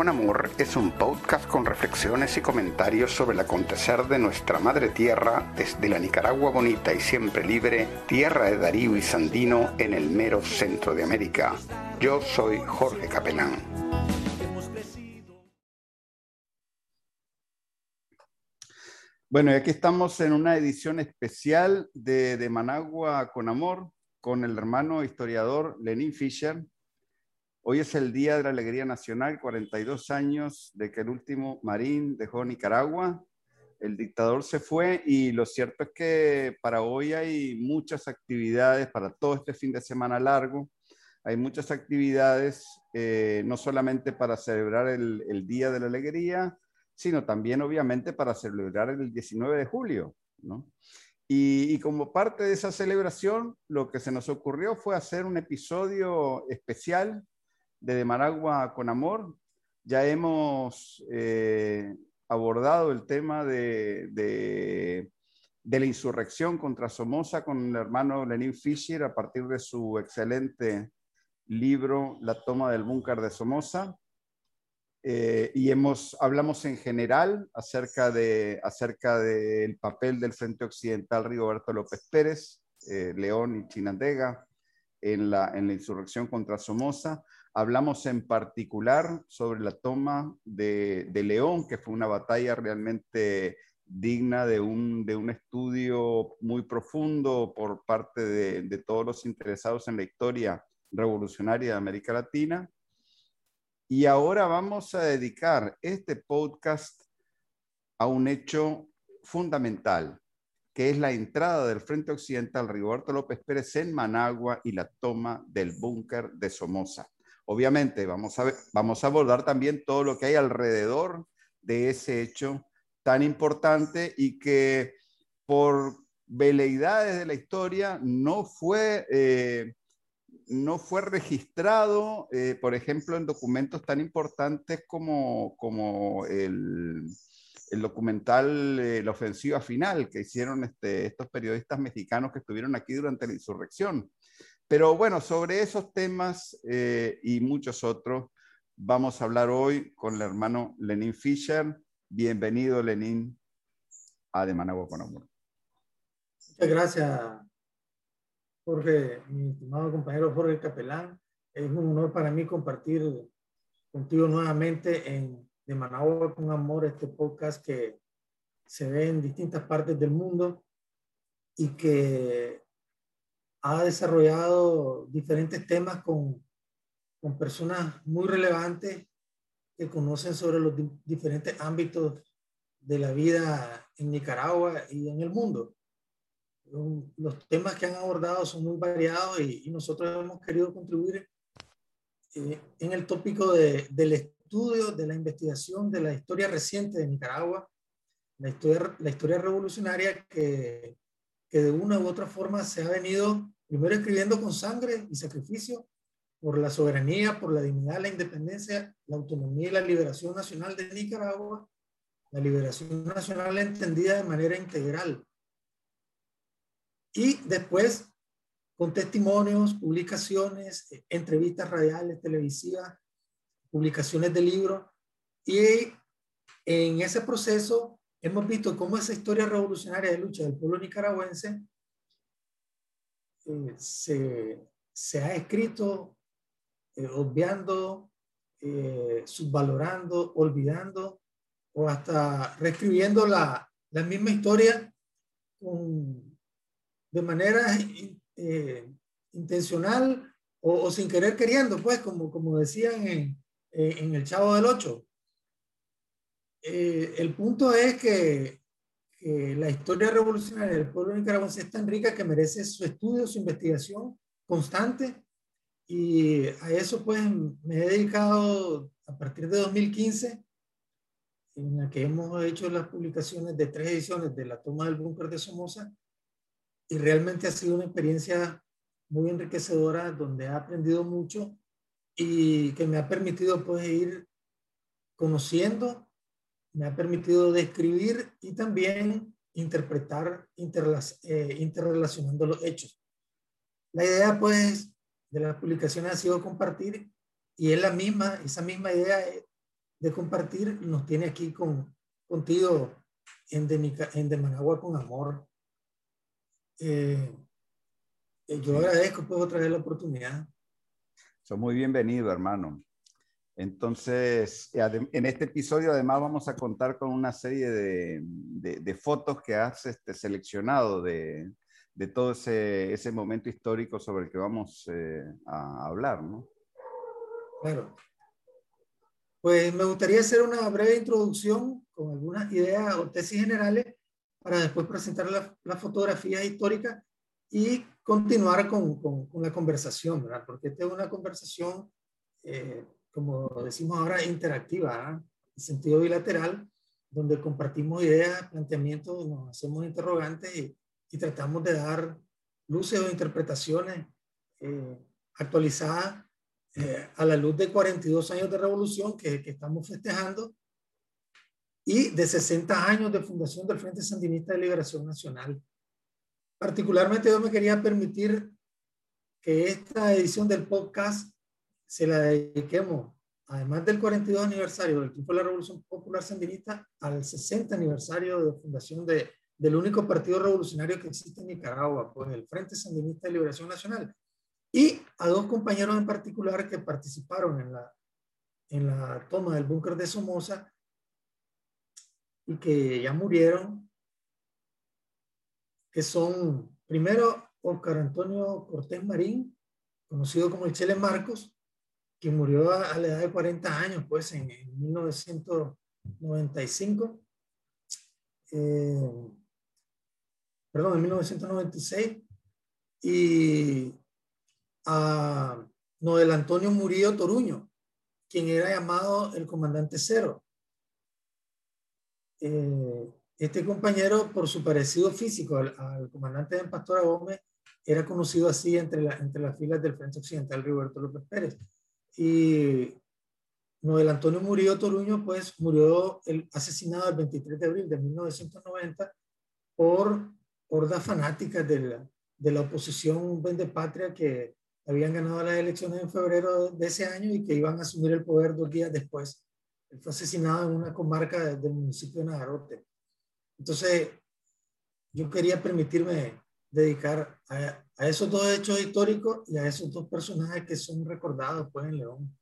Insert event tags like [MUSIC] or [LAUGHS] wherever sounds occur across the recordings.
con Amor es un podcast con reflexiones y comentarios sobre el acontecer de nuestra madre tierra desde la Nicaragua bonita y siempre libre, tierra de Darío y Sandino en el mero centro de América. Yo soy Jorge Capelán. Bueno, y aquí estamos en una edición especial de, de Managua con Amor con el hermano historiador Lenín Fischer, Hoy es el Día de la Alegría Nacional, 42 años de que el último marín dejó Nicaragua. El dictador se fue y lo cierto es que para hoy hay muchas actividades, para todo este fin de semana largo, hay muchas actividades, eh, no solamente para celebrar el, Día de la Alegría, sino también obviamente para celebrar el 19 de julio, y, como parte de esa celebración, lo que se nos ocurrió fue hacer un episodio especial de Managua con Amor. Ya hemos eh, abordado el tema de, la insurrección contra Somoza con el hermano Lenin Fischer a partir de su excelente libro La toma del búnker de Somoza. Eh, y hemos, hablamos en general acerca del papel del Frente Occidental Rigoberto López Pérez, eh, León y Chinandega en la, en la insurrección contra Somoza. Hablamos en particular sobre la toma de, León, que fue una batalla realmente digna de un, de un estudio muy profundo por parte de, todos los interesados en la historia revolucionaria de América Latina. Y ahora vamos a dedicar este podcast a un hecho fundamental, que es la entrada del Frente Occidental Rigoberto López Pérez en Managua y la toma del búnker de Somoza. Obviamente, vamos a, vamos a abordar también todo lo que hay alrededor de ese hecho tan importante y que por veleidades de la historia no fue, eh, no fue registrado, eh, por ejemplo, en documentos tan importantes como, como el, el documental eh, La ofensiva final que hicieron este, estos periodistas mexicanos que estuvieron aquí durante la insurrección. Pero bueno, sobre esos temas eh, y muchos otros vamos a hablar hoy con el hermano Lenín Fischer. Bienvenido, Lenín, a De Managua con Amor. Muchas gracias, Jorge, mi estimado compañero Jorge Capelán. Es un honor para mí compartir contigo nuevamente en De Managua con Amor, este podcast que se ve en distintas partes del mundo y que ha desarrollado diferentes temas con, con personas muy relevantes que conocen sobre los diferentes ámbitos de la vida en Nicaragua y en el mundo. Los temas que han abordado son muy variados y, nosotros hemos querido contribuir eh, en el tópico de, del estudio, de la investigación de la historia reciente de Nicaragua, la historia, la historia revolucionaria que que de una u otra forma se ha venido primero escribiendo con sangre y sacrificio por la soberanía, por la dignidad, la independencia, la autonomía y la liberación nacional de Nicaragua, la liberación nacional entendida de manera integral. Y después, con testimonios, publicaciones, entrevistas radiales, televisivas, publicaciones de libros. Y en ese proceso hemos visto cómo esa historia revolucionaria de lucha del pueblo nicaragüense eh, se, ha escrito eh, obviando, eh, subvalorando, olvidando o hasta reescribiendo la, misma historia de manera intencional o, sin querer queriendo, pues como, como decían en, en El Chavo del Ocho. Eh, el punto es que, la historia revolucionaria del pueblo nicaragüense es tan rica que merece su estudio, su investigación constante. Y a eso pues me he dedicado a partir de 2015, en la que hemos hecho las publicaciones de tres ediciones de la toma del búnker de Somoza. Y realmente ha sido una experiencia muy enriquecedora donde he aprendido mucho y que me ha permitido pues ir conociendo me ha permitido describir y también interpretar eh, interrelacionando los hechos. La idea, pues, de las publicaciones ha sido compartir y es la misma, esa misma idea de compartir nos tiene aquí con, contigo en de, en de Managua con amor. Eh, eh, yo agradezco pues otra vez la oportunidad. Soy muy bienvenido, hermano. Entonces, en este episodio además vamos a contar con una serie de, de, fotos que has este, seleccionado de, de todo ese, ese, momento histórico sobre el que vamos eh, a hablar, ¿no? Claro. Pues me gustaría hacer una breve introducción con algunas ideas o tesis generales para después presentar las la fotografías históricas y continuar con, con, la conversación, ¿verdad? Porque esta es una conversación, eh, como decimos ahora, interactiva, en sentido bilateral, donde compartimos ideas, planteamientos, nos hacemos interrogantes y, y tratamos de dar luces o interpretaciones eh, actualizadas eh, a la luz de 42 años de revolución que, que, estamos festejando y de 60 años de fundación del Frente Sandinista de Liberación Nacional. Particularmente yo me quería permitir que esta edición del podcast se la dediquemos, además del 42 aniversario del triunfo de la Revolución Popular Sandinista, al 60 aniversario de fundación de, del único partido revolucionario que existe en Nicaragua, pues el Frente Sandinista de Liberación Nacional, y a dos compañeros en particular que participaron en la, en la toma del búnker de Somoza y que ya murieron, que son primero Oscar Antonio Cortés Marín, conocido como el Chele Marcos, que murió a, la edad de 40 años, pues en, 1995. Eh, perdón, en 1996. Y a Noel Antonio Murillo Toruño, quien era llamado el comandante cero. Eh, este compañero, por su parecido físico al, comandante de Pastora Gómez, era conocido así entre, entre las filas del Frente Occidental Roberto López Pérez. Y Noel Antonio Murillo Toruño, pues murió el, asesinado el 23 de abril de 1990 por hordas fanáticas de la, de la oposición vende patria que habían ganado las elecciones en febrero de ese año y que iban a asumir el poder dos días después. Él fue asesinado en una comarca del municipio de Nagarote. Entonces, yo quería permitirme dedicar a, a, esos dos hechos históricos y a esos dos personajes que son recordados pues, en León.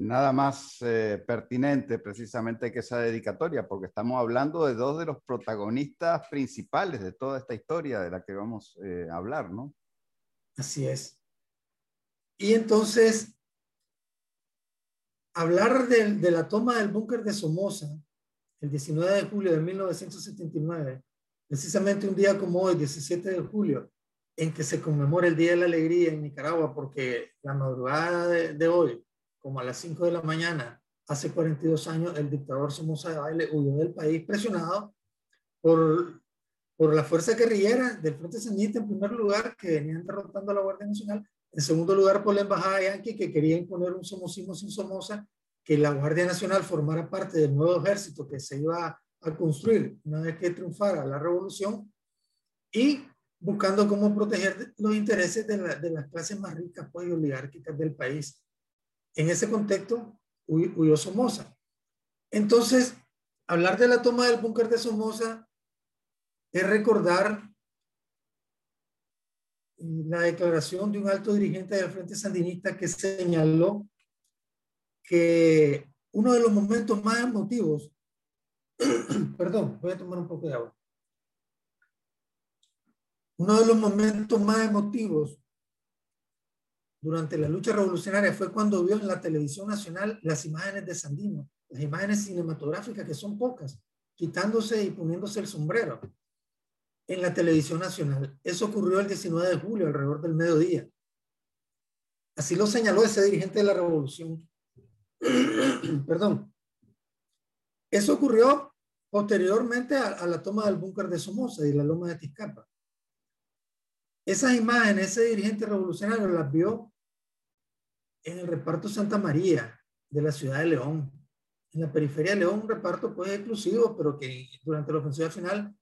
Nada más eh, pertinente precisamente que esa dedicatoria, porque estamos hablando de dos de los protagonistas principales de toda esta historia de la que vamos eh, a hablar, ¿no? Así es. Y entonces, hablar de, la toma del búnker de Somoza, el 19 de julio de 1979, precisamente un día como hoy, 17 de julio, en que se conmemora el Día de la Alegría en Nicaragua, porque la madrugada de, hoy, como a las 5 de la mañana, hace 42 años, el dictador Somoza de Baile huyó del país presionado por, por la fuerza guerrillera del Frente Sandinista en primer lugar, que venían derrotando a la Guardia Nacional, en segundo lugar, por la embajada Yankee, que quería imponer un somosismo sin Somoza, que la Guardia Nacional formara parte del nuevo ejército que se iba a construir una vez que triunfara la revolución, y buscando cómo proteger los intereses de, las clases más ricas pues, y oligárquicas del país. En ese contexto, huyó Somoza. Entonces, hablar de la toma del búnker de Somoza es recordar la declaración de un alto dirigente del Frente Sandinista que señaló que uno de los momentos más emotivos, [CLEARS THROAT] perdón, voy a tomar un poco de agua. Uno de los momentos más emotivos durante la lucha revolucionaria fue cuando vio en la televisión nacional las imágenes de Sandino, las imágenes cinematográficas que son pocas, quitándose y poniéndose el sombrero en la televisión nacional. Eso ocurrió el 19 de julio, alrededor del mediodía. Así lo señaló ese dirigente de la revolución. [CLEARS THROAT] Perdón. Eso ocurrió posteriormente a, la toma del búnker de Somoza y la loma de Tizcapa. Esas imágenes, ese dirigente revolucionario las vio en el reparto Santa María de la ciudad de León. En la periferia de León, un reparto pues exclusivo, pero que durante la ofensiva final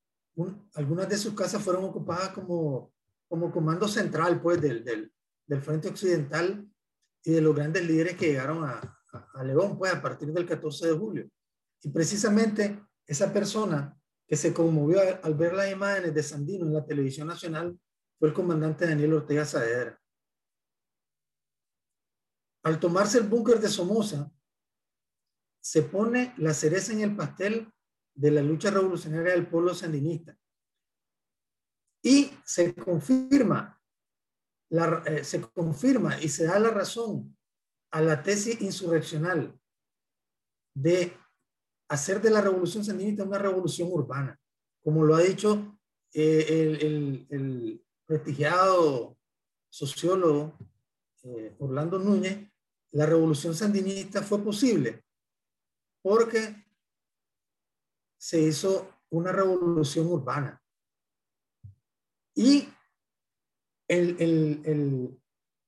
algunas de sus casas fueron ocupadas como, como comando central pues, del, del, Frente Occidental y de los grandes líderes que llegaron a, a, León, pues a partir del 14 de julio. Y precisamente esa persona que se conmovió al, ver las imágenes de Sandino en la televisión nacional fue el comandante Daniel Ortega Saavedra. Al tomarse el búnker de Somoza, se pone la cereza en el pastel de la lucha revolucionaria del pueblo sandinista. Y se confirma, la, eh, se confirma y se da la razón a la tesis insurreccional de hacer de la revolución sandinista una revolución urbana, como lo ha dicho eh, el, prestigiado sociólogo eh, Orlando Núñez, la revolución sandinista fue posible porque se hizo una revolución urbana. Y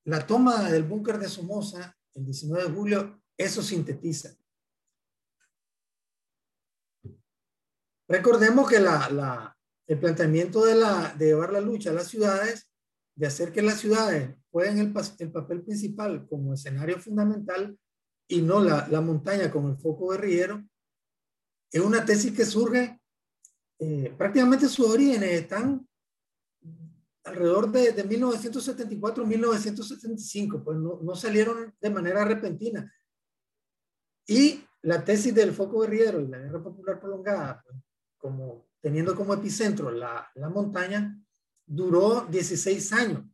la toma del búnker de Somoza el 19 de julio, eso sintetiza. Recordemos que el planteamiento de, la, de llevar la lucha a las ciudades, de hacer que las ciudades jueguen el, el papel principal como escenario fundamental y no la, la montaña como el foco guerrillero, es una tesis que surge, eh, prácticamente sus orígenes están alrededor de, de 1974-1975, pues no, no, salieron de manera repentina. Y la tesis del foco guerrillero y la guerra popular prolongada, pues, como, teniendo como epicentro la, la montaña, duró 16 años.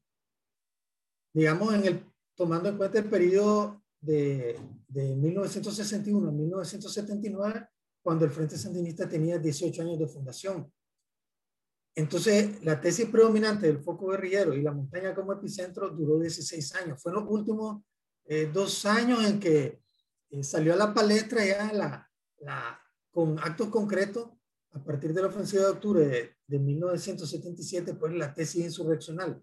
Digamos, en el, tomando en cuenta el periodo de, de 1961 a 1979, cuando el Frente Sandinista tenía 18 años de fundación. Entonces, la tesis predominante del foco guerrillero y la montaña como epicentro duró 16 años. Fueron los últimos eh, dos años en que eh, salió a la palestra ya la, la, con actos concretos a partir de la ofensiva de octubre de, de 1977, pues la tesis insurreccional.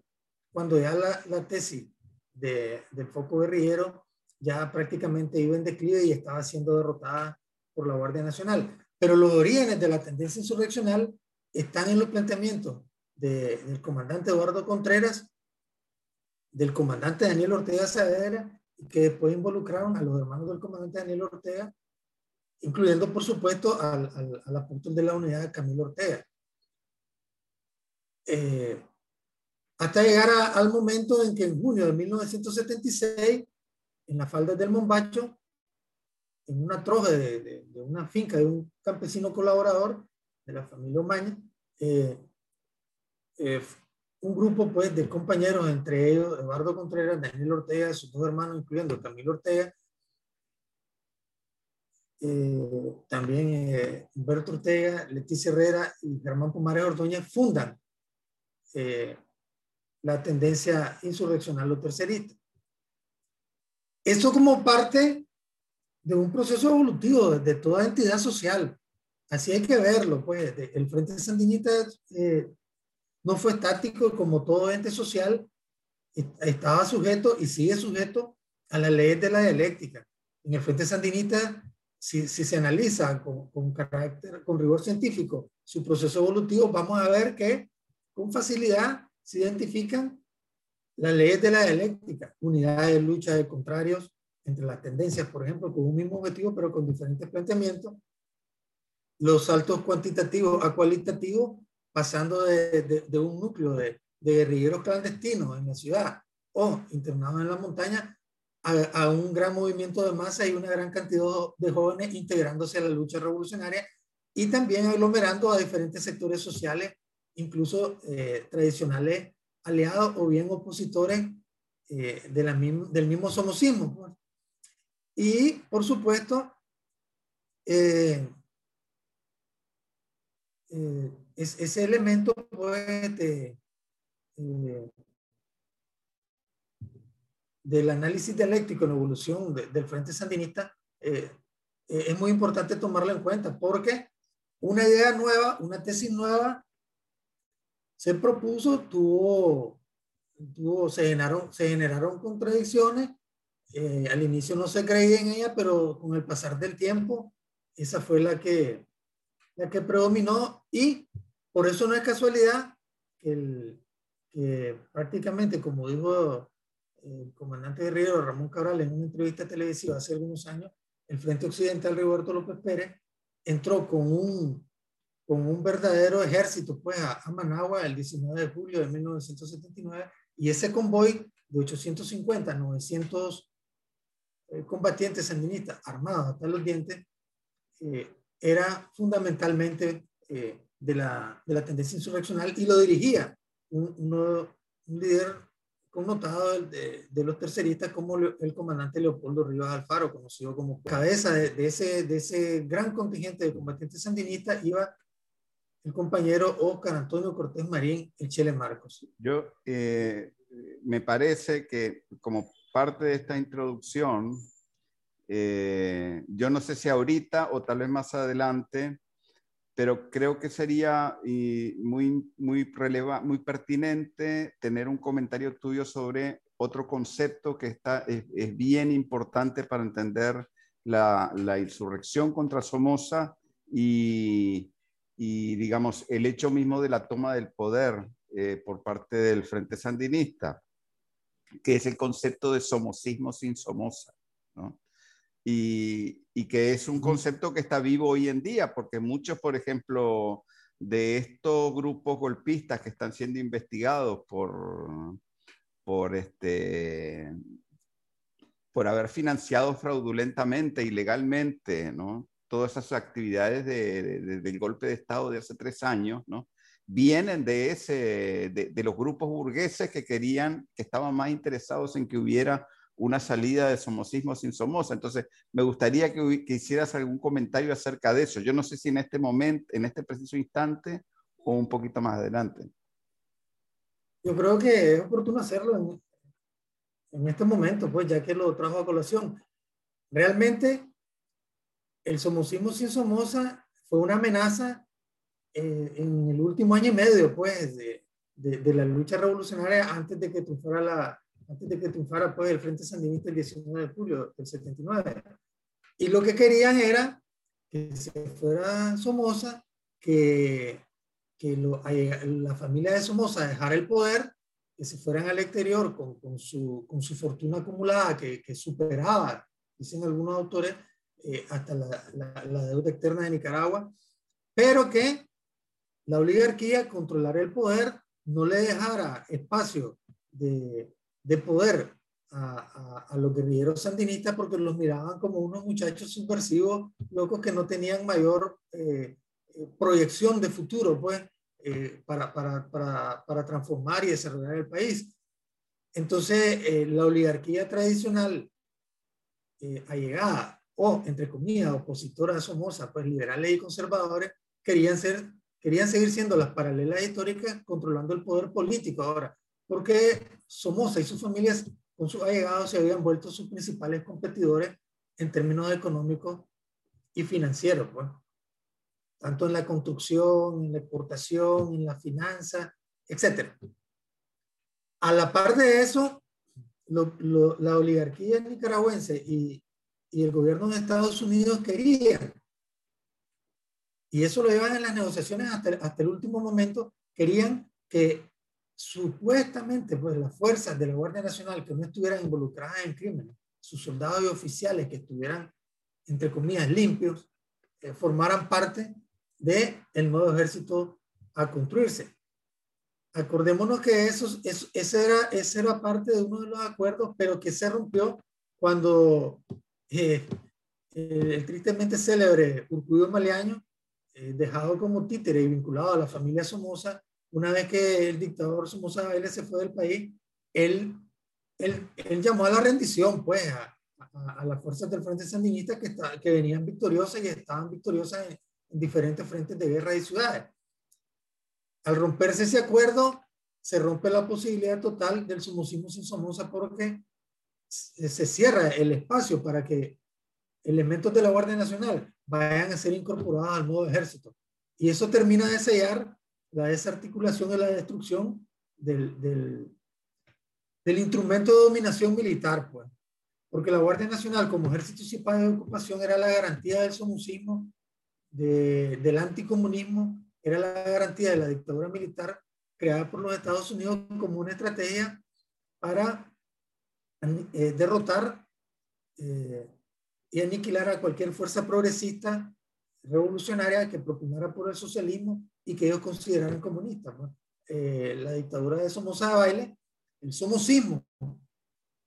Cuando ya la, tesis de, del foco guerrillero ya prácticamente iba en declive y estaba siendo derrotada por la Guardia Nacional. Pero los orígenes de la tendencia insurreccional están en los planteamientos del comandante Eduardo Contreras, del comandante Daniel Ortega Saavedra, que después involucraron a los hermanos del comandante Daniel Ortega, incluyendo, por supuesto, al, al, al de la unidad de Camilo Ortega. Eh, hasta llegar al momento en que en junio de 1976, en las faldas del Mombacho, en una troja de, de, una finca de un campesino colaborador de la familia Omaña, eh, eh, un grupo pues de compañeros, entre ellos Eduardo Contreras, Daniel Ortega, sus dos hermanos, incluyendo Camilo Ortega, eh, también Humberto Ortega, Leticia Herrera y Germán Pomares Ordóñez fundan la tendencia insurreccional o tercerista. Eso como parte de un proceso evolutivo de toda entidad social. Así hay que verlo, pues. El Frente Sandinista eh, no fue estático como todo ente social, estaba sujeto y sigue sujeto a las leyes de la dialéctica. En el Frente Sandinista, si, si se analiza con, con, carácter, con rigor científico su proceso evolutivo, vamos a ver que con facilidad se identifican las leyes de la dialéctica, unidad de lucha de contrarios, entre las tendencias, por ejemplo, con un mismo objetivo, pero con diferentes planteamientos, los saltos cuantitativos a cualitativos, pasando de, de, un núcleo de, de, guerrilleros clandestinos en la ciudad o internados en la montaña a, un gran movimiento de masa y una gran cantidad de jóvenes integrándose a la lucha revolucionaria y también aglomerando a diferentes sectores sociales, incluso eh, tradicionales aliados o bien opositores eh, de del mismo somocismo. Pues. Y, por supuesto, eh, eh, es, ese elemento pues, del análisis dialéctico en evolución del Frente Sandinista es muy importante tomarlo en cuenta porque una idea nueva, una tesis nueva se propuso, tuvo, tuvo se, generaron, se generaron contradicciones eh, al inicio no se creía en ella, pero con el pasar del tiempo, esa fue la que, la que predominó y por eso no es casualidad que, que prácticamente, como dijo el comandante guerrero Ramón Cabral en una entrevista televisiva hace algunos años, el Frente Occidental Rigoberto López Pérez entró con un, con un verdadero ejército pues, a, Managua el 19 de julio de 1979 y ese convoy de 850, 900 eh, combatientes sandinistas armados hasta los dientes eh, era fundamentalmente eh, de, la, de, la, tendencia insurreccional y lo dirigía un, un líder connotado de, de, los terceristas como el comandante Leopoldo Rivas Alfaro, conocido como cabeza de, ese, de ese gran contingente de combatientes sandinistas, iba el compañero Oscar Antonio Cortés Marín, el Chele Marcos. Yo, eh, me parece que como parte de esta introducción, eh, yo no sé si ahorita o tal vez más adelante, pero creo que sería muy, muy, releva, muy pertinente tener un comentario tuyo sobre otro concepto que está, es, bien importante para entender la, la, insurrección contra Somoza y, y, digamos, el hecho mismo de la toma del poder eh, por parte del Frente Sandinista, que es el concepto de somocismo sin Somoza. ¿no? y, y, que es un concepto que está vivo hoy en día, porque muchos, por ejemplo, de estos grupos golpistas que están siendo investigados por, por, este, por haber financiado fraudulentamente, ilegalmente, ¿no? todas esas actividades de, del golpe de Estado de hace tres años, ¿no? vienen de, ese, de, de los grupos burgueses que querían, que estaban más interesados en que hubiera una salida de somocismo sin Somoza. Entonces, me gustaría que, hicieras algún comentario acerca de eso. Yo no sé si en este momento, en este preciso instante o un poquito más adelante. Yo creo que es oportuno hacerlo en, en este momento, pues ya que lo trajo a colación. Realmente, el somocismo sin Somoza fue una amenaza eh, en el último año y medio, pues, de, de, de la lucha revolucionaria antes de que triunfara la, antes de que triunfara pues, el Frente Sandinista el 19 de julio del 79. Y lo que querían era que se fuera Somoza, que, que lo, la familia de Somoza dejara el poder, que se fueran al exterior con, con, su, con su, fortuna acumulada que, que, superaba, dicen algunos autores, eh, hasta la, la, la deuda externa de Nicaragua, pero que la oligarquía controlara el poder, no le dejara espacio de, de poder a, a, los guerrilleros sandinistas porque los miraban como unos muchachos subversivos, locos que no tenían mayor eh, eh, proyección de futuro, pues, eh, para, para, para, para, transformar y desarrollar el país. Entonces, la oligarquía tradicional allegada o, entre comillas, opositora a Somoza, pues liberales y conservadores, querían, ser, querían seguir siendo las paralelas históricas controlando el poder político ahora porque Somoza y sus familias con sus allegados se habían vuelto sus principales competidores en términos económicos y financieros, pues. tanto en la construcción, en la exportación, en la finanza, etc. A la par de eso, la oligarquía nicaragüense y, y, el gobierno de Estados Unidos querían, y eso lo llevan en las negociaciones hasta, hasta el último momento, querían que supuestamente pues las fuerzas de la Guardia Nacional que no estuvieran involucradas en crímenes, sus soldados y oficiales que estuvieran, entre comillas, limpios, eh, formaran parte del el nuevo ejército a construirse. Acordémonos que eso, eso, ese, era, ese era parte de uno de los acuerdos, pero que se rompió cuando eh, el tristemente célebre Urcuyo Maleaño, eh, dejado como títere y vinculado a la familia Somoza, una vez que el dictador Somoza Baile se fue del país, él, él, él llamó a la rendición, pues, a, a, las fuerzas del Frente Sandinista que, está, que venían victoriosas y estaban victoriosas en, diferentes frentes de guerra y ciudades. Al romperse ese acuerdo, se rompe la posibilidad total del somocismo sin Somoza porque se cierra el espacio para que elementos de la Guardia Nacional vayan a ser incorporados al nuevo ejército. Y eso termina de sellar la desarticulación y la destrucción del, del, instrumento de dominación militar, pues. Porque la Guardia Nacional, como ejército principal de ocupación, era la garantía del somocismo, de, del anticomunismo, era la garantía de la dictadura militar creada por los Estados Unidos como una estrategia para eh, derrotar eh, y aniquilar a cualquier fuerza progresista revolucionaria que propugnara por el socialismo y que ellos consideraran comunista. Eh, la dictadura de Somoza Baile, el somocismo,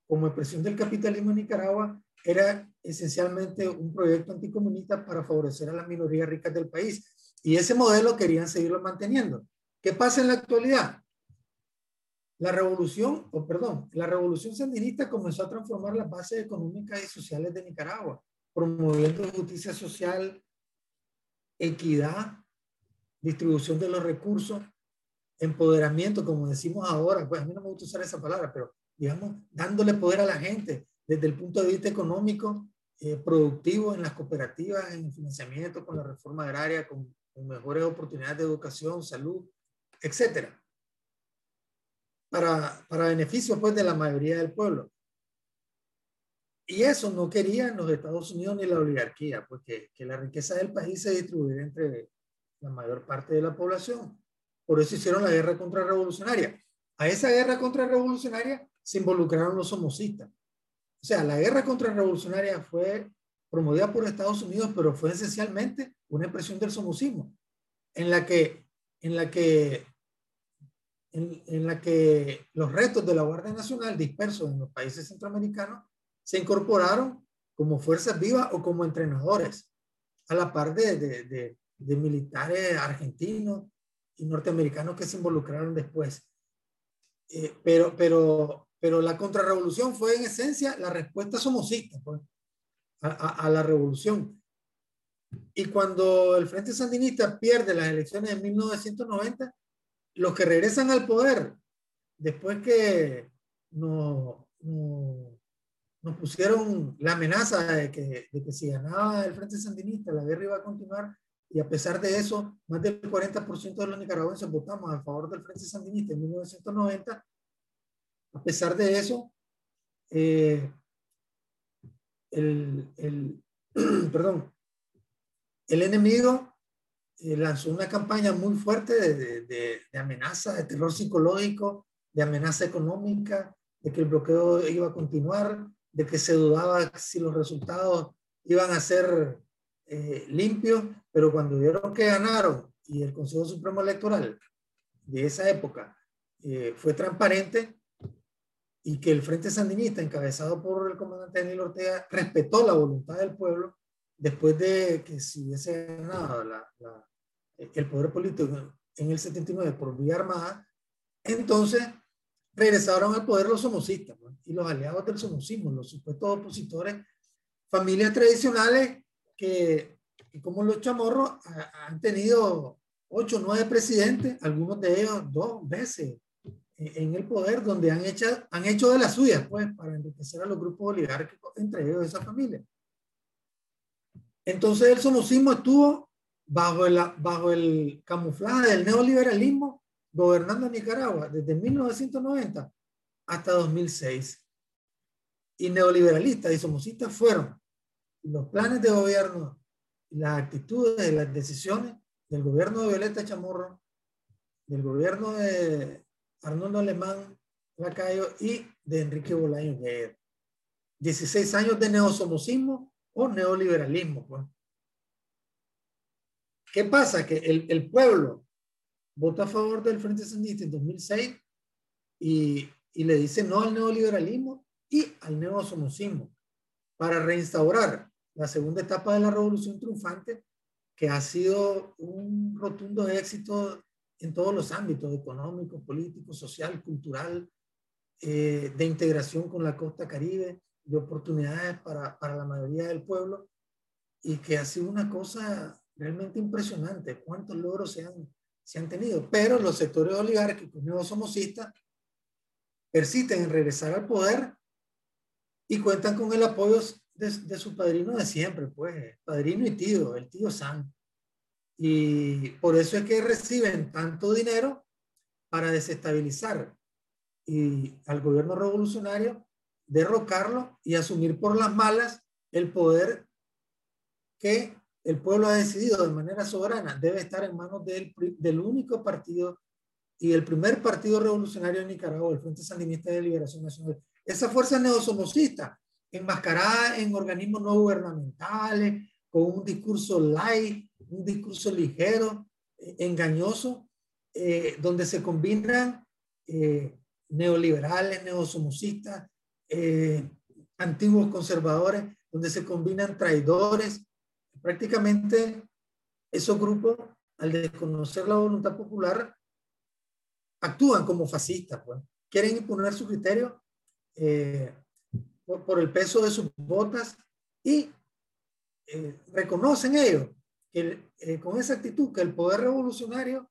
como expresión del capitalismo en Nicaragua, era esencialmente un proyecto anticomunista para favorecer a las minorías ricas del país. Y ese modelo querían seguirlo manteniendo. ¿Qué pasa en la actualidad? La revolución, o perdón, la revolución sandinista comenzó a transformar las bases económicas y sociales de Nicaragua, promoviendo justicia social, equidad, distribución de los recursos, empoderamiento, como decimos ahora, pues a mí no me gusta usar esa palabra, pero digamos, dándole poder a la gente desde el punto de vista económico, eh, productivo en las cooperativas, en financiamiento con la reforma agraria, con, mejores oportunidades de educación, salud, etcétera. Para, para beneficio pues de la mayoría del pueblo. Y eso no querían los Estados Unidos ni la oligarquía, porque que la riqueza del país se distribuyera entre la mayor parte de la población. Por eso hicieron la guerra contrarrevolucionaria. A esa guerra contrarrevolucionaria se involucraron los somocistas. O sea, la guerra contrarrevolucionaria fue promovida por Estados Unidos, pero fue esencialmente una expresión del somocismo, en la que, en la que, en, la que los restos de la Guardia Nacional dispersos en los países centroamericanos se incorporaron como fuerzas vivas o como entrenadores, a la par de, de, de militares argentinos y norteamericanos que se involucraron después. Eh, pero, pero, pero la contrarrevolución fue en esencia la respuesta somocista pues, a, a, la revolución. Y cuando el Frente Sandinista pierde las elecciones en 1990, los que regresan al poder, después que nos, nos, pusieron la amenaza de que, de que si ganaba el Frente Sandinista, la guerra iba a continuar, y a pesar de eso, más del 40% de los nicaragüenses votamos a favor del Frente Sandinista en 1990. A pesar de eso, eh, el, el, [CLEARS THROAT] perdón, el enemigo eh, lanzó una campaña muy fuerte de, de, de, amenaza, de terror psicológico, de amenaza económica, de que el bloqueo iba a continuar, de que se dudaba si los resultados iban a ser eh, limpios, pero cuando vieron que ganaron y el Consejo Supremo Electoral de esa época eh, fue transparente y que el Frente Sandinista, encabezado por el comandante Daniel Ortega, respetó la voluntad del pueblo después de que si hubiese ganado la, el poder político en el 79 por vía armada, entonces regresaron al poder los somocistas y los aliados del somocismo, los supuestos opositores, familias tradicionales que, como los chamorros han tenido ocho nueve presidentes, algunos de ellos dos veces en el poder, donde han hecho, han hecho de las suyas, pues, para enriquecer a los grupos oligárquicos, entre ellos esa familia. Entonces el somocismo estuvo bajo el, bajo el camuflaje del neoliberalismo gobernando Nicaragua desde 1990 hasta 2006. Y neoliberalistas y somocistas fueron los planes de gobierno, las actitudes, las decisiones del gobierno de Violeta Chamorro, del gobierno de Arnoldo Alemán Lacayo y de Enrique Bolaño Guerrero. 16 años de neosomocismo o neoliberalismo. Pues. ¿Qué pasa? Que el, el, pueblo vota a favor del Frente Sandinista en 2006 y, y le dice no al neoliberalismo y al neosomocismo para reinstaurar la segunda etapa de la revolución triunfante, que ha sido un rotundo éxito en todos los ámbitos, económico, político, social, cultural, eh, de integración con la costa caribe, de oportunidades para, para, la mayoría del pueblo, y que ha sido una cosa realmente impresionante, cuántos logros se han, se han tenido. Pero los sectores oligárquicos neosomocistas persisten en regresar al poder y cuentan con el apoyo de, su padrino de siempre, pues, padrino y tío, el tío San. Y por eso es que reciben tanto dinero para desestabilizar y al gobierno revolucionario, derrocarlo y asumir por las malas el poder que el pueblo ha decidido de manera soberana debe estar en manos del, del único partido y el primer partido revolucionario en Nicaragua, el Frente Sandinista de Liberación Nacional, esa fuerza neosomocista, enmascarada en organismos no gubernamentales, con un discurso light, un discurso ligero, eh, engañoso, eh, donde se combinan eh, neoliberales, neosomocistas, antiguos conservadores, donde se combinan traidores. Prácticamente esos grupos, al desconocer la voluntad popular, actúan como fascistas. Pues. Quieren imponer su criterio eh, por, el peso de sus botas y eh, reconocen ellos que eh, con esa actitud que el poder revolucionario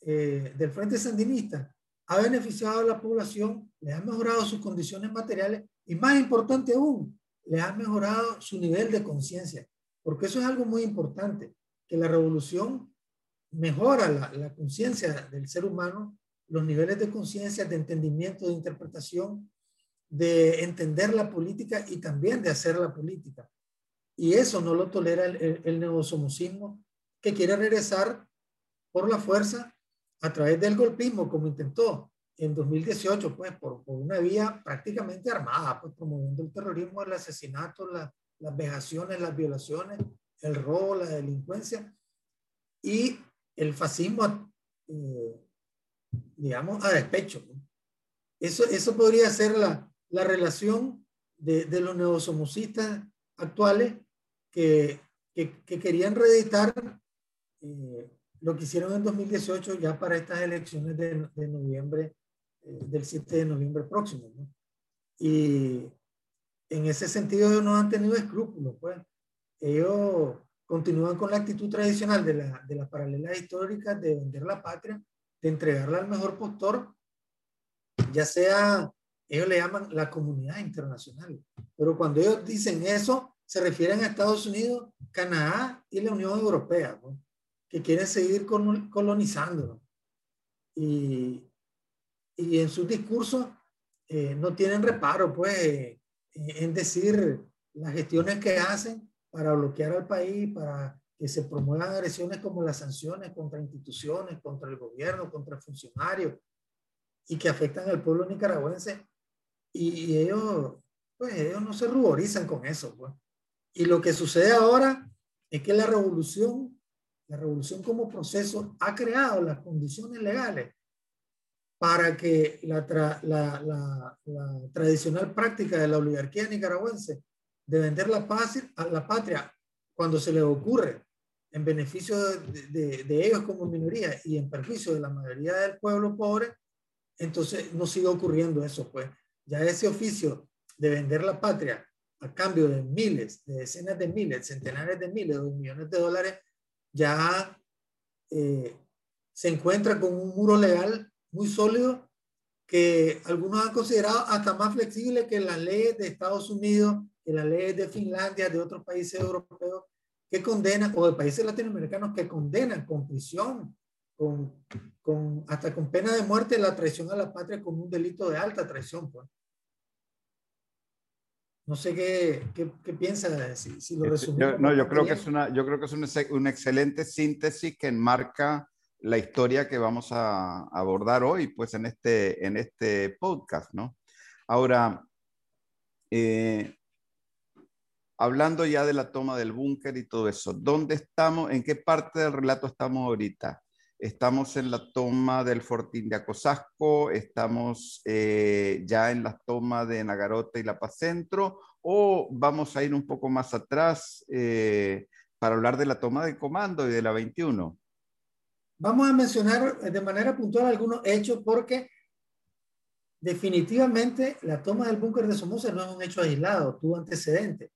del Frente Sandinista ha beneficiado a la población, le ha mejorado sus condiciones materiales y más importante aún, le ha mejorado su nivel de conciencia, porque eso es algo muy importante, que la revolución mejora la, la conciencia del ser humano, los niveles de conciencia, de entendimiento, de interpretación, de entender la política y también de hacer la política. Y eso no lo tolera el, el, neosomocismo, que quiere regresar por la fuerza a través del golpismo, como intentó en 2018, pues por, por una vía prácticamente armada, pues promoviendo el terrorismo, el asesinato, las vejaciones, las violaciones, el robo, la delincuencia y el fascismo, eh, digamos, a despecho. Eso, eso podría ser la, la relación de, de los neosomocistas actuales que, que, que querían reeditar eh, lo que hicieron en 2018 ya para estas elecciones de, de noviembre, eh, del 7 de noviembre próximo. ¿no? Y en ese sentido no han tenido escrúpulos, pues. Ellos continúan con la actitud tradicional de, la, de las paralelas históricas de vender la patria, de entregarla al mejor postor, ya sea ellos le llaman la comunidad internacional. Pero cuando ellos dicen eso, se refieren a Estados Unidos, Canadá y la Unión Europea, que quieren seguir colonizando. Y, y en sus discursos eh, no tienen reparo, pues, en decir las gestiones que hacen para bloquear al país, para que se promuevan agresiones como las sanciones contra instituciones, contra el gobierno, contra funcionarios, y que afectan al pueblo nicaragüense y, ellos, pues ellos no se ruborizan con eso. Pues. Y lo que sucede ahora es que la revolución, la revolución como proceso ha creado las condiciones legales para que la, la, la, la, tradicional práctica de la oligarquía nicaragüense de vender la, paz, a la patria cuando se les ocurre en beneficio de, de, de, ellos como minoría y en perjuicio de la mayoría del pueblo pobre, entonces no sigue ocurriendo eso, pues ya ese oficio de vender la patria a cambio de miles, de decenas de miles, centenares de miles o millones de dólares, ya eh, se encuentra con un muro legal muy sólido que algunos han considerado hasta más flexible que las leyes de Estados Unidos, que las leyes de Finlandia, de otros países europeos que condenan, o de países latinoamericanos que condenan con prisión, con, con, hasta con pena de muerte la traición a la patria como un delito de alta traición. Pues. No sé qué, qué, qué piensa, si, si lo resumimos. Yo, no, yo creo que es una, yo creo que es una, una excelente síntesis que enmarca la historia que vamos a abordar hoy, pues en este, en este podcast, ¿no? Ahora, eh, hablando ya de la toma del búnker y todo eso, ¿dónde estamos? ¿En qué parte del relato estamos ahorita? Estamos en la toma del Fortín de Acosasco, estamos eh, ya en la toma de Nagarota y La Paz Centro, o vamos a ir un poco más atrás eh, para hablar de la toma de comando y de la 21. Vamos a mencionar de manera puntual algunos hechos porque definitivamente la toma del búnker de Somoza no es un hecho aislado, tuvo antecedentes.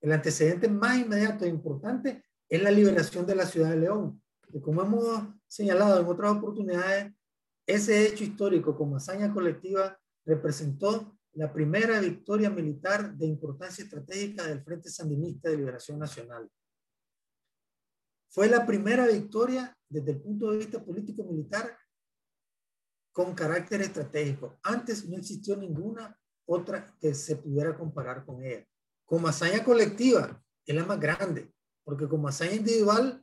El antecedente más inmediato e importante es la liberación de la ciudad de León, que como hemos señalado en otras oportunidades, ese hecho histórico como hazaña colectiva representó la primera victoria militar de importancia estratégica del Frente Sandinista de Liberación Nacional. Fue la primera victoria desde el punto de vista político-militar con carácter estratégico. Antes no existió ninguna otra que se pudiera comparar con ella. Como hazaña colectiva es la más grande, porque como hazaña individual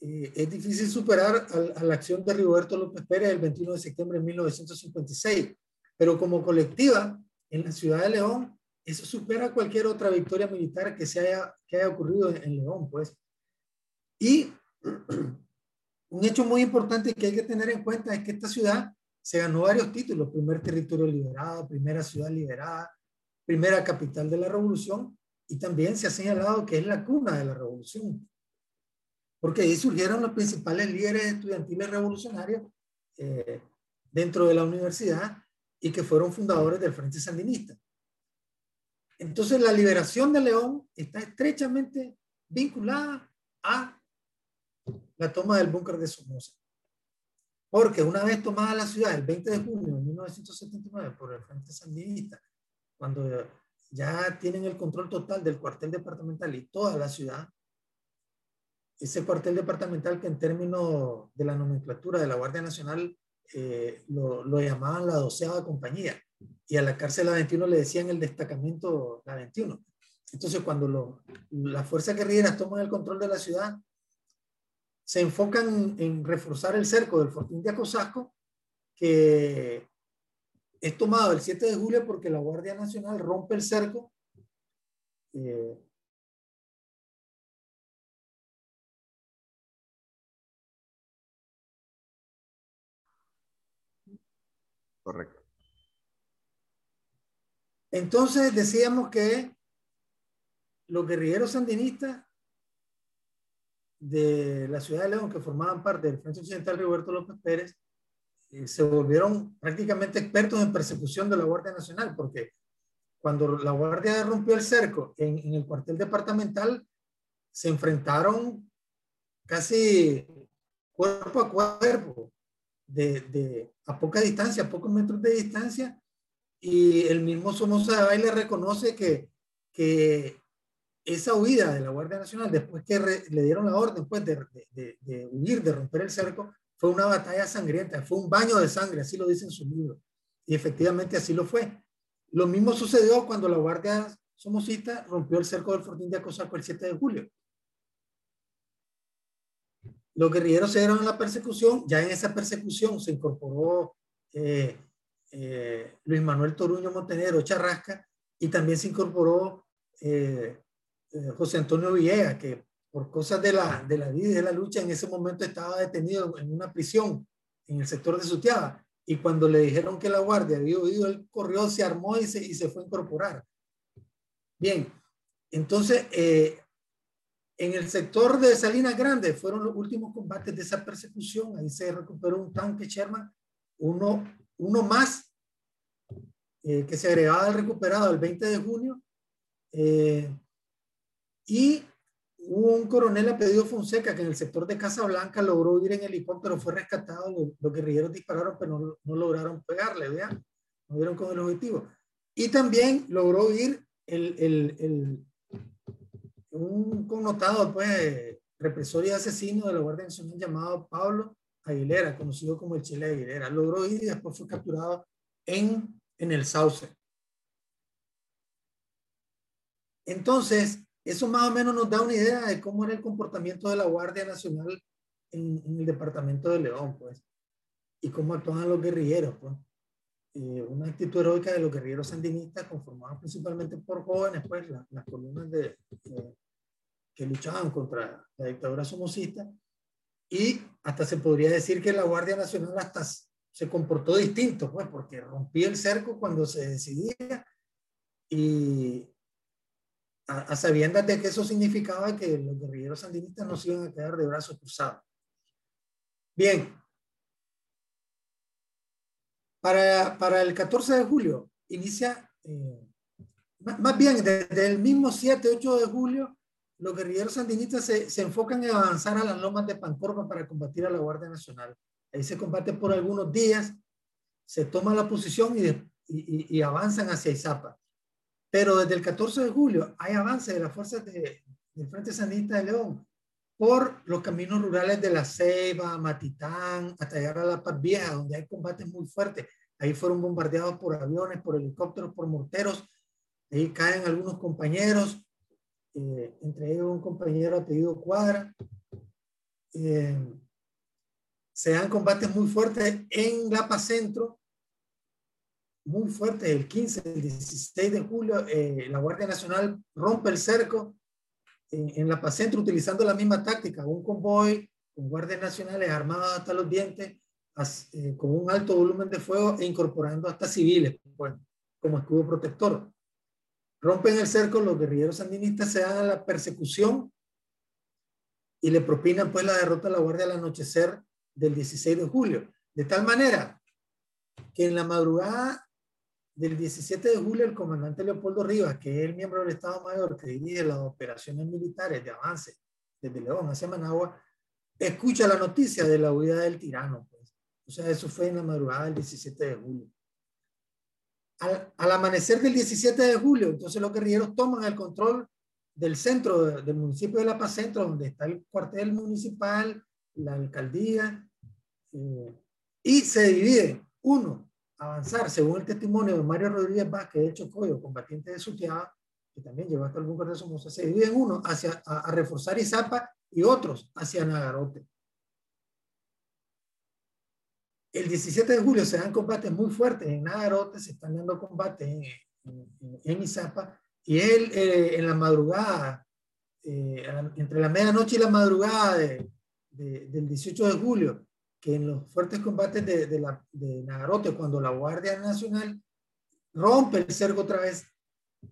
eh, es difícil superar a, a, la acción de Rigoberto López Pérez el 21 de septiembre de 1956, pero como colectiva en la ciudad de León, eso supera cualquier otra victoria militar que, se haya, que haya ocurrido en, León, pues. Y [CLEARS THROAT] un hecho muy importante que hay que tener en cuenta es que esta ciudad se ganó varios títulos, primer territorio liberado, primera ciudad liberada, primera capital de la revolución, y también se ha señalado que es la cuna de la revolución, porque ahí surgieron los principales líderes estudiantiles revolucionarios eh, dentro de la universidad y que fueron fundadores del Frente Sandinista. Entonces, la liberación de León está estrechamente vinculada a la toma del búnker de Somoza. Porque una vez tomada la ciudad, el 20 de junio de 1979, por el Frente Sandinista, cuando ya tienen el control total del cuartel departamental y toda la ciudad, ese cuartel departamental que en términos de la nomenclatura de la Guardia Nacional eh, lo, llamaban la doceava compañía y a la cárcel la 21 le decían el destacamento la 21. Entonces cuando lo, las fuerzas guerrilleras toman el control de la ciudad, se enfocan en reforzar el cerco del Fortín de Acosasco, que es tomado el 7 de julio porque la Guardia Nacional rompe el cerco. Eh, Correcto. Entonces decíamos que los guerrilleros sandinistas de la ciudad de León, que formaban parte del Frente Occidental Roberto López Pérez, eh, se volvieron prácticamente expertos en persecución de la Guardia Nacional, porque cuando la Guardia rompió el cerco en, el cuartel departamental, se enfrentaron casi cuerpo a cuerpo, de, a poca distancia, a pocos metros de distancia, y el mismo Somoza de Baile reconoce que, que esa huida de la Guardia Nacional, después que le dieron la orden pues, de, de, huir, de romper el cerco, fue una batalla sangrienta, fue un baño de sangre, así lo dice en su libro. Y efectivamente así lo fue. Lo mismo sucedió cuando la Guardia Somocista rompió el cerco del Fortín de Acosaco el 7 de julio. Los guerrilleros se dieron a la persecución, ya en esa persecución se incorporó eh, eh, Luis Manuel Toruño Montenegro Charrasca y también se incorporó eh, eh, José Antonio Villegas, que por cosas de la, de la vida y de la lucha en ese momento estaba detenido en una prisión en el sector de Sutiaba. Y cuando le dijeron que la guardia había oído, él corrió, se armó y se, y se fue a incorporar. Bien, entonces, eh, en el sector de Salinas Grande fueron los últimos combates de esa persecución. Ahí se recuperó un tanque Sherman, uno, uno más, eh, que se agregaba al recuperado el 20 de junio. Eh, y hubo un coronel apellido Fonseca que en el sector de Casablanca logró huir en helicóptero, fue rescatado, los, guerrilleros dispararon, pero no, no, lograron pegarle, vean, no dieron con el objetivo. Y también logró huir el, el, el, un connotado, pues, represor y asesino de la Guardia Nacional llamado Pablo Aguilera, conocido como el Chile Aguilera. Logró ir y después fue capturado en, en el Sauce. Entonces, eso más o menos nos da una idea de cómo era el comportamiento de la Guardia Nacional en, el departamento de León, pues, y cómo actuaban los guerrilleros, pues. Eh, una actitud heroica de los guerrilleros sandinistas conformados principalmente por jóvenes, pues, las columnas de, que luchaban contra la dictadura somocista, y hasta se podría decir que la Guardia Nacional hasta se comportó distinto, pues, porque rompía el cerco cuando se decidía y a, sabiendas de que eso significaba que los guerrilleros sandinistas no se iban a quedar de brazos cruzados. Bien. Para, para el 14 de julio inicia, eh, más, bien desde el mismo 7, 8 de julio, los guerrilleros sandinistas se, se, enfocan en avanzar a las lomas de Pancorba para combatir a la Guardia Nacional. Ahí se combate por algunos días, se toma la posición y, y, y avanzan hacia Izapa. Pero desde el 14 de julio hay avance de las fuerzas de, del Frente Sandinista de León por los caminos rurales de La Ceiba, Matitán, hasta llegar a La Paz Vieja, donde hay combates muy fuertes. Ahí fueron bombardeados por aviones, por helicópteros, por morteros. Ahí caen algunos compañeros, eh, entre ellos un compañero apellido Cuadra. Eh, se dan combates muy fuertes en La Paz Centro, muy fuertes el 15, el 16 de julio. Eh, la Guardia Nacional rompe el cerco en, en la Pacentro utilizando la misma táctica, un convoy con guardias nacionales armados hasta los dientes, eh, con un alto volumen de fuego e incorporando hasta civiles pues, como escudo protector. Rompen el cerco, los guerrilleros sandinistas se dan a la persecución y le propinan pues la derrota a la Guardia al anochecer del 16 de julio. De tal manera que en la madrugada del 17 de julio el comandante Leopoldo Rivas, que es el miembro del Estado Mayor que dirige las operaciones militares de avance desde León hacia Managua, escucha la noticia de la huida del tirano. Pues. O sea, eso fue en la madrugada del 17 de julio. Al, amanecer del 17 de julio, entonces los guerrilleros toman el control del centro del municipio de La Paz Centro, donde está el cuartel municipal, la alcaldía, eh, y se divide. Uno, avanzar, según el testimonio de Mario Rodríguez Vázquez de Chocoyo, combatiente de Sutiaba, que también llevó hasta el búnker de Somoza, se divide en uno hacia a, reforzar Izapa y otros hacia Nagarote. El 17 de julio se dan combates muy fuertes en Nagarote, se están dando combates en, Izapa, y él eh, en la madrugada, eh, entre la medianoche y la madrugada de, del 18 de julio, que en los fuertes combates de, de, la, de Nagarote, cuando la Guardia Nacional rompe el cerco otra vez,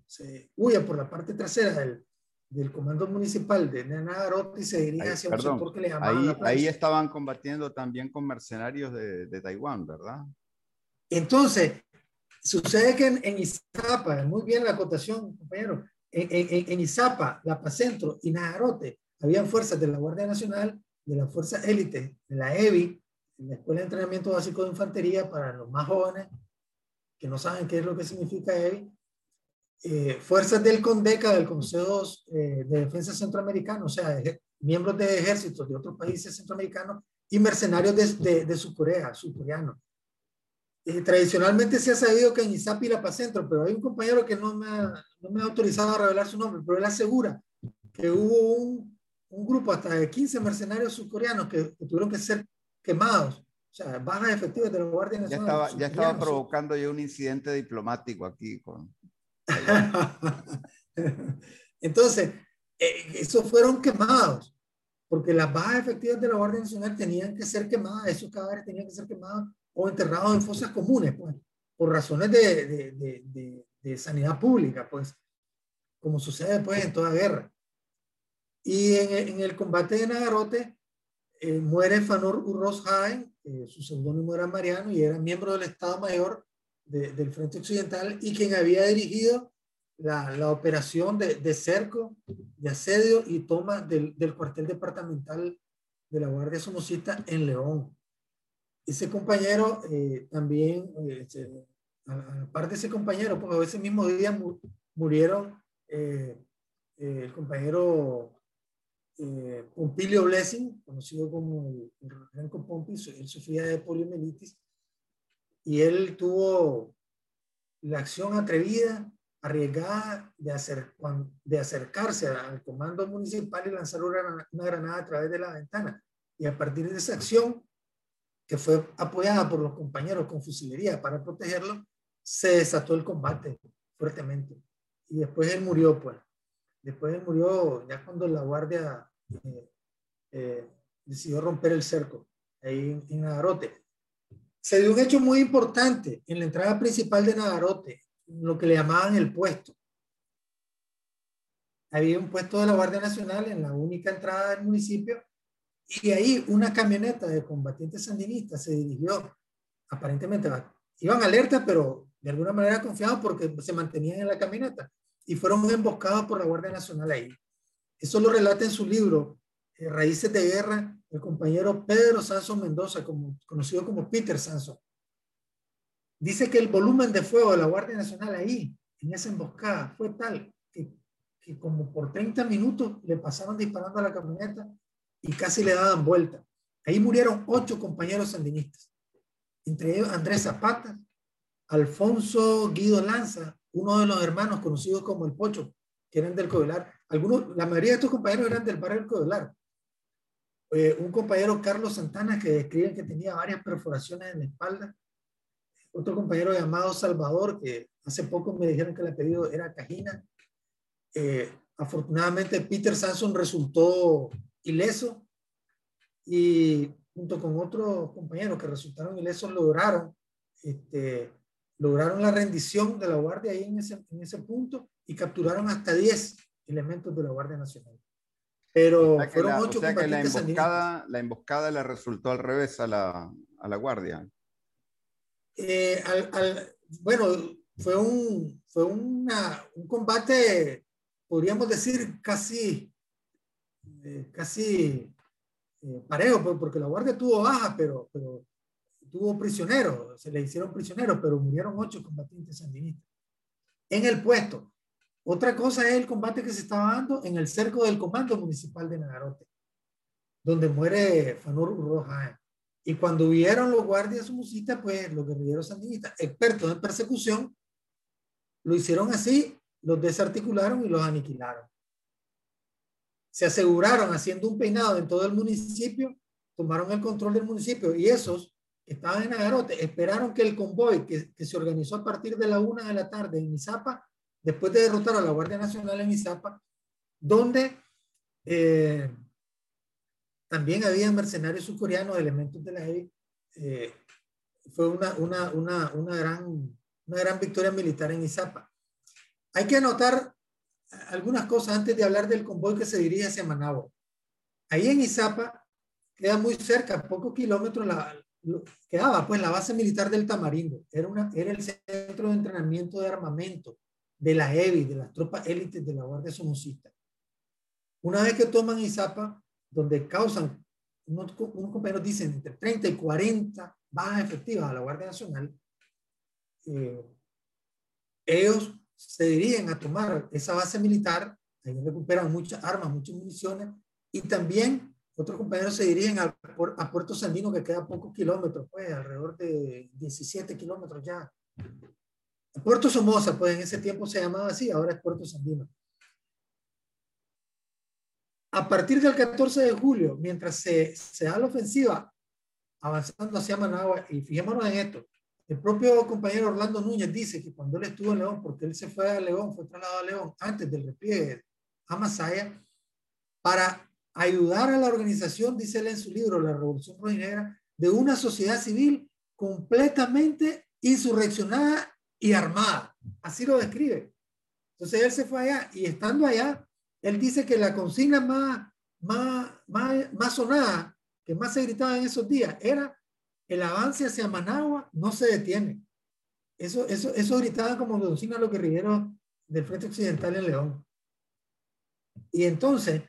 se huye por la parte trasera del, del comando municipal de Nagarote y se dirige hacia un sector que le ahí, ahí estaban combatiendo también con mercenarios de, de Taiwán, ¿verdad? Entonces, sucede que en, en, Izapa, muy bien la acotación, compañero, en, en, en Izapa, La Paz Centro y Nagarote, habían fuerzas de la Guardia Nacional, de la Fuerza Élite, de la EBI, la Escuela de Entrenamiento Básico de Infantería para los más jóvenes que no saben qué es lo que significa EBI, eh, fuerzas del CONDECA, del Consejo eh, de Defensa Centroamericano, o sea, miembros de ejércitos de otros países centroamericanos y mercenarios de, de, de Subcorea, surcoreanos. Eh, tradicionalmente se ha sabido que en ISAPI la Pacentro, pero hay un compañero que no me, ha, no me ha autorizado a revelar su nombre, pero él asegura que hubo un, un grupo hasta de 15 mercenarios surcoreanos que, que, tuvieron que ser quemados. O sea, bajas efectivas de la Guardia Nacional. Ya estaba, ya estaba provocando ya un incidente diplomático aquí con, [LAUGHS] Entonces, eh, esos fueron quemados, porque las bajas efectivas de la Guardia Nacional tenían que ser quemadas, esos cadáveres tenían que ser quemados o enterrados en fosas comunes, pues, por razones de, de, de, de sanidad pública, pues, como sucede pues en toda guerra. Y en, en el combate de Nagarote eh, muere Fanor Urroz Jaén, eh, su seudónimo era Mariano y era miembro del Estado Mayor del Frente Occidental y quien había dirigido la, la operación de, de, cerco, de asedio y toma del, del, cuartel departamental de la Guardia Somocista en León. Ese compañero eh, también, eh, aparte de ese compañero, pues ese mismo día murieron eh, eh, el compañero Pompilio Blessing, conocido como el, el Renko él sufría de poliomielitis y él tuvo la acción atrevida, arriesgada de, hacer, de acercarse al comando municipal y lanzar una, una granada a través de la ventana. Y a partir de esa acción, que fue apoyada por los compañeros con fusilería para protegerlo, se desató el combate fuertemente. Y después él murió, pues. Después murió ya cuando la guardia eh, eh, decidió romper el cerco ahí en, en se dio un hecho muy importante en la entrada principal de Nagarote, lo que le llamaban el puesto. Había un puesto de la Guardia Nacional en la única entrada del municipio y ahí una camioneta de combatientes sandinistas se dirigió, aparentemente iban alerta, pero de alguna manera confiados porque se mantenían en la camioneta y fueron emboscados por la Guardia Nacional ahí. Eso lo relata en su libro, eh, Raíces de Guerra, el compañero Pedro Sanso Mendoza, como, conocido como Peter Sanso, dice que el volumen de fuego de la Guardia Nacional ahí, en esa emboscada, fue tal que, que como por 30 minutos le pasaron disparando a la camioneta y casi le daban vuelta. Ahí murieron ocho compañeros sandinistas, entre ellos Andrés Zapata, Alfonso Guido Lanza, uno de los hermanos conocidos como el Pocho, que eran del Codelar. Algunos, la mayoría de estos compañeros eran del barrio del Codelar. Eh, un compañero Carlos Santana que describen que tenía varias perforaciones en la espalda, otro compañero llamado Salvador, que hace poco me dijeron que el apellido era Cajina. Eh, afortunadamente Peter Sanson resultó ileso y junto con otros compañeros que resultaron ilesos lograron, este, lograron la rendición de la Guardia ahí en ese, en ese punto y capturaron hasta 10 elementos de la Guardia Nacional. Pero fueron la, ocho o sea que la emboscada, la emboscada le resultó al revés a la, a la Guardia. Eh, al, al, bueno, fue, un, fue una, un combate, podríamos decir, casi, eh, casi eh, parejo, pues, porque la Guardia tuvo baja, pero, pero tuvo prisioneros, se le hicieron prisioneros, pero murieron ocho combatientes sandinistas en el puesto. Otra cosa es el combate que se estaba dando en el cerco del comando municipal de Nagarote, donde muere Fanur Roja. Y cuando vieron los guardias sumusistas, pues los guerrilleros sandinistas, expertos en persecución, lo hicieron así, los desarticularon y los aniquilaron. Se aseguraron haciendo un peinado en todo el municipio, tomaron el control del municipio y esos estaban en Nagarote esperaron que el convoy que, que se organizó a partir de la una de la tarde en Izapa después de derrotar a la Guardia Nacional en Izapa, donde eh, también había mercenarios subcoreanos, elementos de la eh, fue una, una, una, una, gran, una gran victoria militar en Izapa. Hay que anotar algunas cosas antes de hablar del convoy que se dirige hacia Managua. Ahí en Izapa queda muy cerca, pocos kilómetros, la, quedaba pues la base militar del Tamarindo. Era, una, era el centro de entrenamiento de armamento de la EVI, de las tropas élites de la Guardia Somocista. Una vez que toman Izapa, donde causan, unos, compañeros dicen, entre 30 y 40 bajas efectivas a la Guardia Nacional, eh, ellos se dirigen a tomar esa base militar, ahí recuperan muchas armas, muchas municiones, y también otros compañeros se dirigen a, a Puerto Sandino, que queda a pocos kilómetros, pues alrededor de 17 kilómetros ya Puerto Somoza, pues en ese tiempo se llamaba así, ahora es Puerto Sandino. A partir del 14 de julio, mientras se, se da la ofensiva avanzando hacia Managua, y fijémonos en esto, el propio compañero Orlando Núñez dice que cuando él estuvo en León, porque él se fue a León, fue trasladado a León antes del repliegue a Masaya, para ayudar a la organización, dice él en su libro, La Revolución Rojinera, de una sociedad civil completamente insurreccionada y armada. Así lo describe. Entonces él se fue allá y estando allá, él dice que la consigna más, más, más, más sonada, que más se gritaba en esos días, era el avance hacia Managua no se detiene. Eso, eso, eso gritaba como consigna los guerrilleros del Frente Occidental en León. Y entonces,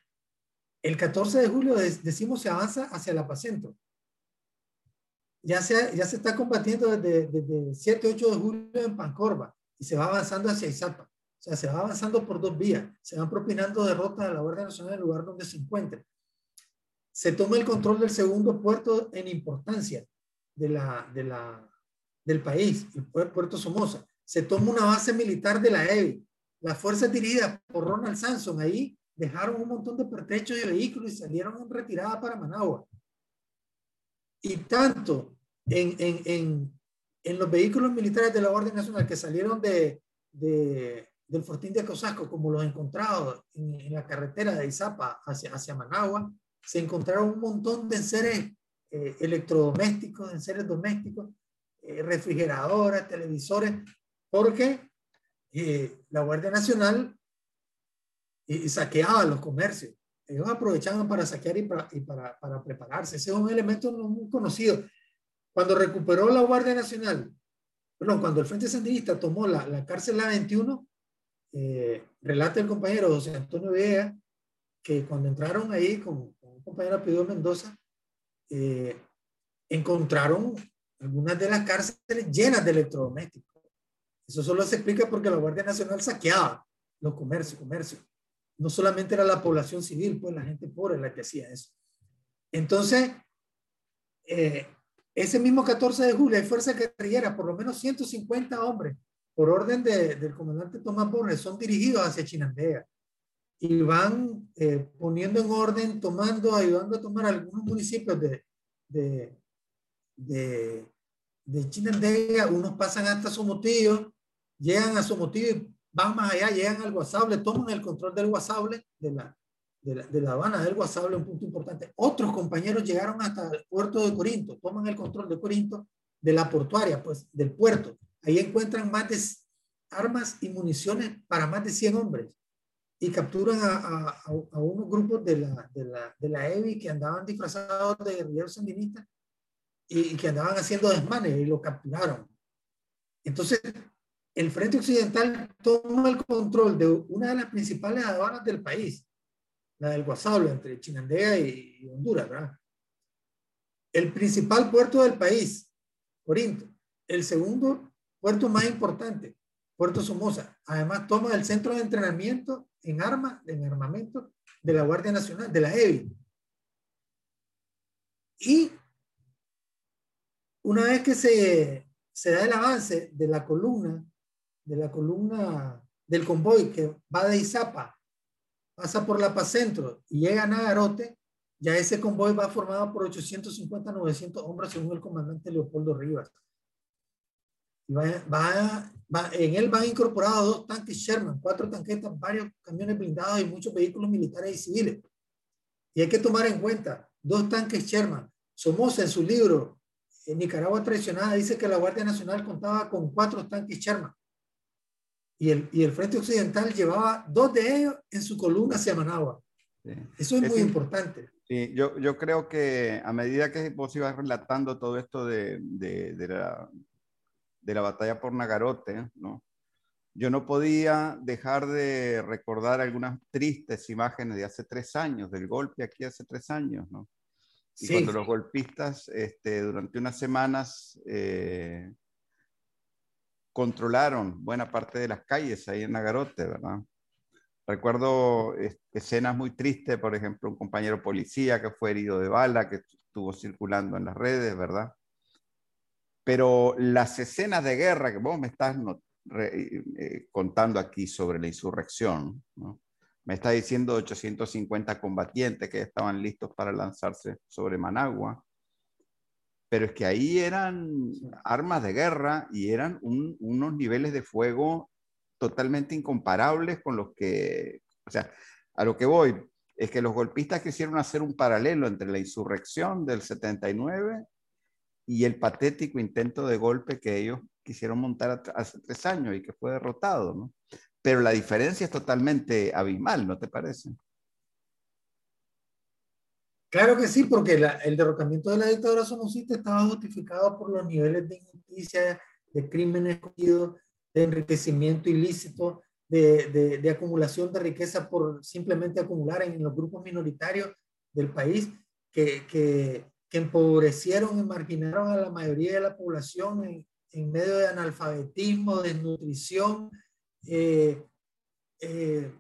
el 14 de julio decimos se avanza hacia el Apacento ya se, ya se está combatiendo desde, desde 7, 8 de julio en Pancorva y se va avanzando hacia Izapa. O sea, se va avanzando por dos vías. Se van propinando derrotas a la Guardia Nacional en el lugar donde se encuentre. Se toma el control del segundo puerto en importancia de la, de la, del país, el puerto Somoza. Se toma una base militar de la EVI. Las fuerzas dirigidas por Ronald Sanson ahí dejaron un montón de pertrechos y vehículos y salieron en retirada para Managua. Y tanto en, en, en, en, los vehículos militares de la Guardia Nacional que salieron de, de del Fortín de Cosasco, como los encontrados en, en, la carretera de Izapa hacia, hacia Managua, se encontraron un montón de enseres eh, electrodomésticos, enseres domésticos, eh, refrigeradoras, televisores, porque eh, la Guardia Nacional saqueaba los comercios. Ellos aprovechaban para saquear y para, y para, para prepararse. Ese es un elemento muy conocido. Cuando recuperó la Guardia Nacional, perdón, cuando el Frente Sandinista tomó la, la cárcel A21, eh, relata el compañero José Antonio Vega que cuando entraron ahí con, con un compañero apellido Mendoza, eh, encontraron algunas de las cárceles llenas de electrodomésticos. Eso solo se explica porque la Guardia Nacional saqueaba los comercios, comercios. No solamente era la población civil, pues la gente pobre la que hacía eso. Entonces, eh, ese mismo 14 de julio hay fuerza guerrillera, por lo menos 150 hombres, por orden de, del comandante Tomás Borges, son dirigidos hacia Chinandega y van eh, poniendo en orden, tomando, ayudando a tomar algunos municipios de, de, de, de Chinandega, unos pasan hasta Somotillo, llegan a Somotillo y van más allá, llegan al Guasable, toman el control del Guasable, de la, de la, de la Habana del Guasable, un punto importante. Otros compañeros llegaron hasta el puerto de Corinto, toman el control de Corinto, de la portuaria, pues del puerto. Ahí encuentran más de armas y municiones para más de 100 hombres y capturan a, a, a unos grupos de la, de, la, de la EBI que andaban disfrazados de guerrilleros sandinistas y, y que andaban haciendo desmanes y lo capturaron. Entonces, el Frente Occidental toma el control de una de las principales aduanas del país, la del Guasable, entre Chinandega y Honduras, ¿verdad? El principal puerto del país, Corinto. El segundo puerto más importante, Puerto Somoza. Además, toma el centro de entrenamiento en armas, en armamento de la Guardia Nacional, de la EBI. Y una vez que se da el avance de la columna, de la columna del convoy que va de Izapa, pasa por La Paz Centro y llega a Nagarote, ya ese convoy va formado por 850, 900 hombres según el comandante Leopoldo Rivas. Va, va, va, en él van incorporados dos tanques Sherman, cuatro tanquetas, varios camiones blindados y muchos vehículos militares y civiles. Y hay que tomar en cuenta, dos tanques Sherman. Somoza en su libro en Nicaragua traicionada dice que la Guardia Nacional contaba con cuatro tanques Sherman. Y el, y el Frente Occidental llevaba dos de ellos en su columna hacia Managua. Sí. Eso es, es muy importante. Sí, yo, yo creo que a medida que vos ibas relatando todo esto de, de, de, la, de la batalla por Nagarote, ¿no? yo no podía dejar de recordar algunas tristes imágenes de hace tres años, del golpe aquí hace tres años, ¿no? Y sí, cuando sí. los golpistas este, durante unas semanas eh, controlaron buena parte de las calles ahí en Nagarote, ¿verdad? Recuerdo escenas muy tristes, por ejemplo, un compañero policía que fue herido de bala, que estuvo circulando en las redes, ¿verdad? Pero las escenas de guerra que vos me estás eh, contando aquí sobre la insurrección, me está diciendo 850 combatientes que estaban listos para lanzarse sobre Managua, pero es que ahí eran armas de guerra y eran un, unos niveles de fuego totalmente incomparables con los que, o sea, a lo que voy es que los golpistas quisieron hacer un paralelo entre la insurrección del 79 y el patético intento de golpe que ellos quisieron montar hace tres años y que fue derrotado, ¿no? Pero la diferencia es totalmente abismal, ¿no te parece? Claro que sí, porque el derrocamiento de la dictadura somocista estaba justificado por los niveles de injusticia, de crímenes cometidos, de enriquecimiento ilícito, de, acumulación de riqueza por simplemente acumular en, los grupos minoritarios del país que, empobrecieron y marginaron a la mayoría de la población en, en medio de analfabetismo, desnutrición, eh, eh,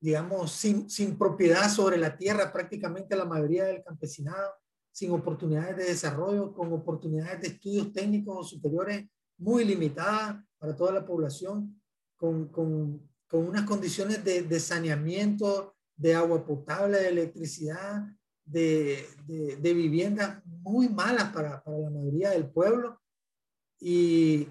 digamos, sin, sin propiedad sobre la tierra, prácticamente la mayoría del campesinado, sin oportunidades de desarrollo, con oportunidades de estudios técnicos o superiores muy limitadas para toda la población, con, con, con unas condiciones de, de, saneamiento, de agua potable, de electricidad, de, de, de viviendas muy malas para, para, la mayoría del pueblo. Y,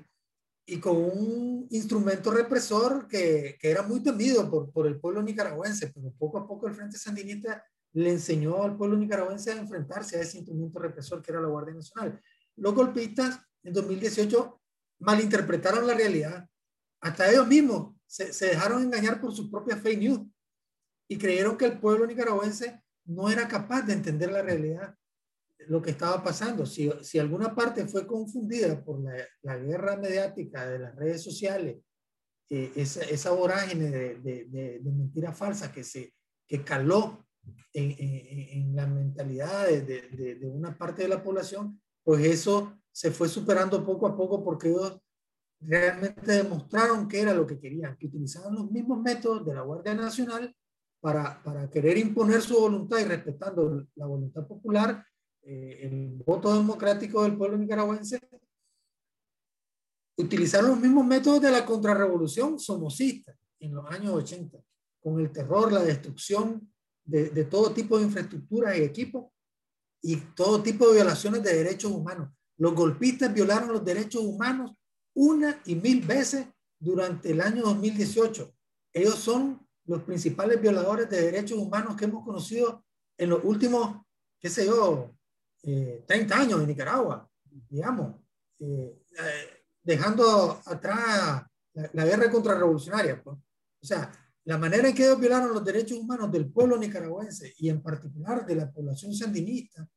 y con un instrumento represor que, que, era muy temido por, por el pueblo nicaragüense, pero poco a poco el Frente Sandinista le enseñó al pueblo nicaragüense a enfrentarse a ese instrumento represor que era la Guardia Nacional. Los golpistas en 2018 malinterpretaron la realidad. Hasta ellos mismos se, se dejaron engañar por su propia fake news y creyeron que el pueblo nicaragüense no era capaz de entender la realidad, lo que estaba pasando. Si, si alguna parte fue confundida por la, la guerra mediática de las redes sociales, eh, esa, esa vorágine de, de, de, de mentiras falsas que, se, que caló en, en, en la mentalidad de, una parte de la población, pues eso se fue superando poco a poco porque ellos realmente demostraron que era lo que querían, que utilizaban los mismos métodos de la Guardia Nacional para, para querer imponer su voluntad y respetando la voluntad popular, eh, el voto democrático del pueblo nicaragüense, utilizaron los mismos métodos de la contrarrevolución somocista en los años 80, con el terror, la destrucción de, de todo tipo de infraestructura y equipos y todo tipo de violaciones de derechos humanos Los golpistas violaron los derechos humanos una y mil veces durante el año 2018. Ellos son los principales violadores de derechos humanos que hemos conocido en los últimos, qué sé yo, 30 eh, años en Nicaragua, digamos, eh, eh, dejando atrás la, guerra contrarrevolucionaria. Pues. O sea, la manera en que ellos violaron los derechos humanos del pueblo nicaragüense y en particular de la población sandinista,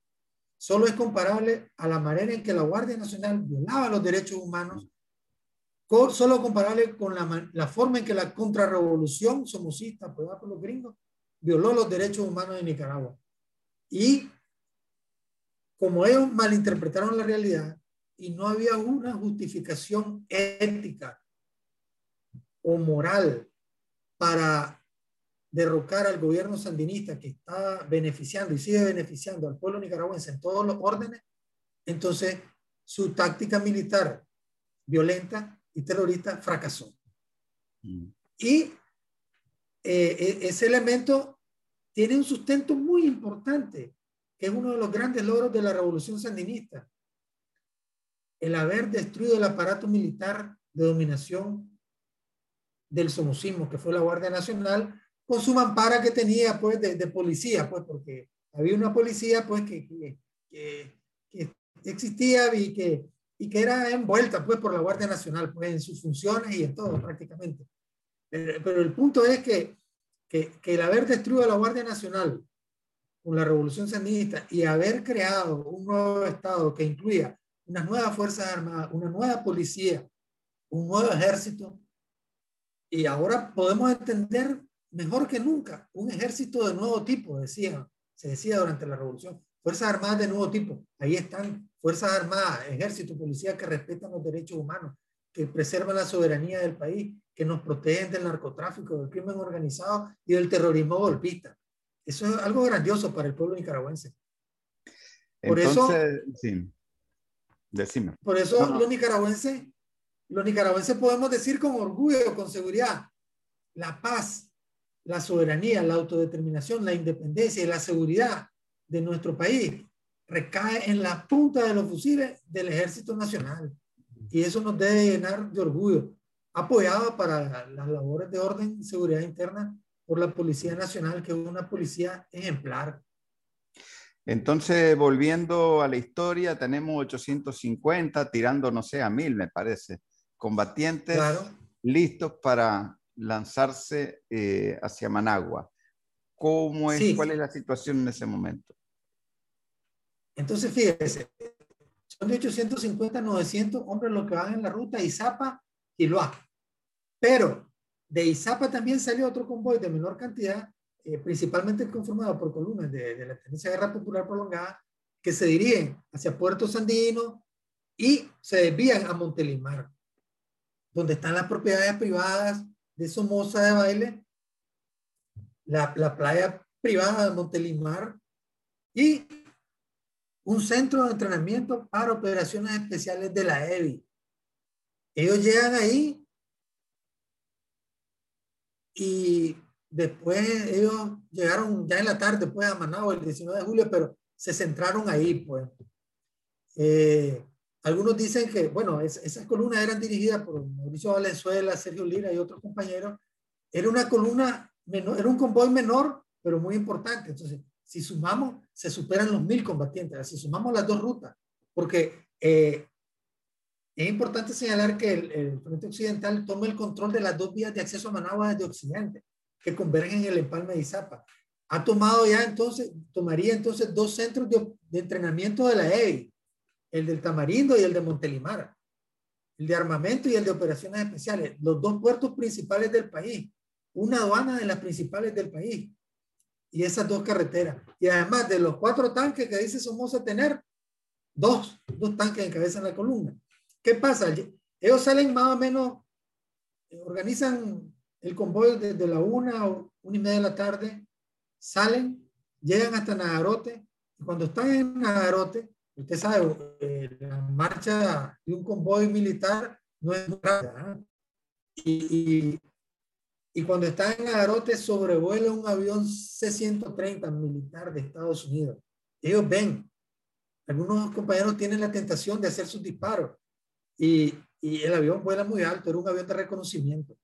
solo es comparable a la manera en que la Guardia Nacional violaba los derechos humanos, solo comparable con la, la forma en que la contrarrevolución somocista apoyada por los gringos violó los derechos humanos de Nicaragua. Y como ellos malinterpretaron la realidad y no había una justificación ética o moral para derrocar al gobierno sandinista que está beneficiando y sigue beneficiando al pueblo nicaragüense en todos los órdenes, entonces su táctica militar violenta y terrorista fracasó. Mm. Y eh, e, ese elemento tiene un sustento muy importante, que es uno de los grandes logros de la revolución sandinista, el haber destruido el aparato militar de dominación del somocismo, que fue la Guardia Nacional, con su mampara que tenía pues de, policía, pues porque había una policía pues que, que, existía y que, y que era envuelta pues por la Guardia Nacional, pues en sus funciones y en todo prácticamente. Pero, el punto es que, que, que el haber destruido la Guardia Nacional con la revolución sandinista y haber creado un nuevo Estado que incluía unas nuevas Fuerzas Armadas, una nueva policía, un nuevo ejército, y ahora podemos entender mejor que nunca un ejército de nuevo tipo, decía, se decía durante la revolución. Fuerzas Armadas de nuevo tipo. Ahí están Fuerzas Armadas, Ejército, Policía que respetan los derechos humanos, que preservan la soberanía del país, que nos protegen del narcotráfico, del crimen organizado y del terrorismo golpista. Eso es algo grandioso para el pueblo nicaragüense. Por Entonces, eso, sí. Decime. Por eso los nicaragüenses los nicaragüenses podemos decir con orgullo, con seguridad, la paz, la soberanía, la autodeterminación, la independencia y la seguridad de nuestro país recae en la punta de los fusiles del Ejército Nacional. Y eso nos debe llenar de orgullo, apoyado para las labores de orden y seguridad interna por la Policía Nacional, que es una policía ejemplar. Entonces, volviendo a la historia, tenemos 850, tirando, no sé, a mil, me parece combatientes listos para lanzarse eh, hacia Managua. ¿Cómo es, ¿Cuál es la situación en ese momento? Entonces, fíjese, son de 850 900 hombres los que van en la ruta Izapa y Loa. Pero de Izapa también salió otro convoy de menor cantidad, eh, principalmente conformado por columnas de, de la Tendencia Guerra Popular Prolongada, que se dirigen hacia Puerto Sandino y se desvían a Montelimar donde están las propiedades privadas de Somoza de Baile, la, la playa privada de Montelimar y un centro de entrenamiento para operaciones especiales de la EBI. Ellos llegan ahí y después ellos llegaron ya en la tarde, pues a Managua el 19 de julio, pero se centraron ahí, pues. Eh, algunos dicen que, bueno, esas columnas eran dirigidas por Mauricio Valenzuela, Sergio Lira y otros compañeros. Era una columna menor, era un convoy menor, pero muy importante. Entonces, si sumamos, se superan los mil combatientes. Si sumamos las dos rutas, porque eh, es importante señalar que el, Frente Occidental toma el control de las dos vías de acceso a Managua desde Occidente, que convergen en el empalme de Izapa. Ha tomado ya entonces, tomaría entonces dos centros de, de entrenamiento de la EI, el del Tamarindo y el de Montelimar, el de armamento y el de operaciones especiales, los dos puertos principales del país, una aduana de las principales del país y esas dos carreteras. Y además de los cuatro tanques que dice Somoza tener, dos, dos tanques encabezan la columna. ¿Qué pasa? Ellos salen más o menos, eh, organizan el convoy desde la una o una y media de la tarde, salen, llegan hasta Nagarote, y cuando están en Nagarote, Usted sabe, eh, la marcha de un convoy militar no es rápida. ¿ah? Y, y, cuando está en Agarote, sobrevuela un avión C-130 militar de Estados Unidos. Ellos ven algunos compañeros tienen la tentación de hacer sus disparos y, y el avión vuela muy alto, era un avión de reconocimiento,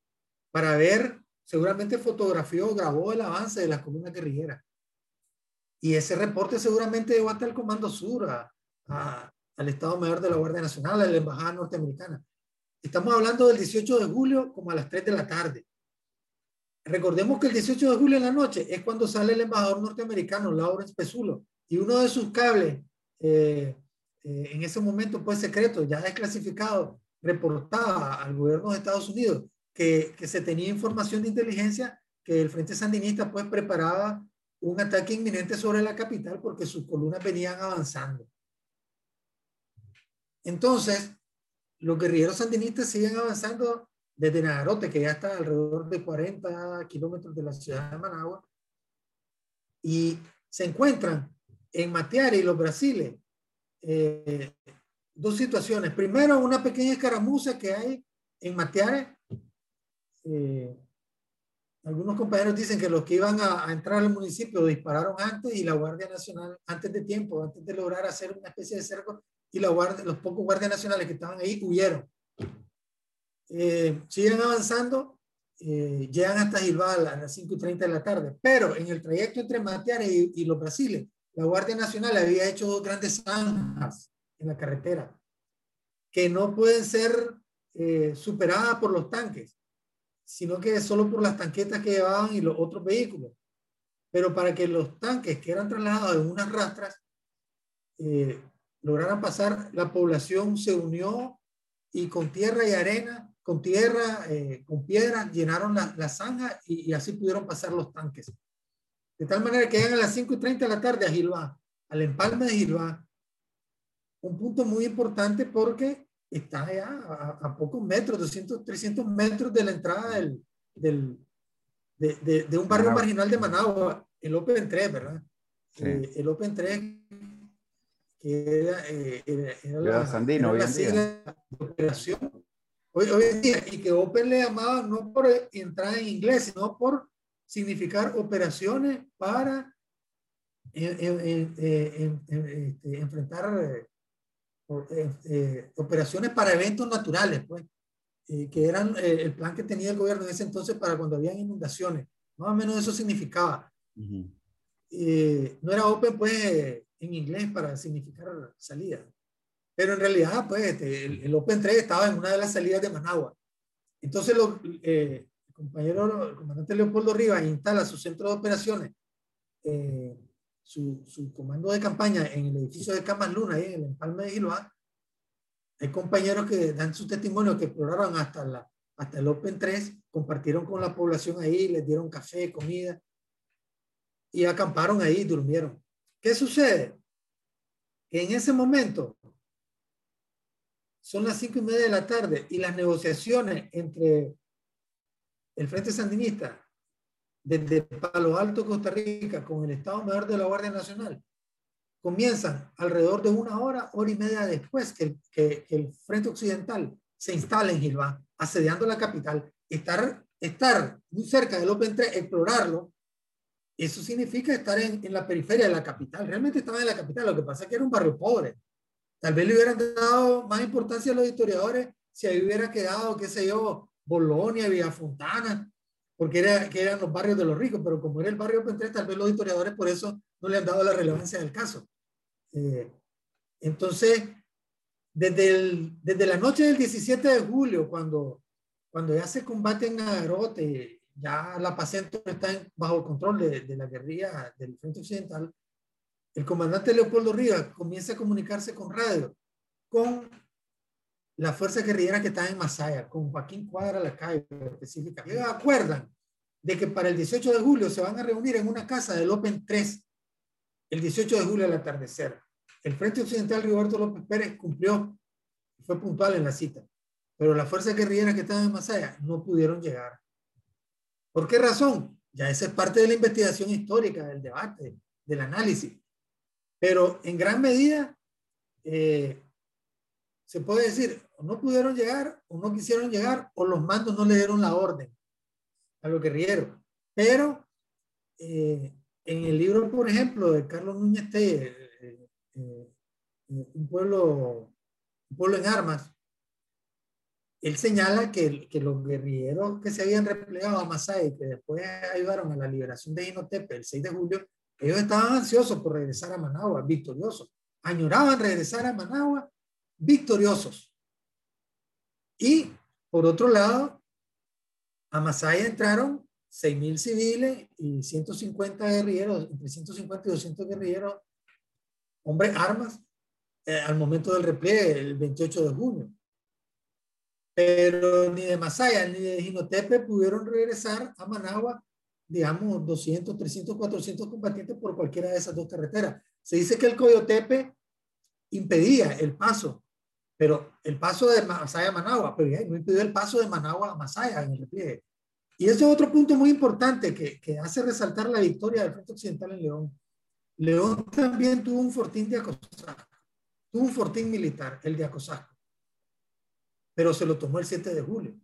para ver, seguramente fotografió, grabó el avance de las columnas guerrilleras. Y ese reporte seguramente llegó hasta el Comando Sur, al Estado Mayor de la Guardia Nacional, a la Embajada Norteamericana. Estamos hablando del 18 de julio como a las 3 de la tarde. Recordemos que el 18 de julio en la noche es cuando sale el embajador norteamericano, Lawrence Pesulo, y uno de sus cables, eh, eh, en ese momento pues secreto, ya desclasificado, reportaba al gobierno de Estados Unidos que, que se tenía información de inteligencia que el Frente Sandinista pues preparaba un ataque inminente sobre la capital porque sus columnas venían avanzando. Entonces, los guerrilleros sandinistas siguen avanzando desde Nagarote, que ya está alrededor de 40 kilómetros de la ciudad de Managua, y se encuentran en Mateare y los Brasiles eh, dos situaciones. Primero, una pequeña escaramuza que hay en Mateare. Eh, algunos compañeros dicen que los que iban a, entrar al municipio dispararon antes y la Guardia Nacional, antes de tiempo, antes de lograr hacer una especie de cerco, y la guardia, los pocos guardias nacionales que estaban ahí huyeron. Eh, siguen avanzando, eh, llegan hasta Gilbal a las 5 y 30 de la tarde, pero en el trayecto entre Mateare y, los Brasiles, la Guardia Nacional había hecho dos grandes zanjas en la carretera que no pueden ser eh, superadas por los tanques, sino que solo por las tanquetas que llevaban y los otros vehículos. Pero para que los tanques que eran trasladados en unas rastras eh, lograran pasar, la población se unió y con tierra y arena con tierra, eh, con piedra, llenaron la, la zanja y, así pudieron pasar los tanques. De tal manera que llegan a las 5 y 30 de la tarde a Gilbá, al empalme de Gilbá, un punto muy importante porque está ya a, pocos metros, 200, 300 metros de la entrada del, del de, de, un barrio marginal de Managua, el Open 3, ¿verdad? Eh, el Open 3, que era, eh, era, la, Sandino, era la sigla de operación. Hoy, en día, y que Open le llamaba no por entrar en inglés, sino por significar operaciones para enfrentar eh, eh, operaciones para eventos naturales, pues, eh, que eran el plan que tenía el gobierno en ese entonces para cuando había inundaciones. Más o menos eso significaba. no era open, pues, en inglés para significar salida. Pero en realidad, pues, este, el, Open 3 estaba en una de las salidas de Managua. Entonces, lo, eh, compañero, el comandante Leopoldo Rivas instala su centro de operaciones, eh, su, su, comando de campaña en el edificio de Camas Luna, ahí en el empalme de Giloa. Hay compañeros que dan su testimonio que exploraron hasta, la, hasta el Open 3, compartieron con la población ahí, les dieron café, comida y acamparon ahí durmieron. ¿Qué sucede? Que en ese momento son las cinco y media de la tarde y las negociaciones entre el Frente Sandinista desde Palo Alto, Costa Rica, con el Estado Mayor de la Guardia Nacional, comienzan alrededor de una hora, hora y media después que el, Frente Occidental se instala en Gilbá, asediando la capital. Estar, estar muy cerca del Open 3, explorarlo, eso significa estar en, en, la periferia de la capital. Realmente estaba en la capital, lo que pasa es que era un barrio pobre. Tal vez le hubieran dado más importancia a los historiadores si ahí hubiera quedado, qué sé yo, Bolonia, Villa Fontana, porque era, que eran los barrios de los ricos, pero como era el barrio Pentres, tal vez los historiadores por eso no le han dado la relevancia del caso. Eh, entonces, desde, el, desde la noche del 17 de julio, cuando, cuando ya se combate en Nagarote, ya la paciente está bajo el control de, de la guerrilla del Frente Occidental, el comandante Leopoldo Rivas comienza a comunicarse con radio con la fuerza guerrillera que está en Masaya, con Joaquín Cuadra la calle específica. Ellos acuerdan de que para el 18 de julio se van a reunir en una casa del Open 3, el 18 de julio al atardecer. El Frente Occidental Roberto López Pérez cumplió, fue puntual en la cita, pero las fuerzas guerrilleras que estaban en Masaya no pudieron llegar. ¿Por qué razón? Ya esa es parte de la investigación histórica, del debate, del análisis. Pero en gran medida, eh, se puede decir, o no pudieron llegar, o no quisieron llegar, o los mandos no le dieron la orden a los guerrilleros. Pero eh, en el libro, por ejemplo, de Carlos Núñez Telle, eh, eh, un pueblo, un pueblo en armas, él señala que, que, los guerrilleros que se habían replegado a Masai, que después ayudaron a la liberación de Inotepe el 6 de julio, ellos estaban ansiosos por regresar a Managua, victoriosos. Añoraban regresar a Managua, victoriosos. Y por otro lado, a Masaya entraron 6.000 civiles y 150 guerrilleros, entre 150 y 200 guerrilleros, hombres armas, eh, al momento del repliegue, el 28 de junio. Pero ni de Masaya ni de Jinotepe pudieron regresar a Managua, digamos, 200, 300, 400 combatientes por cualquiera de esas dos carreteras. Se dice que el Coyotepe impedía el paso, pero el paso de Masaya a Managua, pero ya no impidió el paso de Managua a Masaya en el repliegue. Y ese es otro punto muy importante que, que hace resaltar la victoria del Frente Occidental en León. León también tuvo un fortín de Acosasco, tuvo un fortín militar, el de Acosasco, pero se lo tomó el 7 de julio.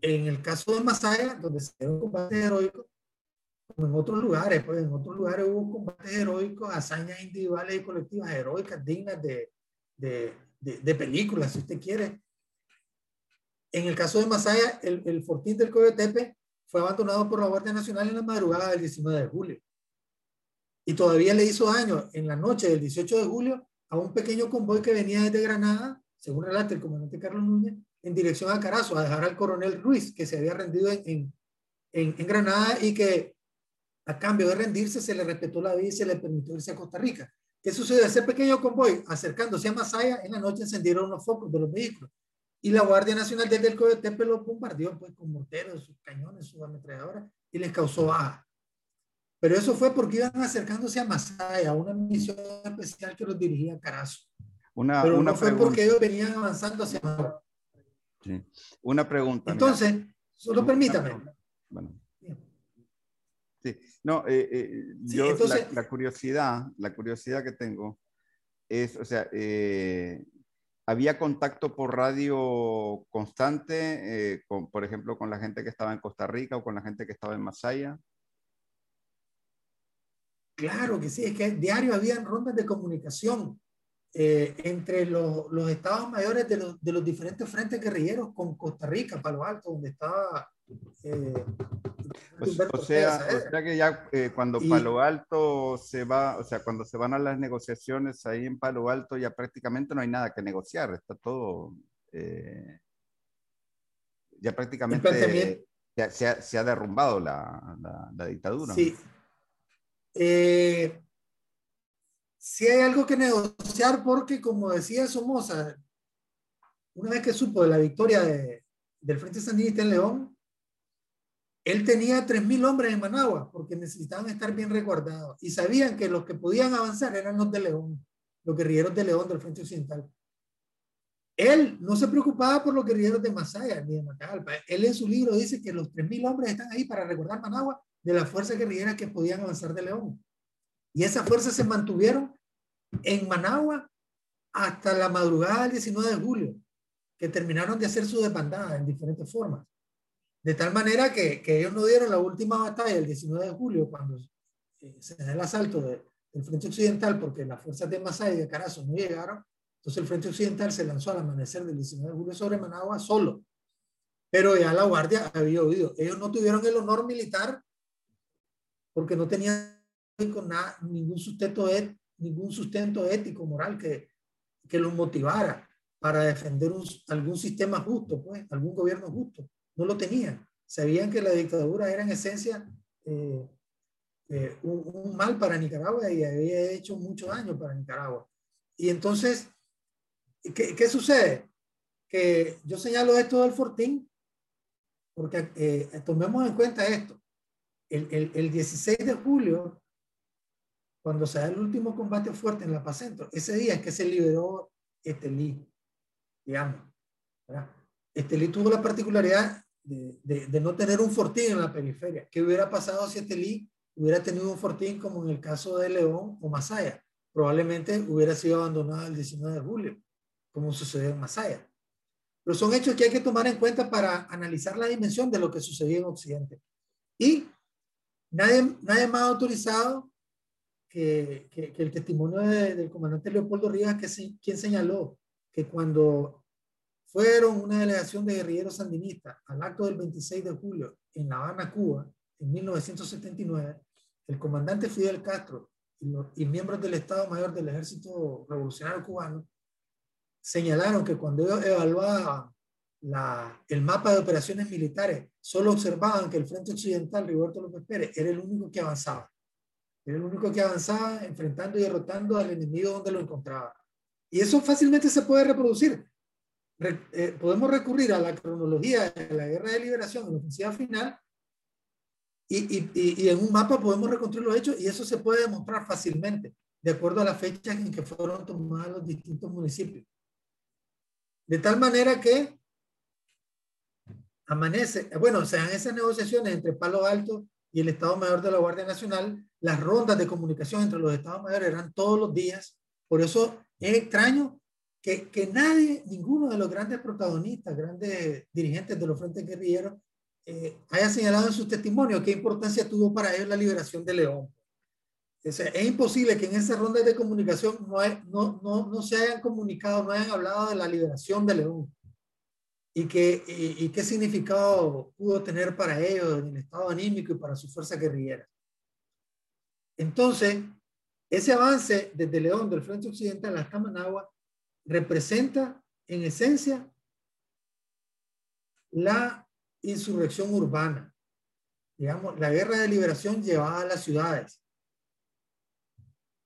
En el caso de Masaya, donde se dio un combate heroico, como en otros lugares, pues en otros lugares hubo combates heroicos, hazañas individuales y colectivas heroicas, dignas de, de, de, películas, si usted quiere. En el caso de Masaya, el, el fortín del Coyotepe fue abandonado por la Guardia Nacional en la madrugada del 19 de julio. Y todavía le hizo daño en la noche del 18 de julio a un pequeño convoy que venía desde Granada, según relata el comandante Carlos Núñez, en dirección a Carazo, a dejar al coronel Ruiz, que se había rendido en, en, en, Granada y que a cambio de rendirse se le respetó la vida y se le permitió irse a Costa Rica. ¿Qué sucedió? Ese pequeño convoy, acercándose a Masaya, en la noche encendieron los focos de los vehículos y la Guardia Nacional desde el Coyotepe los bombardeó pues, con morteros, sus cañones, sus ametralladoras y les causó baja. Pero eso fue porque iban acercándose a Masaya, a una misión especial que los dirigía Carazo. Una, Pero una no fue pregunta. porque ellos venían avanzando hacia. Sí. Una pregunta. Entonces, mira. solo Una permítame. pregunta. Bueno. Sí. No, eh, eh, Sí, yo entonces- la, la curiosidad, la curiosidad que tengo es, o sea, eh, había contacto por radio constante, con, por ejemplo, con la gente que estaba en Costa Rica o con la gente que estaba en Masaya. Claro que sí, es que diario habían rondas de comunicación entre los, los estados mayores de los, de los diferentes frentes guerrilleros con Costa Rica, Palo Alto, donde estaba... eh, O, Humberto o sea, o Saavedra. sea que ya eh, cuando Y- Palo Alto se va, o sea, cuando se van a las negociaciones ahí en Palo Alto ya prácticamente no hay nada que negociar, está todo, eh, ya prácticamente planteamiento, se, ha- se ha, derrumbado la, la- la dictadura. Sí. Eh, sí hay algo que negociar porque, como decía Somoza, una vez que supo de la victoria de- del Frente Sandinista en León, él tenía 3.000 hombres en Managua porque necesitaban estar bien resguardados y sabían que los que podían avanzar eran los de León, los guerrilleros de León del Frente Occidental. Él no se preocupaba por los guerrilleros de Masaya ni de Matagalpa. Él en su libro dice que los 3.000 hombres están ahí para resguardar Managua de las fuerzas guerrilleras que podían avanzar de León. Y esas fuerzas se mantuvieron en Managua hasta la madrugada del 19 de julio, que terminaron de hacer su desbandada en diferentes formas. De tal manera que, que ellos no dieron la última batalla el 19 de julio, cuando eh, se da el asalto de- del Frente Occidental, porque las fuerzas de Masaya y de Carazo no llegaron. Entonces el Frente Occidental se lanzó al amanecer del 19 de julio sobre Managua solo. Pero ya la Guardia había oído. Ellos no tuvieron el honor militar porque no tenían ningún sustento ético, moral que, que los motivara para defender un- algún sistema justo, pues, algún gobierno justo. No lo tenían. Sabían que la dictadura era en esencia eh, eh, un, un mal para Nicaragua y había hecho mucho daño para Nicaragua. Y entonces, ¿qué, qué sucede? Que yo señalo esto del Fortín porque eh, tomemos en cuenta esto. El, el, el 16 de julio, cuando se da el último combate fuerte en la Paz Centro, ese día es que se liberó Estelí, digamos. ¿verdad? Estelí tuvo la particularidad de, de, de, no tener un fortín en la periferia. ¿Qué hubiera pasado si Estelí hubiera tenido un fortín como en el caso de León o Masaya? Probablemente hubiera sido abandonado el 19 de julio, como sucedió en Masaya. Pero son hechos que hay que tomar en cuenta para analizar la dimensión de lo que sucedió en Occidente. Y nadie, nadie más autorizado que, que, el testimonio del comandante Leopoldo Rivas, que se, quien señaló que cuando fueron una delegación de guerrilleros sandinistas al acto del 26 de julio en La Habana, Cuba, en 1979, el comandante Fidel Castro y, y miembros del Estado Mayor del Ejército Revolucionario Cubano señalaron que cuando ellos evaluaban la, el mapa de operaciones militares, solo observaban que el Frente Occidental, Roberto López Pérez, era el único que avanzaba. Era el único que avanzaba enfrentando y derrotando al enemigo donde lo encontraba. Y eso fácilmente se puede reproducir. Eh, podemos recurrir a la cronología de la guerra de liberación en la ofensiva final y, y, y, en un mapa podemos reconstruir los hechos y eso se puede demostrar fácilmente de acuerdo a las fechas en que fueron tomados los distintos municipios. De tal manera que amanece, bueno, o sea, en esas negociaciones entre Palo Alto y el Estado Mayor de la Guardia Nacional, las rondas de comunicación entre los Estados Mayores eran todos los días. Por eso es extraño que, nadie, ninguno de los grandes protagonistas, grandes dirigentes de los frentes guerrilleros, eh, haya señalado en su testimonio qué importancia tuvo para ellos la liberación de León. es imposible que en esas rondas de comunicación no, no, no, no se hayan comunicado, no hayan hablado de la liberación de León y, qué significado pudo tener para ellos en el estado anímico y para su fuerza guerrillera. Entonces, ese avance desde León, del Frente Occidental hasta Managua, representa en esencia la insurrección urbana, digamos, la guerra de liberación llevada a las ciudades.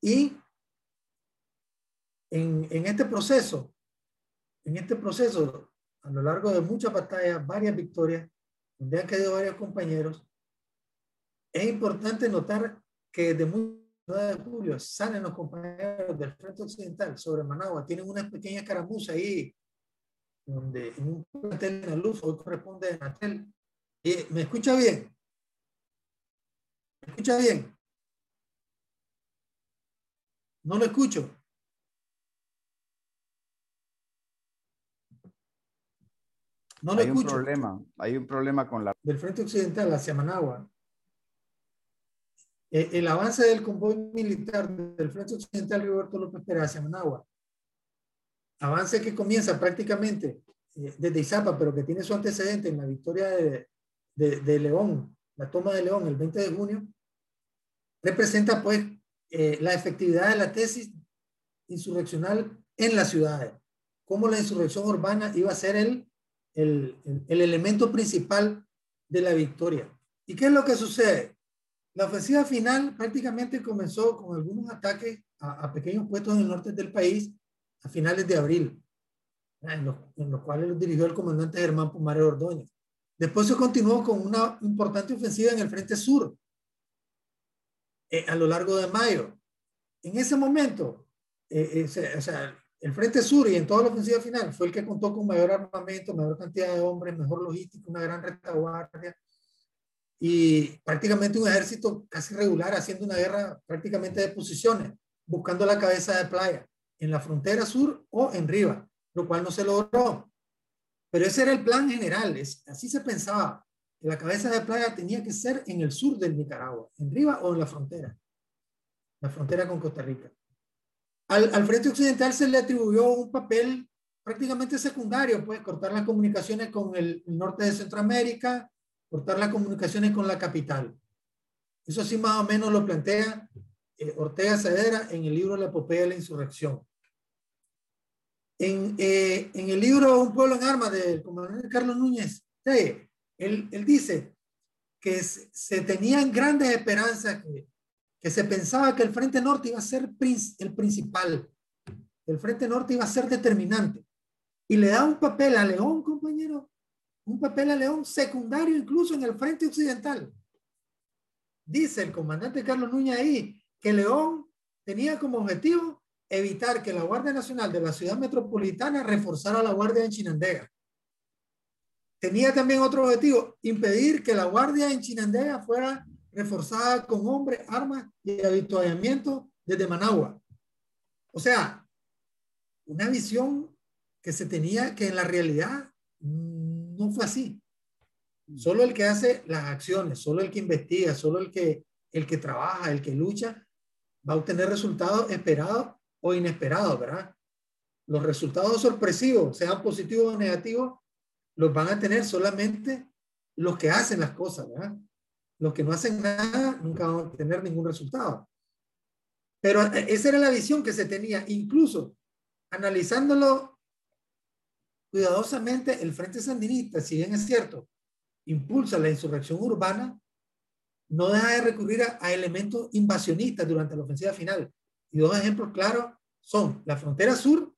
Y en, en este proceso, en este proceso, a lo largo de muchas batallas, varias victorias, donde han caído varios compañeros, es importante notar que desde muy de julio salen los compañeros del Frente Occidental sobre Managua, tienen una pequeña caramuza ahí, donde en un plantel de la luz, hoy corresponde a Natel. ¿Me escucha bien? ¿Me escucha bien? No lo escucho. No hay un problema, hay un problema con la... Del frente occidental hacia Managua. Eh, el avance del convoy militar del frente occidental Roberto López Pérez hacia Managua. Avance que comienza prácticamente eh, desde Izapa, pero que tiene su antecedente en la victoria de, de, León, la toma de León el 20 de junio, representa pues eh, la efectividad de la tesis insurreccional en las ciudades. Cómo la insurrección urbana iba a ser el el, el, elemento principal de la victoria. ¿Y qué es lo que sucede? La ofensiva final prácticamente comenzó con algunos ataques a, pequeños puestos en el norte del país a finales de abril, en los, en los cuales los dirigió el comandante Germán Pumares Ordóñez. Después se continuó con una importante ofensiva en el frente sur eh, a lo largo de mayo. En ese momento, eh, eh, o sea, el Frente Sur y en toda la ofensiva final fue el que contó con mayor armamento, mayor cantidad de hombres, mejor logística, una gran retaguardia y prácticamente un ejército casi regular haciendo una guerra prácticamente de posiciones, buscando la cabeza de playa en la frontera sur o en Riva, lo cual no se logró. Pero ese era el plan general, así se pensaba, que la cabeza de playa tenía que ser en el sur del Nicaragua, en Riva o en la frontera, la frontera con Costa Rica. Al, Frente Occidental se le atribuyó un papel prácticamente secundario, pues cortar las comunicaciones con el, norte de Centroamérica, cortar las comunicaciones con la capital. Eso sí más o menos lo plantea eh, Ortega Cedera en el libro La epopeya de la insurrección. En, eh, en, el libro Un pueblo en armas del comandante Carlos Núñez, él, él, dice que se tenían grandes esperanzas que que se pensaba que el Frente Norte iba a ser el principal, el Frente Norte iba a ser determinante. Y le da un papel a León, compañero, un papel a León secundario incluso en el Frente Occidental. Dice el comandante Carlos Núñez ahí que León tenía como objetivo evitar que la Guardia Nacional de la ciudad metropolitana reforzara la Guardia en Chinandega. Tenía también otro objetivo, impedir que la Guardia en Chinandega fuera reforzada con hombres, armas y habituallamiento desde Managua. O sea, una visión que se tenía que en la realidad no fue así. Solo el que hace las acciones, solo el que investiga, solo el que, el que trabaja, el que lucha, va a obtener resultados esperados o inesperados, ¿verdad? Los resultados sorpresivos, sean positivos o negativos, los van a tener solamente los que hacen las cosas, ¿verdad? Los que no hacen nada nunca van a tener ningún resultado. Pero eh, esa era la visión que se tenía, incluso analizándolo cuidadosamente, el Frente Sandinista, si bien es cierto, impulsa la insurrección urbana, no deja de recurrir a, elementos invasionistas durante la ofensiva final. Y dos ejemplos claros son la frontera sur,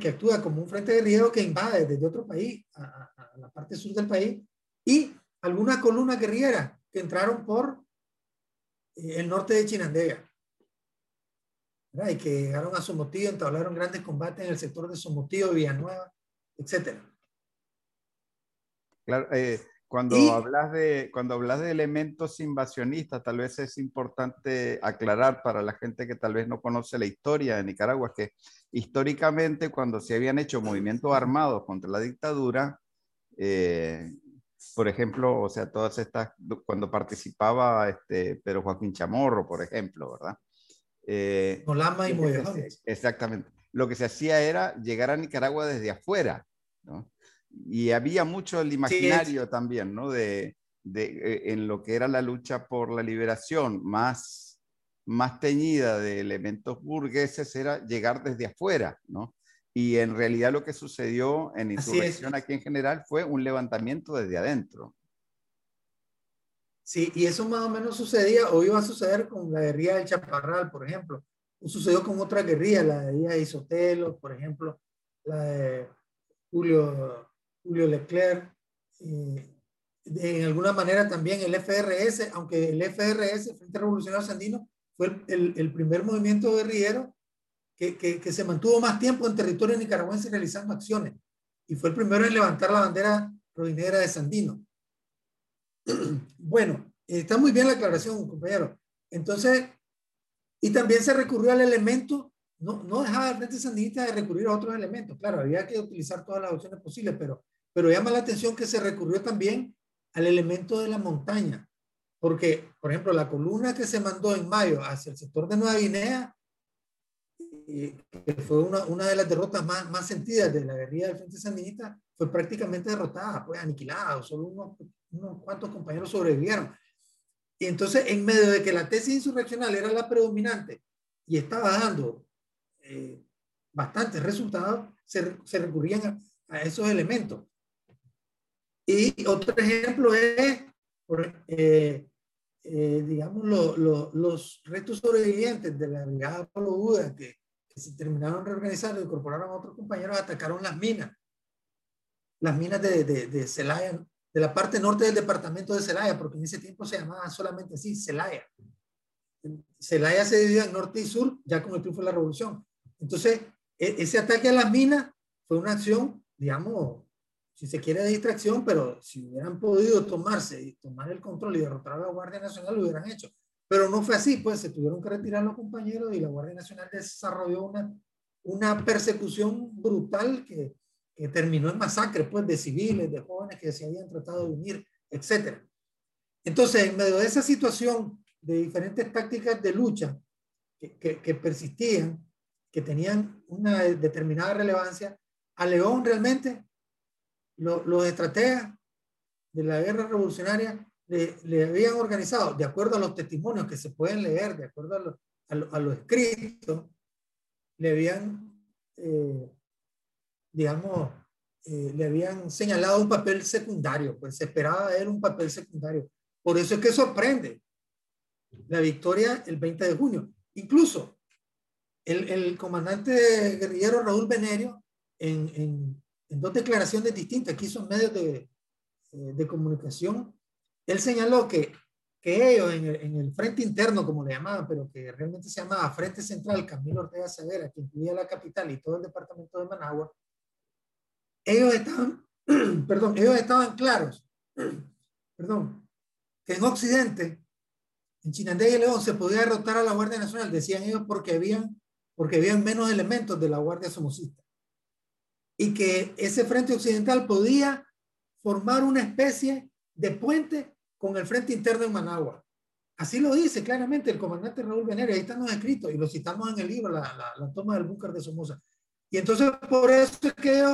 que actúa como un frente guerrillero que invade desde otro país a, la parte sur del país, y algunas columnas guerrilleras que entraron por eh, el norte de Chinandega. Y que llegaron a Somotillo, entablaron grandes combates en el sector de Somotillo, Villanueva, etc. Claro, eh, cuando, hablas de, cuando hablas de elementos invasionistas, tal vez es importante aclarar para la gente que tal vez no conoce la historia de Nicaragua, que históricamente cuando se habían hecho movimientos armados contra la dictadura, eh, por ejemplo, o sea, todas estas, cuando participaba este, Pedro Joaquín Chamorro, por ejemplo, ¿verdad? Eh, Olama y Exactamente. Lo que se hacía era llegar a Nicaragua desde afuera, ¿no? y había mucho el imaginario también, ¿no? De, de, eh, en lo que era la lucha por la liberación más, más teñida de elementos burgueses era llegar desde afuera, ¿no? Y en realidad lo que sucedió en insurrección aquí en general fue un levantamiento desde adentro. Sí, y eso más o menos sucedía o iba a suceder con la guerrilla del Chaparral, por ejemplo. O sucedió con otra guerrilla, la de Isotelo, por ejemplo, la de Julio Leclerc, eh, en alguna manera también el FRS, aunque el FRS, Frente Revolucionario Sandino, fue el, primer movimiento guerrillero que, se mantuvo más tiempo en territorio nicaragüense realizando acciones y fue el primero en levantar la bandera rojinegra de Sandino. [CLEARS THROAT] Bueno, está muy bien la aclaración, compañero. Entonces, y también se recurrió al elemento, no, no dejaba el Frente Sandinista de recurrir a otros elementos. Claro, había que utilizar todas las opciones posibles, pero pero llama la atención que se recurrió también al elemento de la montaña, porque, por ejemplo, la columna que se mandó en mayo hacia el sector de Nueva Guinea, que fue una, una de las derrotas más, más sentidas de la guerrilla del Frente Sandinista, fue prácticamente derrotada, pues aniquilada, solo unos, unos cuantos compañeros sobrevivieron. Y entonces, en medio de que la tesis insurreccional era la predominante y estaba dando eh, bastantes resultados, se, se recurrían a, esos elementos. Y otro ejemplo es, eh, eh, digamos, los restos sobrevivientes de la brigada Polo Buda que, se terminaron reorganizando, incorporaron a otros compañeros, atacaron las minas, las minas de, de, de Celaya, de la parte norte del departamento de Celaya, porque en ese tiempo se llamaba solamente así, Celaya. Celaya se dividió en norte y sur, ya con el triunfo de la revolución. Entonces, e, ese ataque a las minas fue una acción, digamos, si se quiere, de distracción, pero si hubieran podido tomarse y tomar el control y derrotar a la Guardia Nacional, lo hubieran hecho. Pero no fue así, pues se tuvieron que retirar los compañeros y la Guardia Nacional desarrolló una, una persecución brutal que, que terminó en masacre, pues, de civiles, de jóvenes que se habían tratado de unir, etc. Entonces, en medio de esa situación de diferentes tácticas de lucha que, que, que persistían, que tenían una determinada relevancia, a León realmente los estrategas de la guerra revolucionaria le, habían organizado, de acuerdo a los testimonios que se pueden leer, de acuerdo a lo, a lo, escrito, le habían, eh, digamos, eh, le habían señalado un papel secundario, pues se esperaba de él un papel secundario. Por eso es que sorprende la victoria el 20 de junio. Incluso el, el comandante guerrillero Raúl Venerio, en, en, en dos declaraciones distintas que hizo en medios de, eh, de comunicación, él señaló que, que ellos en el, en el, frente interno, como le llamaban, pero que realmente se llamaba Frente Central Camilo Ortega Severa, que incluía la capital y todo el departamento de Managua, ellos estaban, [CLEARS THROAT] perdón, ellos estaban claros, [CLEARS THROAT] perdón, que en Occidente, en Chinandega y León, se podía derrotar a la Guardia Nacional, decían ellos, porque habían, porque habían menos elementos de la Guardia Somocista y que ese frente occidental podía formar una especie de puente con el frente interno en Managua. Así lo dice claramente el comandante Raúl Venere, ahí están los escritos y lo citamos en el libro, la, la, toma del búnker de Somoza. Y entonces por eso es que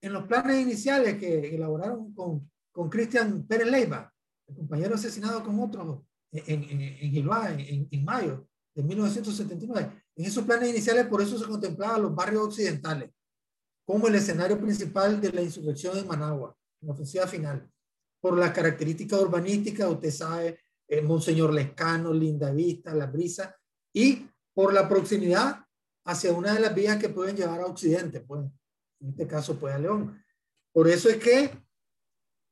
en los planes iniciales que elaboraron con, con Cristian Pérez Leiva, el compañero asesinado con otros en, en, en mayo de 1979, en esos planes iniciales por eso se contemplaban los barrios occidentales como el escenario principal de la insurrección en Managua, la ofensiva final, por las características urbanísticas, usted sabe, eh, Monseñor Lescano, Linda Vista, La Brisa, y por la proximidad hacia una de las vías que pueden llevar a Occidente, pues, en este caso, pues a León. Por eso es que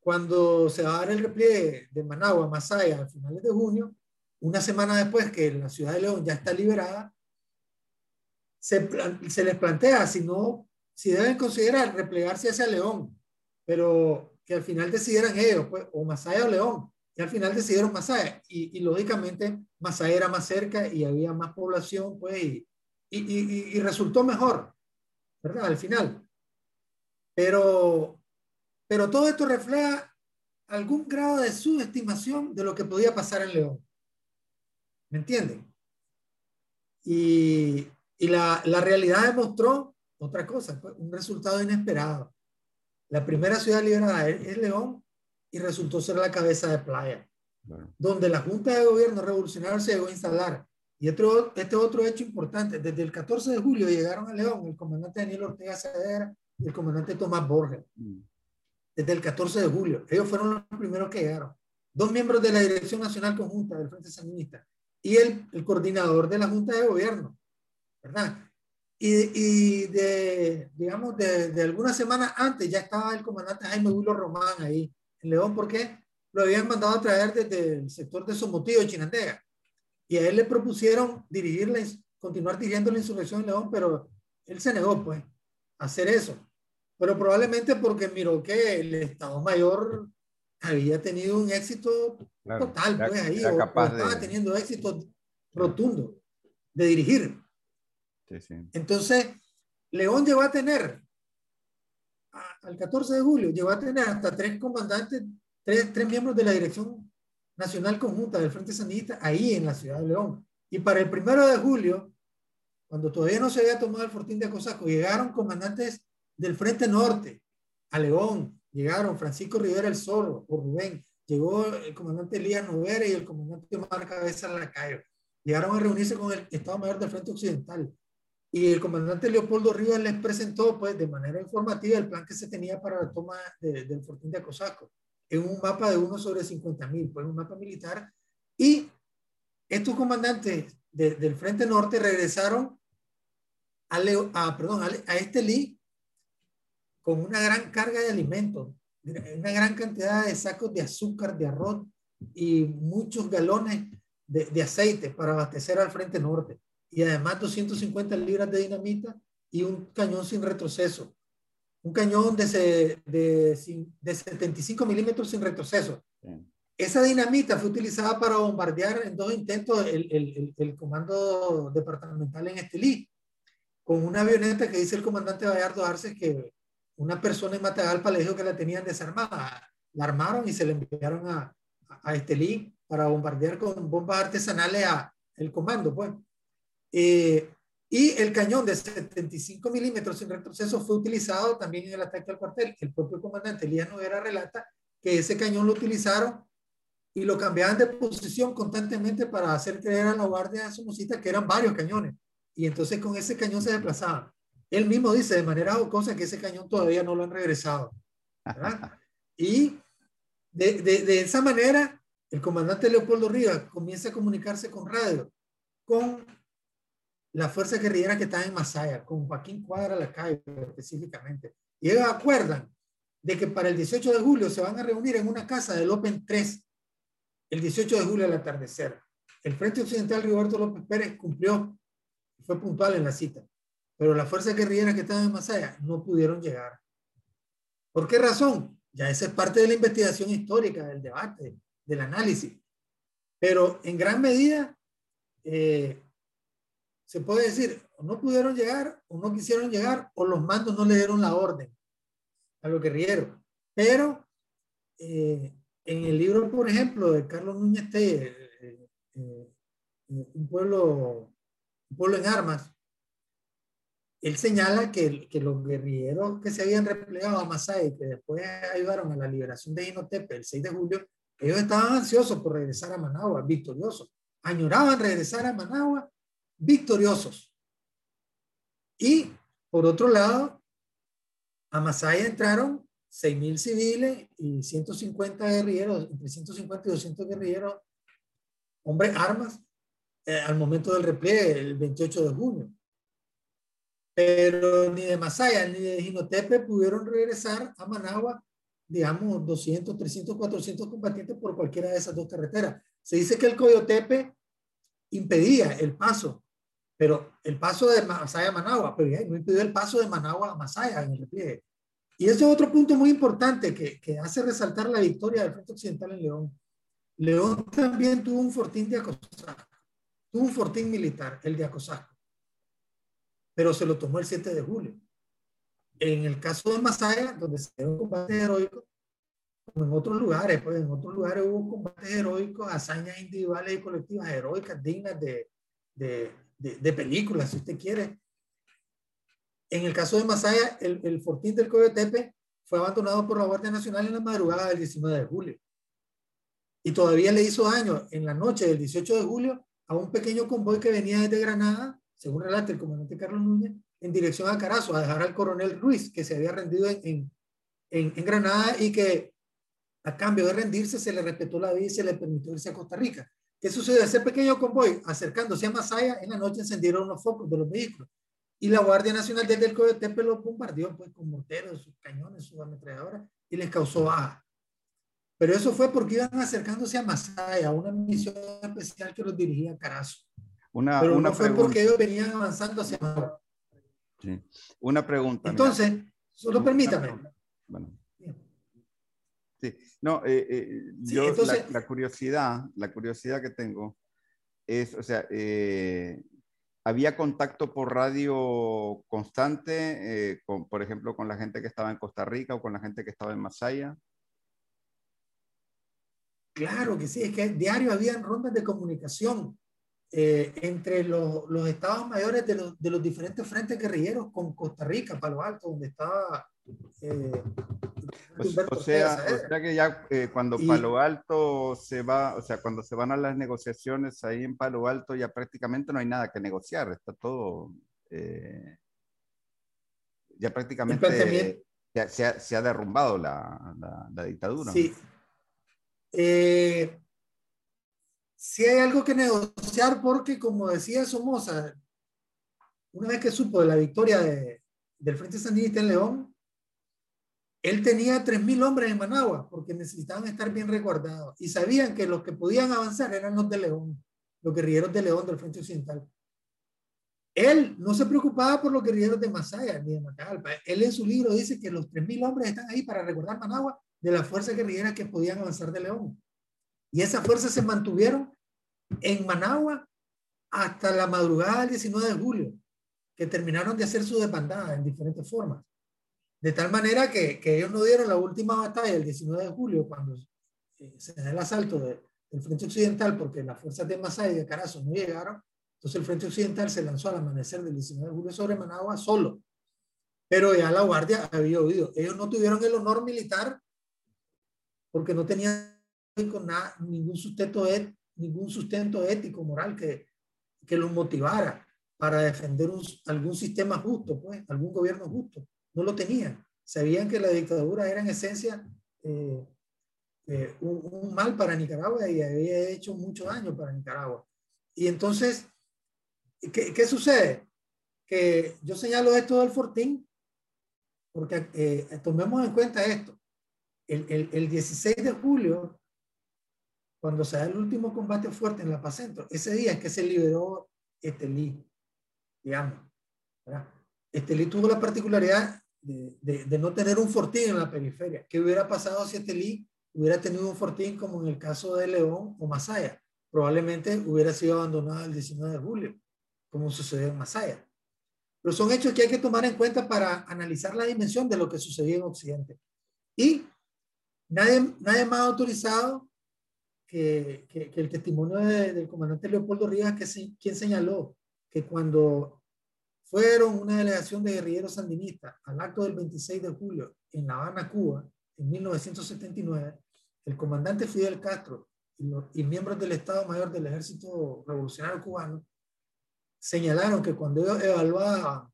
cuando se va a dar el repliegue de Managua a Masaya a finales de junio, una semana después que la ciudad de León ya está liberada, se, se les plantea si no, si deben considerar replegarse hacia León, pero que al final decidieran ellos, pues, o Masaya o León, y al final decidieron Masaya. Y, y lógicamente Masaya era más cerca y había más población, pues, y, y, y, resultó mejor, ¿verdad? Al final. Pero, pero todo esto refleja algún grado de subestimación de lo que podía pasar en León. ¿Me entienden? Y, y la, la, realidad demostró otra cosa, pues, un resultado inesperado. La primera ciudad liberada es León y resultó ser la cabeza de playa, donde la Junta de Gobierno Revolucionario se llegó a instalar. Y otro, este otro hecho importante, desde el 14 de julio llegaron a León el comandante Daniel Ortega Cedera y el comandante Tomás Borges. Desde el 14 de julio. Ellos fueron los primeros que llegaron. Dos miembros de la Dirección Nacional Conjunta del Frente Sandinista y el, el coordinador de la Junta de Gobierno, ¿verdad? Y, y de, digamos, de, de algunas semanas antes ya estaba el comandante Jaime Huilo Román ahí en León porque lo habían mandado a traer desde el sector de Somotillo, de Chinandega. Y a él le propusieron dirigirla, continuar dirigiendo la insurrección en León, pero él se negó, pues, a hacer eso. Pero probablemente porque miró que el Estado Mayor había tenido un éxito total, pues ahí, o, estaba teniendo éxito rotundo de dirigir. Sí, sí. Entonces, León llegó a tener al 14 de julio llegó a tener hasta tres comandantes, tres, tres miembros de la Dirección Nacional Conjunta del Frente Sandinista ahí en la ciudad de León. Y para el primero de julio, cuando todavía no se había tomado el fortín de Acosaco, llegaron comandantes del Frente Norte a León, llegaron Francisco Rivera el Zorro, o Rubén, llegó el comandante Elías Novera y el comandante Omar Cabeza Lacayo. Llegaron a reunirse con el Estado Mayor del Frente Occidental y el comandante Leopoldo Rivas les presentó pues de manera informativa el plan que se tenía para la toma del fortín de Acosaco en un mapa de 1 sobre 50 mil, pues un mapa militar. Y estos comandantes del Frente Norte regresaron a, a, perdón, a, este Lee con una gran carga de alimentos, una gran cantidad de sacos de azúcar, de arroz y muchos galones de, de aceite para abastecer al Frente Norte y además 250 libras de dinamita y un cañón sin retroceso. Un cañón de, de, de 75 milímetros sin retroceso. Esa dinamita fue utilizada para bombardear en dos intentos el, el, el, comando departamental en Estelí, con una avioneta que dice el comandante Bayardo Arce que una persona en Matagalpa le dijo que la tenían desarmada. La armaron y se la enviaron a, a Estelí para bombardear con bombas artesanales a el comando, pues. Eh, y el cañón de 75 milímetros sin retroceso fue utilizado también en el ataque al cuartel. El propio comandante Elías Noguera relata que ese cañón lo utilizaron y lo cambiaban de posición constantemente para hacer creer a la guardia somocista que eran varios cañones. Y entonces con ese cañón se desplazaban. Él mismo dice de manera jocosa que ese cañón todavía no lo han regresado. [LAUGHS] Y de, de, de, esa manera, el comandante Leopoldo Rivas comienza a comunicarse con radio, con la fuerza guerrillera que está en Masaya, con Joaquín Cuadra la calle específicamente. Y ellos acuerdan de que para el 18 de julio se van a reunir en una casa del Open 3, el 18 de julio al atardecer. El Frente Occidental Roberto López Pérez cumplió, fue puntual en la cita, pero las fuerzas guerrilleras que estaban en Masaya no pudieron llegar. ¿Por qué razón? Ya esa es parte de la investigación histórica, del debate, del análisis. Pero en gran medida, eh, se puede decir, no pudieron llegar, o no quisieron llegar, o los mandos no le dieron la orden a los guerrilleros. Pero eh, en el libro, por ejemplo, de Carlos Núñez T, eh, eh, un, pueblo, un pueblo en armas, él señala que, que, los guerrilleros que se habían replegado a Masai, que después ayudaron a la liberación de Inotepe el 6 de julio, ellos estaban ansiosos por regresar a Managua, victoriosos. Añoraban regresar a Managua, victoriosos. Y, por otro lado, a Masaya entraron 6.000 civiles y 150 guerrilleros, entre 150 y 200 guerrilleros, hombres armas, eh, al momento del repliegue, el 28 de junio. Pero ni de Masaya ni de Jinotepe pudieron regresar a Managua, digamos, 200, 300, 400 combatientes por cualquiera de esas dos carreteras. Se dice que el Coyotepe impedía el paso, pero el paso de Masaya a Managua, pero ya no impidió el paso de Managua a Masaya en el repliegue. Y ese es otro punto muy importante que, hace resaltar la victoria del Frente Occidental en León. León también tuvo un fortín de Acosasco, tuvo un fortín militar, el de Acosasco, pero se lo tomó el 7 de julio. En el caso de Masaya, donde se dio un combate heroico, como en otros lugares, pues en otros lugares hubo combates heroicos, hazañas individuales y colectivas heroicas, dignas de, de, de, de películas, si usted quiere. En el caso de Masaya, el, el fortín del Coyotepe fue abandonado por la Guardia Nacional en la madrugada del 19 de julio. Y todavía le hizo daño en la noche del 18 de julio a un pequeño convoy que venía desde Granada, según relata el comandante Carlos Núñez, en dirección a Carazo, a dejar al coronel Ruiz, que se había rendido en, en, en, Granada y que a cambio de rendirse se le respetó la vida y se le permitió irse a Costa Rica. ¿Qué sucedió? Ese pequeño convoy, acercándose a Masaya, en la noche encendieron los focos de los vehículos y la Guardia Nacional desde el Coyotepe los bombardeó pues, con morteros, sus cañones, sus ametralladoras y les causó baja. Pero eso fue porque iban acercándose a Masaya, una misión especial que los dirigía Carazo. Una, Pero no fue porque ellos venían avanzando hacia sí. Una pregunta. Entonces, solo permítame. Bueno. Sí, no, eh, eh, yo entonces, la, curiosidad, la curiosidad que tengo es, o sea, eh, había contacto por radio constante, con, por ejemplo, con la gente que estaba en Costa Rica o con la gente que estaba en Masaya. Claro que sí, es que diario habían rondas de comunicación eh, entre los, los, estados mayores de los, de los, diferentes frentes guerrilleros con Costa Rica, Palo Alto, donde estaba eh, o, sea, que ya eh, cuando Palo Alto se va, o sea, cuando se van a las negociaciones ahí en Palo Alto ya prácticamente no hay nada que negociar, está todo, eh, ya prácticamente se, ha, se, ha, derrumbado la, la, dictadura. Sí. Eh, sí hay algo que negociar porque, como decía Somoza, una vez que supo de la victoria de, del Frente Sandinista en León, él tenía 3.000 hombres en Managua porque necesitaban estar bien resguardados y sabían que los que podían avanzar eran los de León, los guerrilleros de León del Frente Occidental. Él no se preocupaba por los guerrilleros de Masaya ni de Macalpa. Él en su libro dice que los 3.000 hombres están ahí para resguardar Managua de las fuerzas guerrilleras que podían avanzar de León. Y esas fuerzas se mantuvieron en Managua hasta la madrugada del 19 de julio, que terminaron de hacer su desbandada en diferentes formas. De tal manera que, que, ellos no dieron la última batalla el 19 de julio, cuando eh, se da el asalto del Frente Occidental, porque las fuerzas de Masaya y de Carazo no llegaron. Entonces el Frente Occidental se lanzó al amanecer del 19 de julio sobre Managua solo. Pero ya la Guardia había oído. Ellos no tuvieron el honor militar porque no tenían nada, ningún, sustento ningún sustento ético, moral que, que los motivara para defender un, algún sistema justo, pues, algún gobierno justo no lo tenían. Sabían que la dictadura era en esencia eh, eh, un, mal para Nicaragua y había hecho mucho daño para Nicaragua. Y entonces, ¿qué, qué sucede? Que yo señalo esto del Fortín porque eh, tomemos en cuenta esto. El, el, el, 16 de julio, cuando se da el último combate fuerte en La Paz Centro, ese día es que se liberó Estelí, digamos. ¿verdad? Estelí tuvo la particularidad de, de, no tener un fortín en la periferia. ¿Qué hubiera pasado si Estelí hubiera tenido un fortín como en el caso de León o Masaya? Probablemente hubiera sido abandonado el 19 de julio, como sucedió en Masaya. Pero son hechos que hay que tomar en cuenta para analizar la dimensión de lo que sucedió en Occidente. Y nadie, nadie más autorizado que, que, el testimonio del comandante Leopoldo Rivas, que es quien señaló que cuando fueron una delegación de guerrilleros sandinistas al acto del 26 de julio en La Habana, Cuba, en 1979, el comandante Fidel Castro y, los, y miembros del Estado Mayor del Ejército Revolucionario Cubano señalaron que cuando ellos evaluaban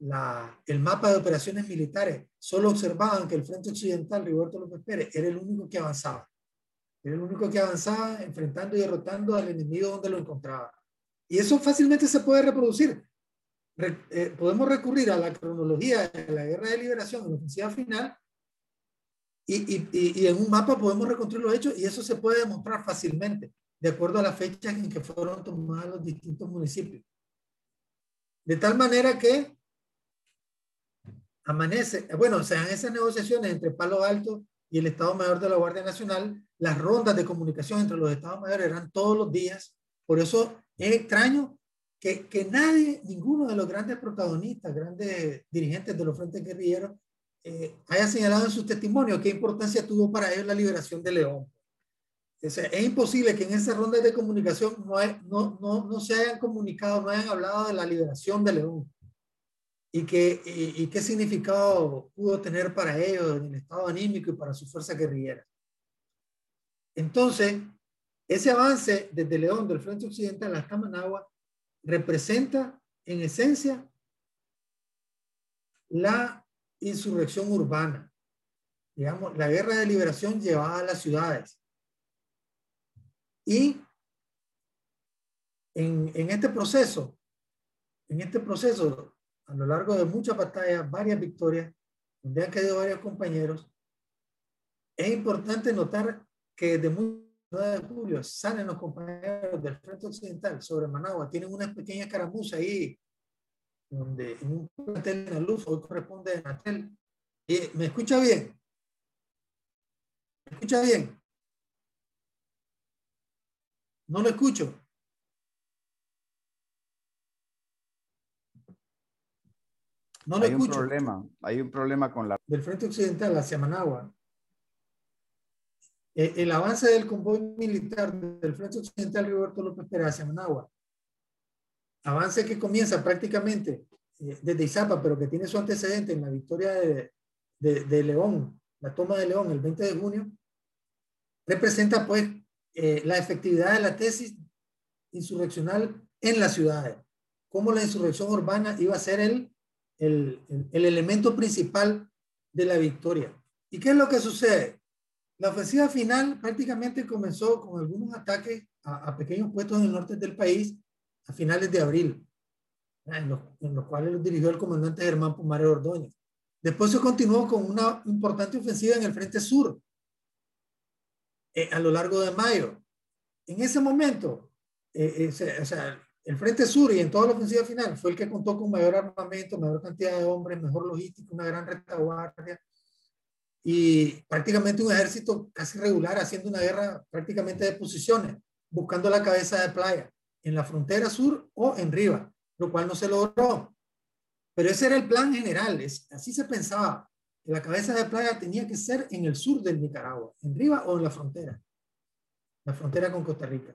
la, el mapa de operaciones militares, solo observaban que el Frente Occidental, Rigoberto López Pérez, era el único que avanzaba. Era el único que avanzaba enfrentando y derrotando al enemigo donde lo encontraba. Y eso fácilmente se puede reproducir. Eh, podemos recurrir a la cronología de la guerra de liberación en la ofensiva final y, y, y, en un mapa podemos reconstruir los hechos y eso se puede demostrar fácilmente de acuerdo a las fechas en que fueron tomados los distintos municipios. De tal manera que amanece, bueno, se dan esas negociaciones entre Palo Alto y el Estado Mayor de la Guardia Nacional, las rondas de comunicación entre los Estados Mayores eran todos los días, por eso es extraño que, que nadie, ninguno de los grandes protagonistas, grandes dirigentes de los frentes guerrilleros, eh, haya señalado en sus testimonios qué importancia tuvo para ellos la liberación de León. Es, es imposible que en esa ronda de comunicación no, hay, no, no, no, se hayan comunicado, no hayan hablado de la liberación de León y, qué significado pudo tener para ellos en el estado anímico y para su fuerza guerrillera. Entonces, ese avance desde León, del Frente Occidental hasta Managua, representa en esencia la insurrección urbana, digamos, la guerra de liberación llevada a las ciudades. Y en este proceso, en este proceso, a lo largo de muchas batallas, varias victorias, donde han caído varios compañeros, es importante notar que desde muy 9 de julio salen los compañeros del Frente Occidental sobre Managua, tienen una pequeña caramuza ahí, donde en un plantel de luz, hoy corresponde a Natel. y ¿Me escucha bien? ¿Me escucha bien? No lo escucho. No lo hay escucho. un problema, hay un problema con la... Del Frente Occidental hacia Managua. Eh, el avance del convoy militar del Frente Occidental Roberto López Pérez hacia Managua, avance que comienza prácticamente eh, desde Izapa, pero que tiene su antecedente en la victoria de, de, León, la toma de León el 20 de junio, representa pues eh, la efectividad de la tesis insurreccional en las ciudades, cómo la insurrección urbana iba a ser el, el, el elemento principal de la victoria. ¿Y qué es lo que sucede? La ofensiva final prácticamente comenzó con algunos ataques a, pequeños puestos en el norte del país a finales de abril, en los, cuales los dirigió el comandante Germán Pomares Ordóñez. Después se continuó con una importante ofensiva en el frente sur eh, a lo largo de mayo. En ese momento, eh, eh, o sea, el frente sur y en toda la ofensiva final fue el que contó con mayor armamento, mayor cantidad de hombres, mejor logística, una gran retaguardia y prácticamente un ejército casi regular haciendo una guerra prácticamente de posiciones, buscando la cabeza de playa en la frontera sur o en Riva, lo cual no se logró. Pero ese era el plan general, es, así se pensaba, que la cabeza de playa tenía que ser en el sur del Nicaragua, en Riva o en la frontera, la frontera con Costa Rica.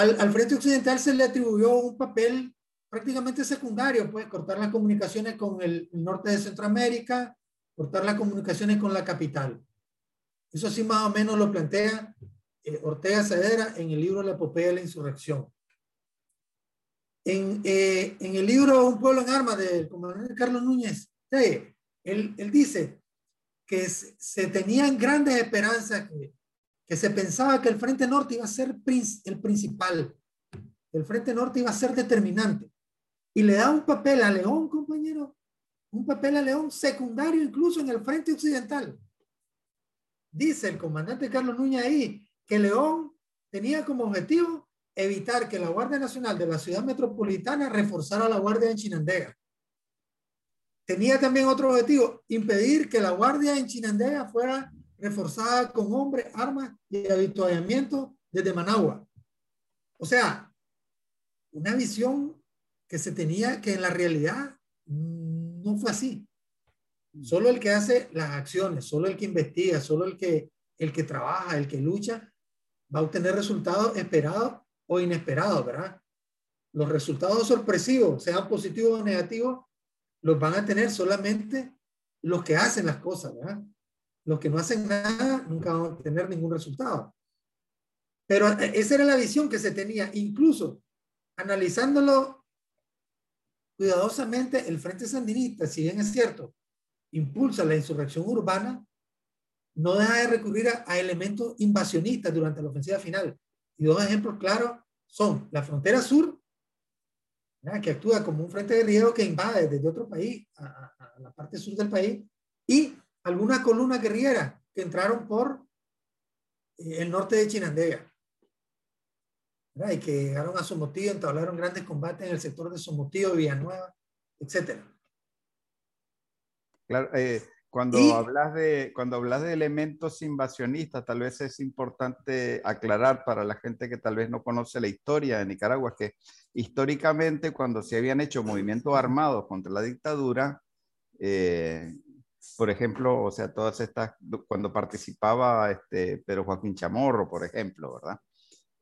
Al, Frente Occidental se le atribuyó un papel prácticamente secundario, pues cortar las comunicaciones con el norte de Centroamérica, cortar las comunicaciones con la capital. Eso sí más o menos lo plantea eh, Ortega Cedera en el libro La epopeya de la insurrección. En, eh, el libro Un pueblo en armas del comandante Carlos Núñez, él, dice que se, tenían grandes esperanzas, que, que, se pensaba que el Frente Norte iba a ser el principal, el Frente Norte iba a ser determinante. Y le da un papel a León, compañero, un papel a León secundario incluso en el frente occidental. Dice el comandante Carlos Núñez ahí que León tenía como objetivo evitar que la Guardia Nacional de la ciudad metropolitana reforzara la Guardia en Chinandega. Tenía también otro objetivo, impedir que la Guardia en Chinandega fuera reforzada con hombres, armas y habituallamiento desde Managua. O sea, una visión que se tenía que en la realidad no fue así. Solo el que hace las acciones, solo el que investiga, solo el que, el que trabaja, el que lucha, va a obtener resultados esperados o inesperados, ¿verdad? Los resultados sorpresivos, sean positivos o negativos, los van a tener solamente los que hacen las cosas, ¿verdad? Los que no hacen nada nunca van a tener ningún resultado. Pero esa era la visión que se tenía, incluso analizándolo cuidadosamente, el Frente Sandinista, si bien es cierto, impulsa la insurrección urbana, no deja de recurrir a, elementos invasionistas durante la ofensiva final. Y dos ejemplos claros son la frontera sur, que actúa como un frente guerrillero que invade desde otro país a, la parte sur del país, y algunas columnas guerrilleras que entraron por eh, el norte de Chinandega. Y que llegaron a Somotillo, entablaron grandes combates en el sector de Somotillo, Villanueva, etc. Claro, eh, cuando, hablas de, cuando hablas de elementos invasionistas, tal vez es importante aclarar para la gente que tal vez no conoce la historia de Nicaragua, que históricamente cuando se habían hecho movimientos armados contra la dictadura, eh, por ejemplo, o sea, todas estas, cuando participaba este, Pedro Joaquín Chamorro, por ejemplo, ¿verdad?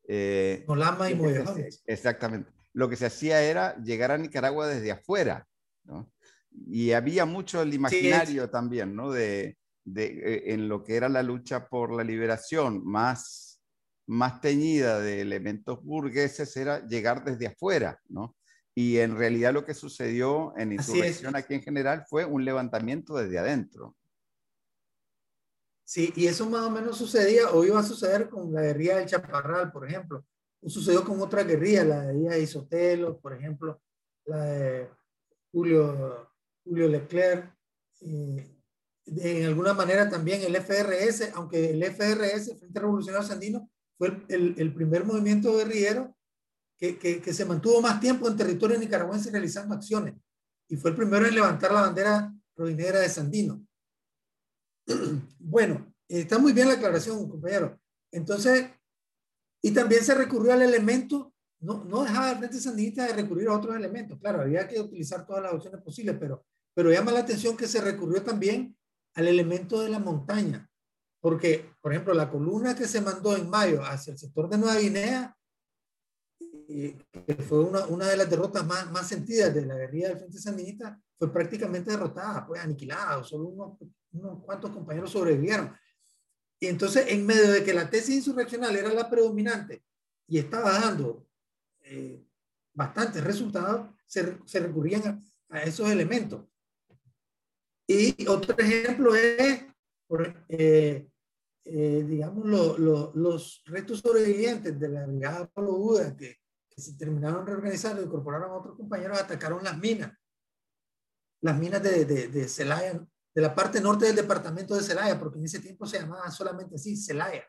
Eh, y Exactamente. Lo que se hacía era llegar a Nicaragua desde afuera, ¿no? y había mucho el imaginario también, ¿no? De, de, eh, en lo que era la lucha por la liberación más, más teñida de elementos burgueses era llegar desde afuera, ¿no? Y en realidad lo que sucedió en insurrección aquí en general fue un levantamiento desde adentro. Sí, y eso más o menos sucedía o iba a suceder con la guerrilla del Chaparral, por ejemplo. O sucedió con otra guerrilla, la de Isotelo, por ejemplo, la de Julio Julio Leclerc, eh, en alguna manera también el FRS, aunque el FRS, Frente Revolucionario Sandino, fue el, el, primer movimiento guerrillero que, se mantuvo más tiempo en territorio nicaragüense realizando acciones y fue el primero en levantar la bandera rojinegra de Sandino. [CLEARS THROAT] Bueno, está muy bien la aclaración, compañero. Entonces, y también se recurrió al elemento, no, no dejaba el Frente Sandinista de recurrir a otros elementos. Claro, había que utilizar todas las opciones posibles, pero pero llama la atención que se recurrió también al elemento de la montaña, porque, por ejemplo, la columna que se mandó en mayo hacia el sector de Nueva Guinea, que fue una, una de las derrotas más, más sentidas de la guerrilla del Frente Sandinista, fue prácticamente derrotada, fue aniquilada, solo unos, unos cuantos compañeros sobrevivieron. Y entonces, en medio de que la tesis insurreccional era la predominante y estaba dando eh, bastantes resultados, se, se recurrían a, esos elementos. Y otro ejemplo es, eh, eh, digamos, los restos sobrevivientes de la brigada Polo Buda que, se terminaron reorganizando, incorporaron a otros compañeros, atacaron las minas, las minas de, de, de Celaya, de la parte norte del departamento de Celaya, porque en ese tiempo se llamaba solamente así, Celaya.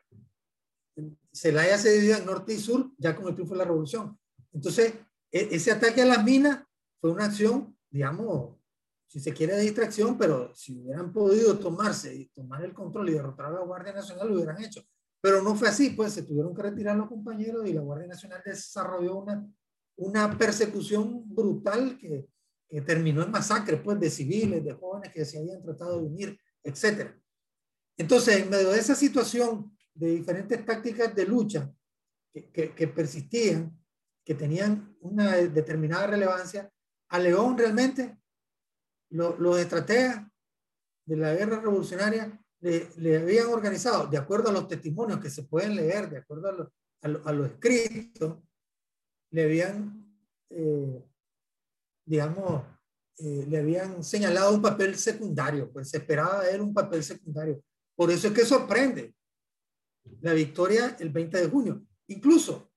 Celaya se dividía en norte y sur, ya con el triunfo de la revolución. Entonces, e, ese ataque a las minas fue una acción, digamos, si se quiere, de distracción, pero si hubieran podido tomarse y tomar el control y derrotar a la Guardia Nacional, lo hubieran hecho. Pero no fue así, pues se tuvieron que retirar los compañeros y la Guardia Nacional desarrolló una, una persecución brutal que, que terminó en masacre, pues, de civiles, de jóvenes que se habían tratado de unir, etc. Entonces, en medio de esa situación de diferentes tácticas de lucha que, que, que persistían, que tenían una determinada relevancia, a León realmente los estrategas de la guerra revolucionaria le, habían organizado, de acuerdo a los testimonios que se pueden leer, de acuerdo a lo, a lo, escrito, le habían, eh, digamos, eh, le habían señalado un papel secundario, pues se esperaba de él un papel secundario. Por eso es que sorprende la victoria el 20 de junio. Incluso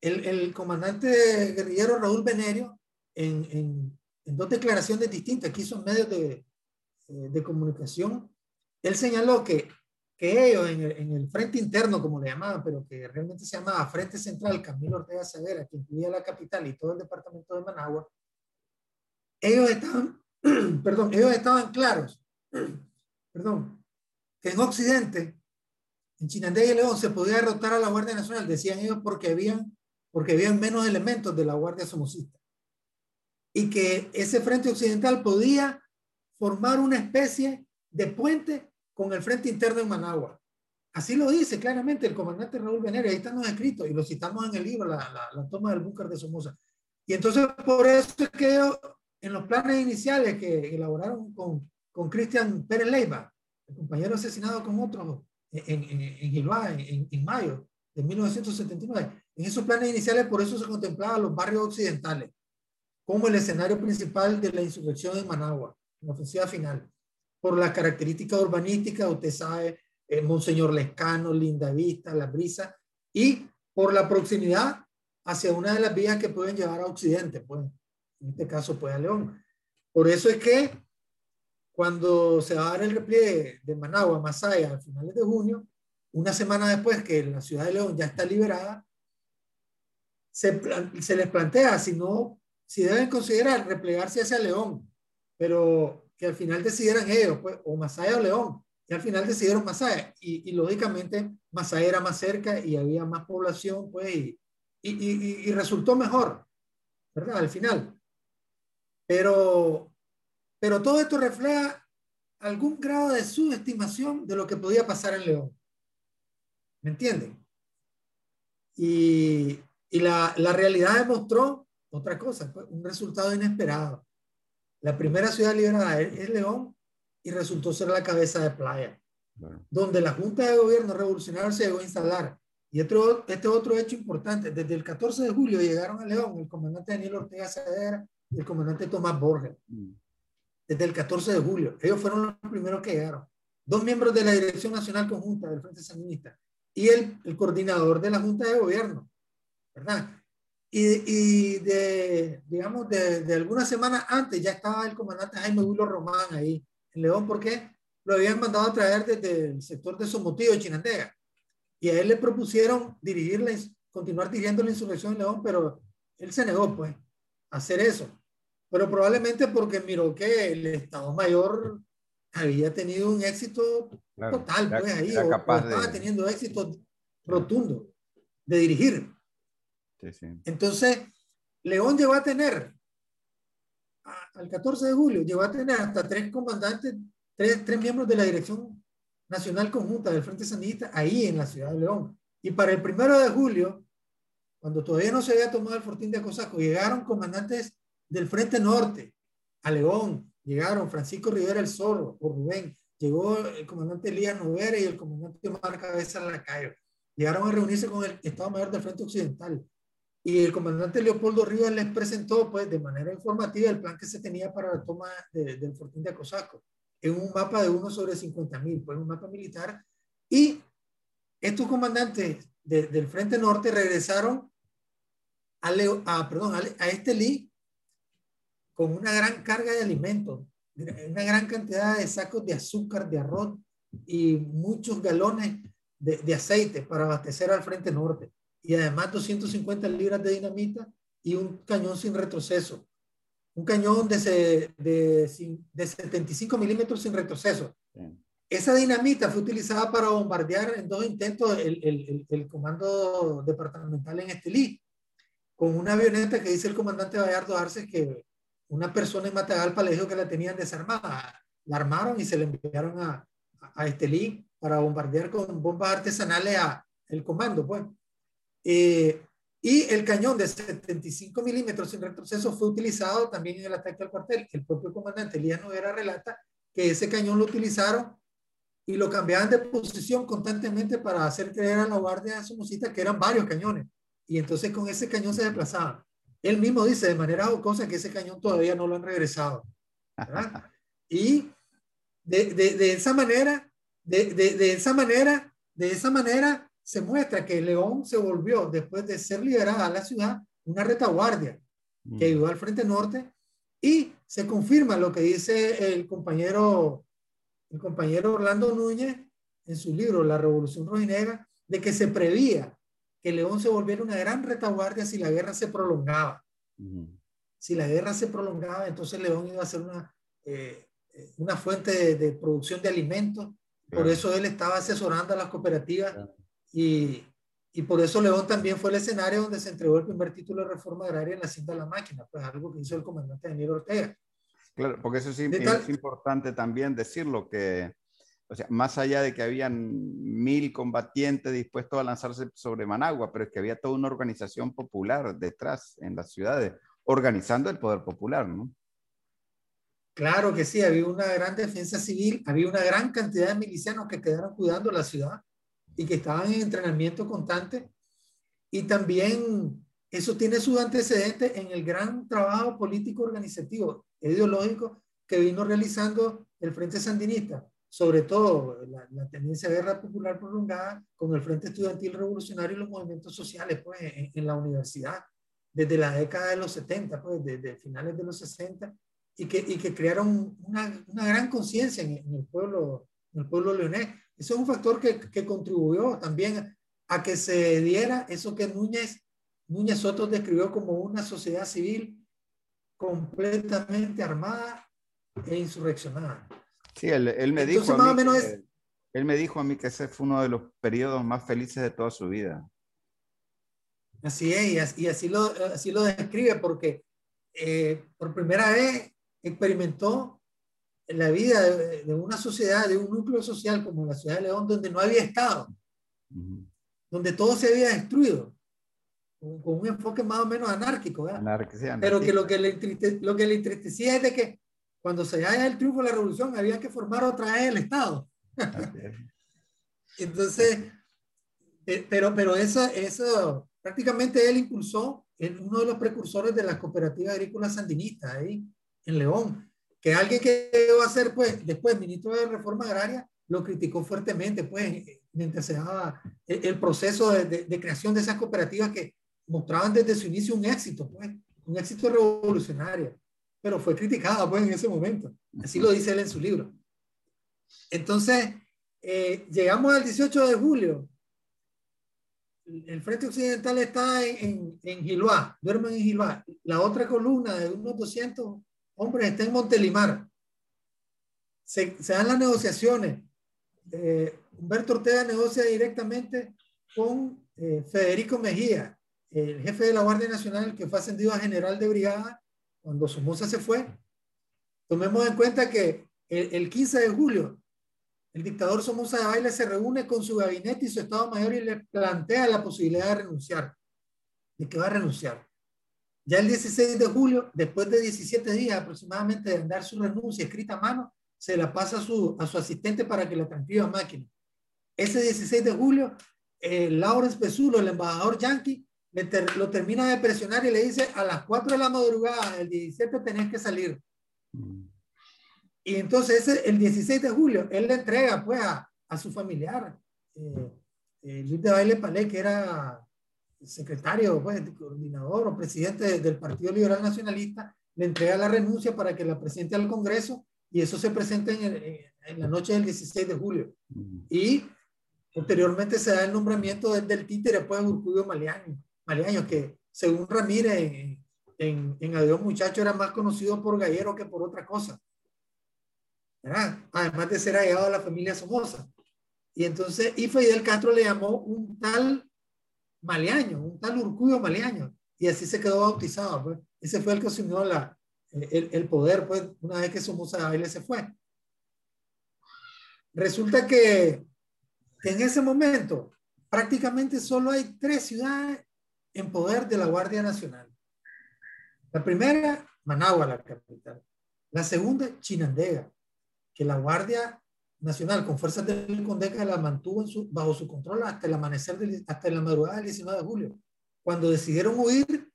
el, el comandante guerrillero Raúl Venerio, en, en, en dos declaraciones distintas que hizo en medios de, eh, de comunicación, él señaló que, que ellos en el, en el, frente interno, como le llamaban, pero que realmente se llamaba Frente Central Camilo Ortega Severa, que incluía la capital y todo el departamento de Managua, ellos estaban, [CLEARS THROAT] perdón, ellos estaban claros, [CLEARS THROAT] perdón, que en Occidente, en Chinandega y León, se podía derrotar a la Guardia Nacional, decían ellos, porque habían, porque habían menos elementos de la Guardia Somocista. Y que ese frente occidental podía formar una especie de puente con el frente interno en Managua. Así lo dice claramente el comandante Raúl Venere, ahí están los escritos y lo citamos en el libro, la, la, toma del búnker de Somoza. Y entonces por eso es que en los planes iniciales que elaboraron con, con Cristian Pérez Leiva, el compañero asesinado con otro en, en, en en, mayo de 1979, en esos planes iniciales por eso se contemplaban los barrios occidentales como el escenario principal de la insurrección en Managua, la ofensiva final, por las características urbanísticas, usted sabe, eh, Monseñor Lescano, Linda Vista, La Brisa, y por la proximidad hacia una de las vías que pueden llevar a Occidente, pues, en este caso, pues a León. Por eso es que cuando se va a dar el repliegue de Managua Masaya a finales de junio, una semana después que la ciudad de León ya está liberada, se, se les plantea si no, si deben considerar replegarse hacia León, pero que al final decidieran ellos, pues, o Masaya o León, y al final decidieron Masaya. Y, lógicamente Masaya era más cerca y había más población, pues, y, resultó mejor, ¿verdad? Al final. Pero, pero todo esto refleja algún grado de subestimación de lo que podía pasar en León. ¿Me entienden? Y, la, realidad demostró otra cosa, pues, un resultado inesperado. La primera ciudad liberada es León y resultó ser la cabeza de playa, donde la Junta de Gobierno Revolucionario se llegó a instalar. Y este, este otro hecho importante, desde el 14 de julio llegaron a León el comandante Daniel Ortega Cedera y el comandante Tomás Borges. Mm. Desde el 14 de julio. Ellos fueron los primeros que llegaron. Dos miembros de la Dirección Nacional Conjunta del Frente Sandinista y el, el coordinador de la Junta de Gobierno, ¿verdad? Y, y de, digamos, de, de algunas semanas antes ya estaba el comandante Jaime Willo Román ahí, en León porque lo habían mandado a traer desde el sector de Somotillo, de Chinandega. Y a él le propusieron dirigir continuar dirigiendo la insurrección en León, pero él se negó, pues, a hacer eso. Pero probablemente porque miró que el Estado Mayor había tenido un éxito total, pues, ahí, o, estaba teniendo éxito rotundo de dirigir. Entonces, León llegó a tener al 14 de julio llegó a tener hasta tres comandantes, tres, tres miembros de la Dirección Nacional Conjunta del Frente Sandinista ahí en la ciudad de León. Y para el primero de julio, cuando todavía no se había tomado el fortín de Cosaco, llegaron comandantes del Frente Norte a León, llegaron Francisco Rivera el Zorro, por Rubén, llegó el comandante Elías Novera y el comandante Omar Cabeza Lacayo. Llegaron a reunirse con el Estado Mayor del Frente Occidental. Y el comandante Leopoldo Rivas les presentó, pues, de manera informativa el plan que se tenía para la toma del fortín de Acosaco, en un mapa de 1 sobre 50 mil, pues un mapa militar. Y estos comandantes del Frente Norte regresaron a, a, perdón, a, este Lee con una gran carga de alimentos, una gran cantidad de sacos de azúcar, de arroz y muchos galones de, de aceite para abastecer al Frente Norte y además 250 libras de dinamita y un cañón sin retroceso. Un cañón de, de, de 75 milímetros sin retroceso. Esa dinamita fue utilizada para bombardear en dos intentos el, el, el, comando departamental en Estelí, con una avioneta que dice el comandante Bayardo Arce que una persona en Matagalpa le dijo que la tenían desarmada. La armaron y se la enviaron a, a Estelí para bombardear con bombas artesanales a el comando, pues. Eh, y el cañón de 75 milímetros sin retroceso fue utilizado también en el ataque al cuartel. El propio comandante Elías Noguera relata que ese cañón lo utilizaron y lo cambiaban de posición constantemente para hacer creer a la guardia somocita que eran varios cañones. Y entonces con ese cañón se desplazaban. Él mismo dice de manera jocosa que ese cañón todavía no lo han regresado. [LAUGHS] Y de, de, de, esa manera, de, de, esa manera, de esa manera, se muestra que León se volvió, después de ser liberada la ciudad, una retaguardia que mm. ayudó al Frente Norte y se confirma lo que dice el compañero, el compañero Orlando Núñez en su libro La Revolución Rojinega, de que se prevía que León se volviera una gran retaguardia si la guerra se prolongaba. Si la guerra se prolongaba, entonces León iba a ser una, eh, una fuente de, producción de alimentos. Por eso él estaba asesorando a las cooperativas y, y, por eso León también fue el escenario donde se entregó el primer título de reforma agraria en la Hacienda de la Máquina, pues algo que hizo el comandante Daniel Ortega. Claro, porque eso sí, es importante también decirlo, que o sea, más allá de que habían mil combatientes dispuestos a lanzarse sobre Managua, pero es que había toda una organización popular detrás en las ciudades, organizando el poder popular, ¿no? Claro que sí, había una gran defensa civil, había una gran cantidad de milicianos que quedaron cuidando la ciudad y que estaban en entrenamiento constante. Y también eso tiene su antecedente en el gran trabajo político organizativo, ideológico que vino realizando el Frente Sandinista, sobre todo la, tendencia de guerra popular prolongada con el Frente Estudiantil Revolucionario y los movimientos sociales pues, en, la universidad, desde la década de los 70, pues, desde finales de los 60 y que, y que crearon una, una gran conciencia en, el pueblo, en el pueblo leonés. Eso es un factor que, que, contribuyó también a que se diera eso que Núñez, Núñez Soto describió como una sociedad civil completamente armada e insurreccionada. Sí, él, él me dijo a mí que, él me dijo a mí que ese fue uno de los periodos más felices de toda su vida. Así es, y así, lo, así lo describe, porque eh, por primera vez experimentó la vida de, una sociedad, de un núcleo social como la ciudad de León, donde no había Estado, donde todo se había destruido, con, un enfoque más o menos anárquico, pero que lo que, le lo que le entristecía es de que cuando se haya el triunfo de la revolución había que formar otra vez el Estado. [LAUGHS] Entonces, eh, pero, pero eso, eso prácticamente él impulsó, uno de los precursores de las cooperativas agrícolas sandinistas ahí, en León, que alguien que iba a ser, pues, después ministro de Reforma Agraria, lo criticó fuertemente, pues, mientras se daba el, proceso de, de, creación de esas cooperativas que mostraban desde su inicio un éxito, pues, un éxito revolucionario, pero fue criticada, pues, en ese momento. Así lo dice él en su libro. Entonces, eh, llegamos al 18 de julio. El Frente Occidental está en, en, en Giluá, duermen en Giluá. La otra columna de unos 200 Hombre, está en Montelimar. Se, dan las negociaciones. Eh, Humberto Ortega negocia directamente con eh, Federico Mejía, el jefe de la Guardia Nacional que fue ascendido a general de brigada cuando Somoza se fue. Tomemos en cuenta que el, 15 de julio el dictador Somoza de Baile se reúne con su gabinete y su Estado Mayor y le plantea la posibilidad de renunciar, de que va a renunciar. Ya el 16 de julio, después de 17 días aproximadamente de dar su renuncia escrita a mano, se la pasa a su, a su asistente para que la transcriba a máquina. Ese 16 de julio, eh, Lawrence Pesulo, el embajador yankee, lo termina de presionar y le dice, a las 4 de la madrugada del 17 tenés que salir. Mm. Y entonces el 16 de julio, él le entrega pues a, a su familiar, eh, eh, Luis de Baile Palé, que era secretario, pues, coordinador o presidente del Partido Liberal Nacionalista, le entrega la renuncia para que la presente al Congreso y eso se presenta en, en la noche del 16 de julio. Y posteriormente se da el nombramiento desde el títere, pues, Urcuyo Maleaño, Maleaño que según Ramírez, en, en, en Adiós Muchacho era más conocido por gallero que por otra cosa. ¿verdad? Además de ser allegado a la familia Somoza. Y entonces, y Fidel Castro le llamó un tal Maleaño, un tal Urcuyo Maleaño, y así se quedó bautizado. Pues. Ese fue el que asumió la, el, el, poder, pues, una vez que Somoza Baile se fue. Resulta que, que en ese momento prácticamente solo hay tres ciudades en poder de la Guardia Nacional. La primera, Managua, la capital. La segunda, Chinandega, que la Guardia Nacional con fuerzas del Condeca la mantuvo en su, bajo su control hasta el amanecer, hasta la madrugada del 19 de julio, cuando decidieron huir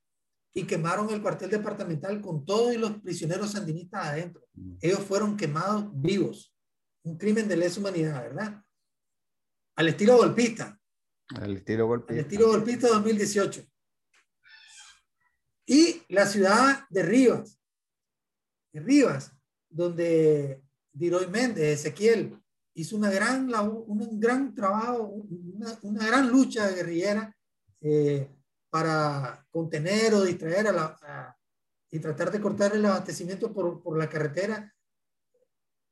y quemaron el cuartel departamental con todos los prisioneros sandinistas adentro. Mm. Ellos fueron quemados vivos. Un crimen de lesa humanidad, ¿verdad? Al estilo golpista. Al estilo golpista. Al estilo golpista 2018. Y la ciudad de Rivas. De Rivas, donde Diroy Méndez, Ezequiel, hizo una gran, un gran trabajo, una, gran lucha guerrillera eh, para contener o distraer a la, y tratar de cortar el abastecimiento por, por, la carretera.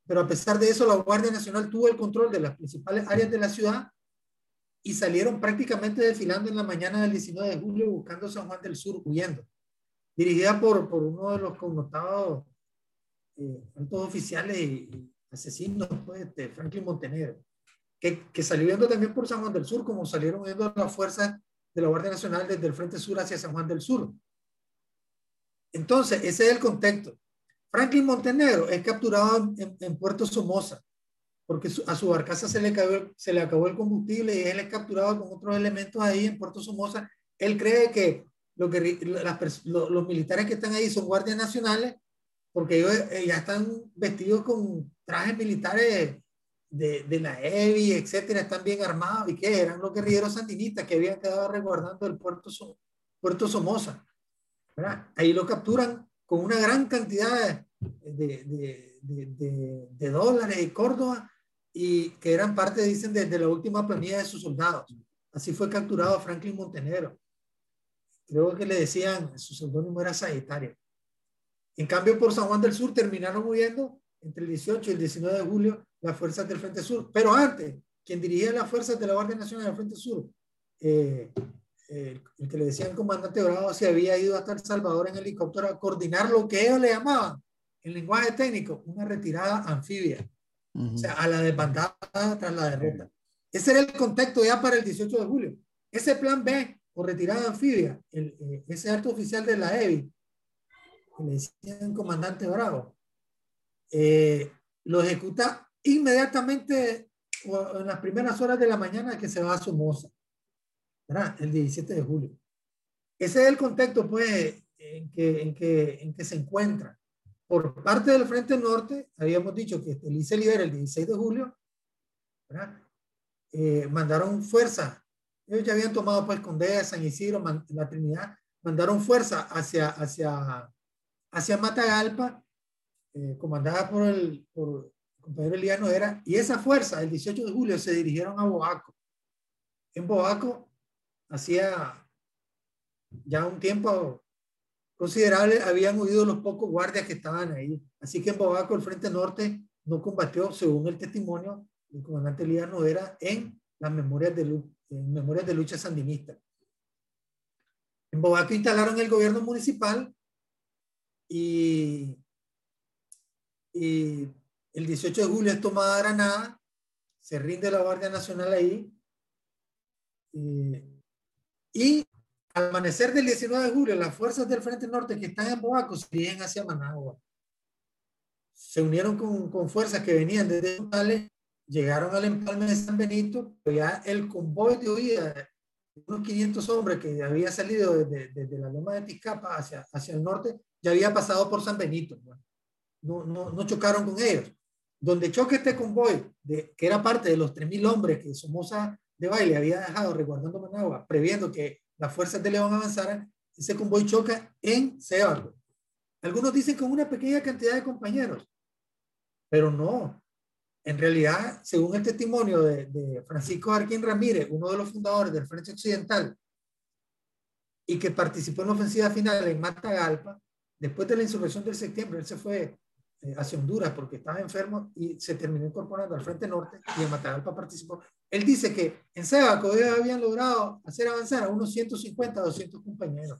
Pero a pesar de eso, la Guardia Nacional tuvo el control de las principales áreas de la ciudad y salieron prácticamente desfilando en la mañana del 19 de julio buscando San Juan del Sur, huyendo. Dirigida por, por uno de los connotados eh, altos oficiales y, asesinos pues, de Franklin Montenegro, que, que salió viendo también por San Juan del Sur, como salieron viendo las fuerzas de la Guardia Nacional desde el Frente Sur hacia San Juan del Sur. Entonces, ese es el contexto. Franklin Montenegro es capturado en, Puerto Somoza porque a su barcaza se le, acabó, se le acabó el combustible y él es capturado con otros elementos ahí en Puerto Somoza. Él cree que, lo que los militares que están ahí son guardias nacionales porque ellos eh, ya están vestidos con trajes militares de, de la EBI, etcétera, están bien armados y que eran los guerrilleros sandinistas que habían quedado resguardando el puerto, puerto Somoza. Ahí lo capturan con una gran cantidad de, de, de, dólares y Córdoba y que eran parte, dicen, de, la última planilla de sus soldados. Así fue capturado Franklin Montenegro. Creo que le decían, su seudónimo era Sagitario. En cambio, por San Juan del Sur terminaron muriendo entre el 18 y el 19 de julio las fuerzas del Frente Sur. Pero antes, quien dirigía las fuerzas de la Guardia Nacional del Frente Sur, eh, el que le decían comandante Bravo, se había ido hasta El Salvador en helicóptero a coordinar lo que ellos le llamaban, en lenguaje técnico, una retirada anfibia. O sea, a la desbandada tras la derrota. Ese era el contexto ya para el 18 de julio. Ese plan B o retirada anfibia, el, eh, ese alto oficial de la EBI, le decían comandante Bravo, eh, lo ejecuta inmediatamente en las primeras horas de la mañana que se va a Somoza, ¿verdad? el 17 de julio. Ese es el contexto pues, en que, en que, en que se encuentra. Por parte del Frente Norte, habíamos dicho que el ICE libera el 16 de julio, ¿verdad? Eh, mandaron fuerza. Ellos ya habían tomado pues Condea, San Isidro, la Trinidad, mandaron fuerza hacia, hacia hacia Matagalpa, eh, comandada por el, por compañero Eliano era, y esa fuerza, el 18 de julio, se dirigieron a Boaco. En Boaco, hacía ya un tiempo considerable, habían huido los pocos guardias que estaban ahí. Así que en Boaco, el Frente Norte no combatió, según el testimonio del comandante Eliano, era en las memorias de, memorias de lucha sandinista. En Boaco instalaron el gobierno municipal y, el 18 de julio es tomada Granada, se rinde la Guardia Nacional ahí. y al amanecer del 19 de julio, las fuerzas del Frente Norte que están en Boaco se dirigen hacia Managua. Se unieron con, con fuerzas que venían desde Tales, llegaron al empalme de San Benito, pero ya el convoy de huida, unos 500 hombres que había salido desde, desde la loma de Tizcapa hacia, hacia el norte, ya había pasado por San Benito. No, no, no chocaron con ellos. Donde choque este convoy, de, que era parte de los 3.000 hombres que Somoza de Baile había dejado resguardando Managua, previendo que las fuerzas de León avanzaran, ese convoy choca en Cebargo. Algunos dicen con una pequeña cantidad de compañeros, pero no. En realidad, según el testimonio de, de Francisco Arquín Ramírez, uno de los fundadores del Frente Occidental, y que participó en la ofensiva final en Matagalpa, Después de la insurrección del septiembre, él se fue eh, hacia Honduras porque estaba enfermo y se terminó incorporando al Frente Norte y en Matagalpa participó. Él dice que en Sebaco habían logrado hacer avanzar a unos 150, 200 compañeros.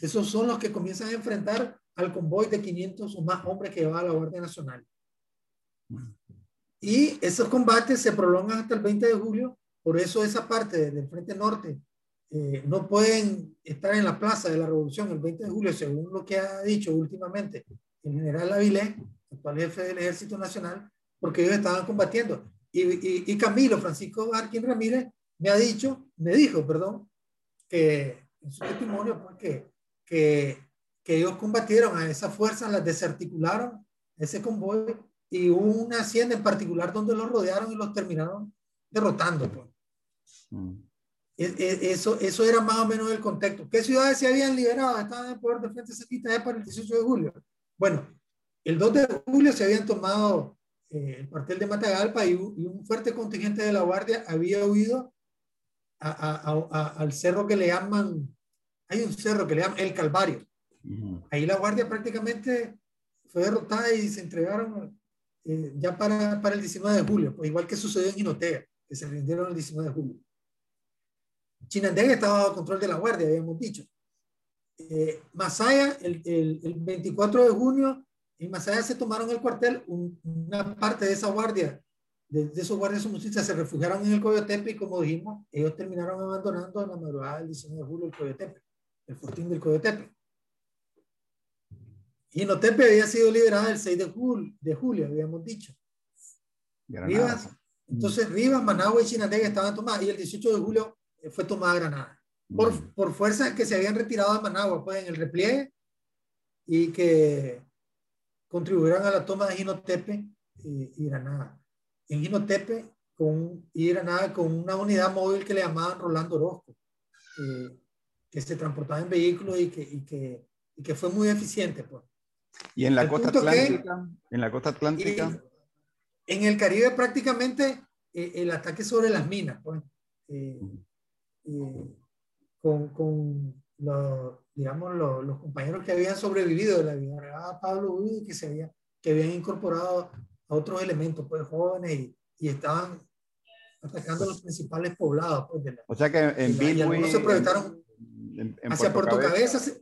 Esos son los que comienzan a enfrentar al convoy de 500 o más hombres que llevaba la Guardia Nacional. Y esos combates se prolongan hasta el 20 de julio, por eso esa parte del Frente Norte eh, no pueden estar en la Plaza de la Revolución el 20 de julio, según lo que ha dicho últimamente el general Avilés, actual jefe del Ejército Nacional, porque ellos estaban combatiendo. Y, y, Camilo Francisco Arquín Ramírez me ha dicho, me dijo, perdón, que en su testimonio, pues, que, que ellos combatieron a esas fuerzas, las desarticularon, ese convoy, y hubo una hacienda en particular donde los rodearon y los terminaron derrotando. Pues. Mm. Eso, eso era más o menos el contexto. ¿Qué ciudades se habían liberado? Estaban en poder de Frente Sandinista para el 18 de julio. Bueno, el 2 de julio se habían tomado eh, el cuartel de Matagalpa y, un fuerte contingente de la Guardia había huido al cerro que le llaman, hay un cerro que le llaman El Calvario. Ahí la Guardia prácticamente fue derrotada y se entregaron eh, ya para, para el 19 de julio, pues igual que sucedió en Jinotega, que se rindieron el 19 de julio. Chinandega estaba bajo control de la Guardia, habíamos dicho. Eh, Masaya, el, el, 24 de junio, en Masaya se tomaron el cuartel, una parte de esa guardia, de, esos guardias somocistas se refugiaron en el Coyotepe y como dijimos, ellos terminaron abandonando en la madrugada del 19 de julio el Coyotepe, el fortín del Coyotepe. Y Inotepe había sido liberada el 6 de julio, de julio habíamos dicho. Rivas, entonces Rivas, Managua y Chinandega estaban tomadas y el 18 de julio fue tomada Granada. Por, mm. por fuerzas que se habían retirado de Managua, pues en el repliegue y que contribuyeron a la toma de Ginotepe y, Granada. En Ginotepe con, y Granada con una unidad móvil que le llamaban Rolando Orozco, que se transportaba en vehículos y que, y que, y que fue muy eficiente. Pues. ¿Y en la costa atlántica? en la costa atlántica. en el Caribe prácticamente eh, el ataque sobre las minas, pues, eh, eh, con, con los, digamos, los, los, compañeros que habían sobrevivido de la vida Pablo Uy, que se había, que habían incorporado a otros elementos, pues jóvenes y, y estaban atacando los principales poblados. Pues, de la, o sea que en Bilwi, se proyectaron hacia Puerto Cabeza,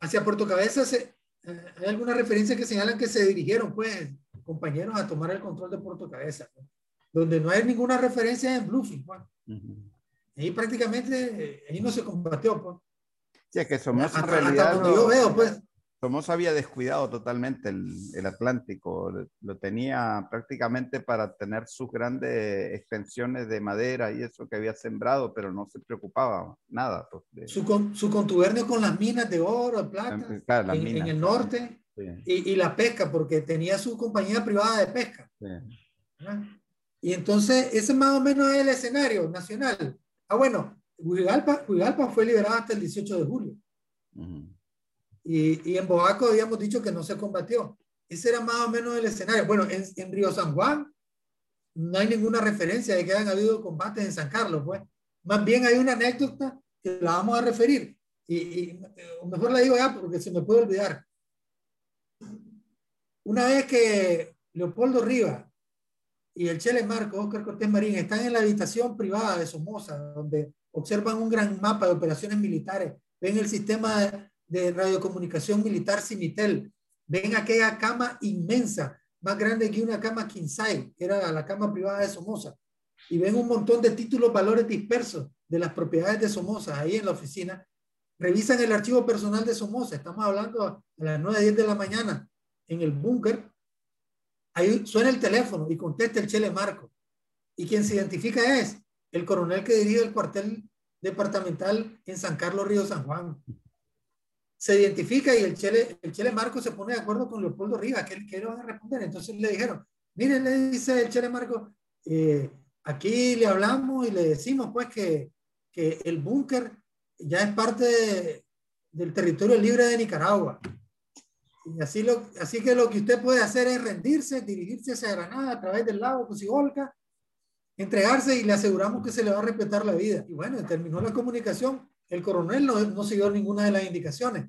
hacia Puerto Cabeza se, eh, hay algunas referencias que señalan que se dirigieron, pues, compañeros a tomar el control de Puerto Cabeza, donde no hay ninguna referencia en Bluefield. Pues. Ahí prácticamente, ahí no se combatió. Pues. Sí, es que Somoza en realidad. yo veo, pues. Somoza había descuidado totalmente el, el, Atlántico, lo tenía prácticamente para tener sus grandes extensiones de madera y eso que había sembrado, pero no se preocupaba nada. Pues, su, con, su contubernio con las minas de oro, de plata, en, en, el norte, y, y, la pesca, porque tenía su compañía privada de pesca. Y entonces, ese más o menos es el escenario nacional. Ah, bueno, Huigalpa, fue liberada hasta el 18 de julio. y, y, en Boaco habíamos dicho que no se combatió. Ese era más o menos el escenario. Bueno, en, en Río San Juan no hay ninguna referencia de que hayan habido combates en San Carlos, pues. Más bien hay una anécdota que la vamos a referir. Y, y mejor la digo ya porque se me puede olvidar. Una vez que Leopoldo Rivas y el Chele Marco, Oscar Cortés Marín, están en la habitación privada de Somoza, donde observan un gran mapa de operaciones militares, ven el sistema de radiocomunicación militar Cimitel, ven aquella cama inmensa, más grande que una cama Kinsai, que era la cama privada de Somoza, y ven un montón de títulos, valores dispersos de las propiedades de Somoza ahí en la oficina, revisan el archivo personal de Somoza, estamos hablando a las 9, 10 de la mañana, en el búnker, ahí suena el teléfono y contesta el Chele Marco, y quien se identifica es el coronel que dirige el cuartel departamental en San Carlos, Río San Juan. Se identifica y el Chele, el Chele Marco se pone de acuerdo con Leopoldo Rivas, que, que a responder. Entonces le dijeron, miren, le dice el Chele Marco, eh, aquí le hablamos y le decimos pues que, que el búnker ya es parte del territorio libre de Nicaragua. Y así, lo, así que lo que usted puede hacer es rendirse, dirigirse hacia Granada a través del lago Cusigolca entregarse y le aseguramos que se le va a respetar la vida. Y bueno, terminó la comunicación. El coronel no, no siguió ninguna de las indicaciones.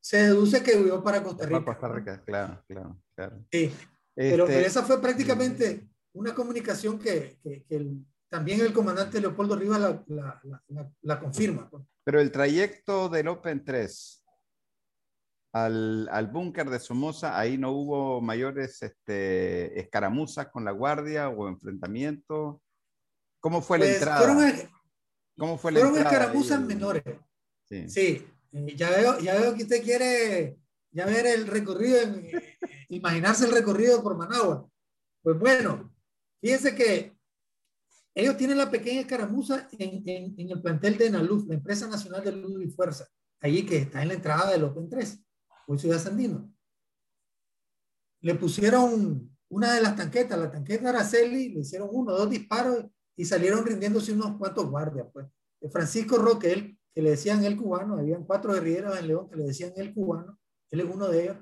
Se deduce que huyó para Costa Rica. Para Costa Rica, claro, claro, claro. Sí, pero, este, esa fue prácticamente una comunicación que, que, el, también el comandante Leopoldo Rivas la, la, la, la, confirma. Pues. Pero el trayecto del Open 3 al, al búnker de Somoza, ahí no hubo mayores este, escaramuzas con la guardia o enfrentamientos. ¿Cómo fue la pues, entrada? Fueron, ¿Cómo fue la fueron escaramuzas menores. Sí. sí. Ya, veo, ya veo que usted quiere ya ver el recorrido, imaginarse el recorrido por Managua. Pues bueno, fíjense que ellos tienen la pequeña escaramuza en, en, en el plantel de Enaluz, la empresa nacional de luz y fuerza, allí que está en la entrada del Open 3 hoy Ciudad Sandino. Le pusieron una de las tanquetas, la tanqueta Araceli, le hicieron uno, dos disparos y salieron rindiéndose unos cuantos guardias. Pues. Francisco Roque, que le decían el cubano, habían cuatro guerrilleros en León que le decían el cubano, él es uno de ellos.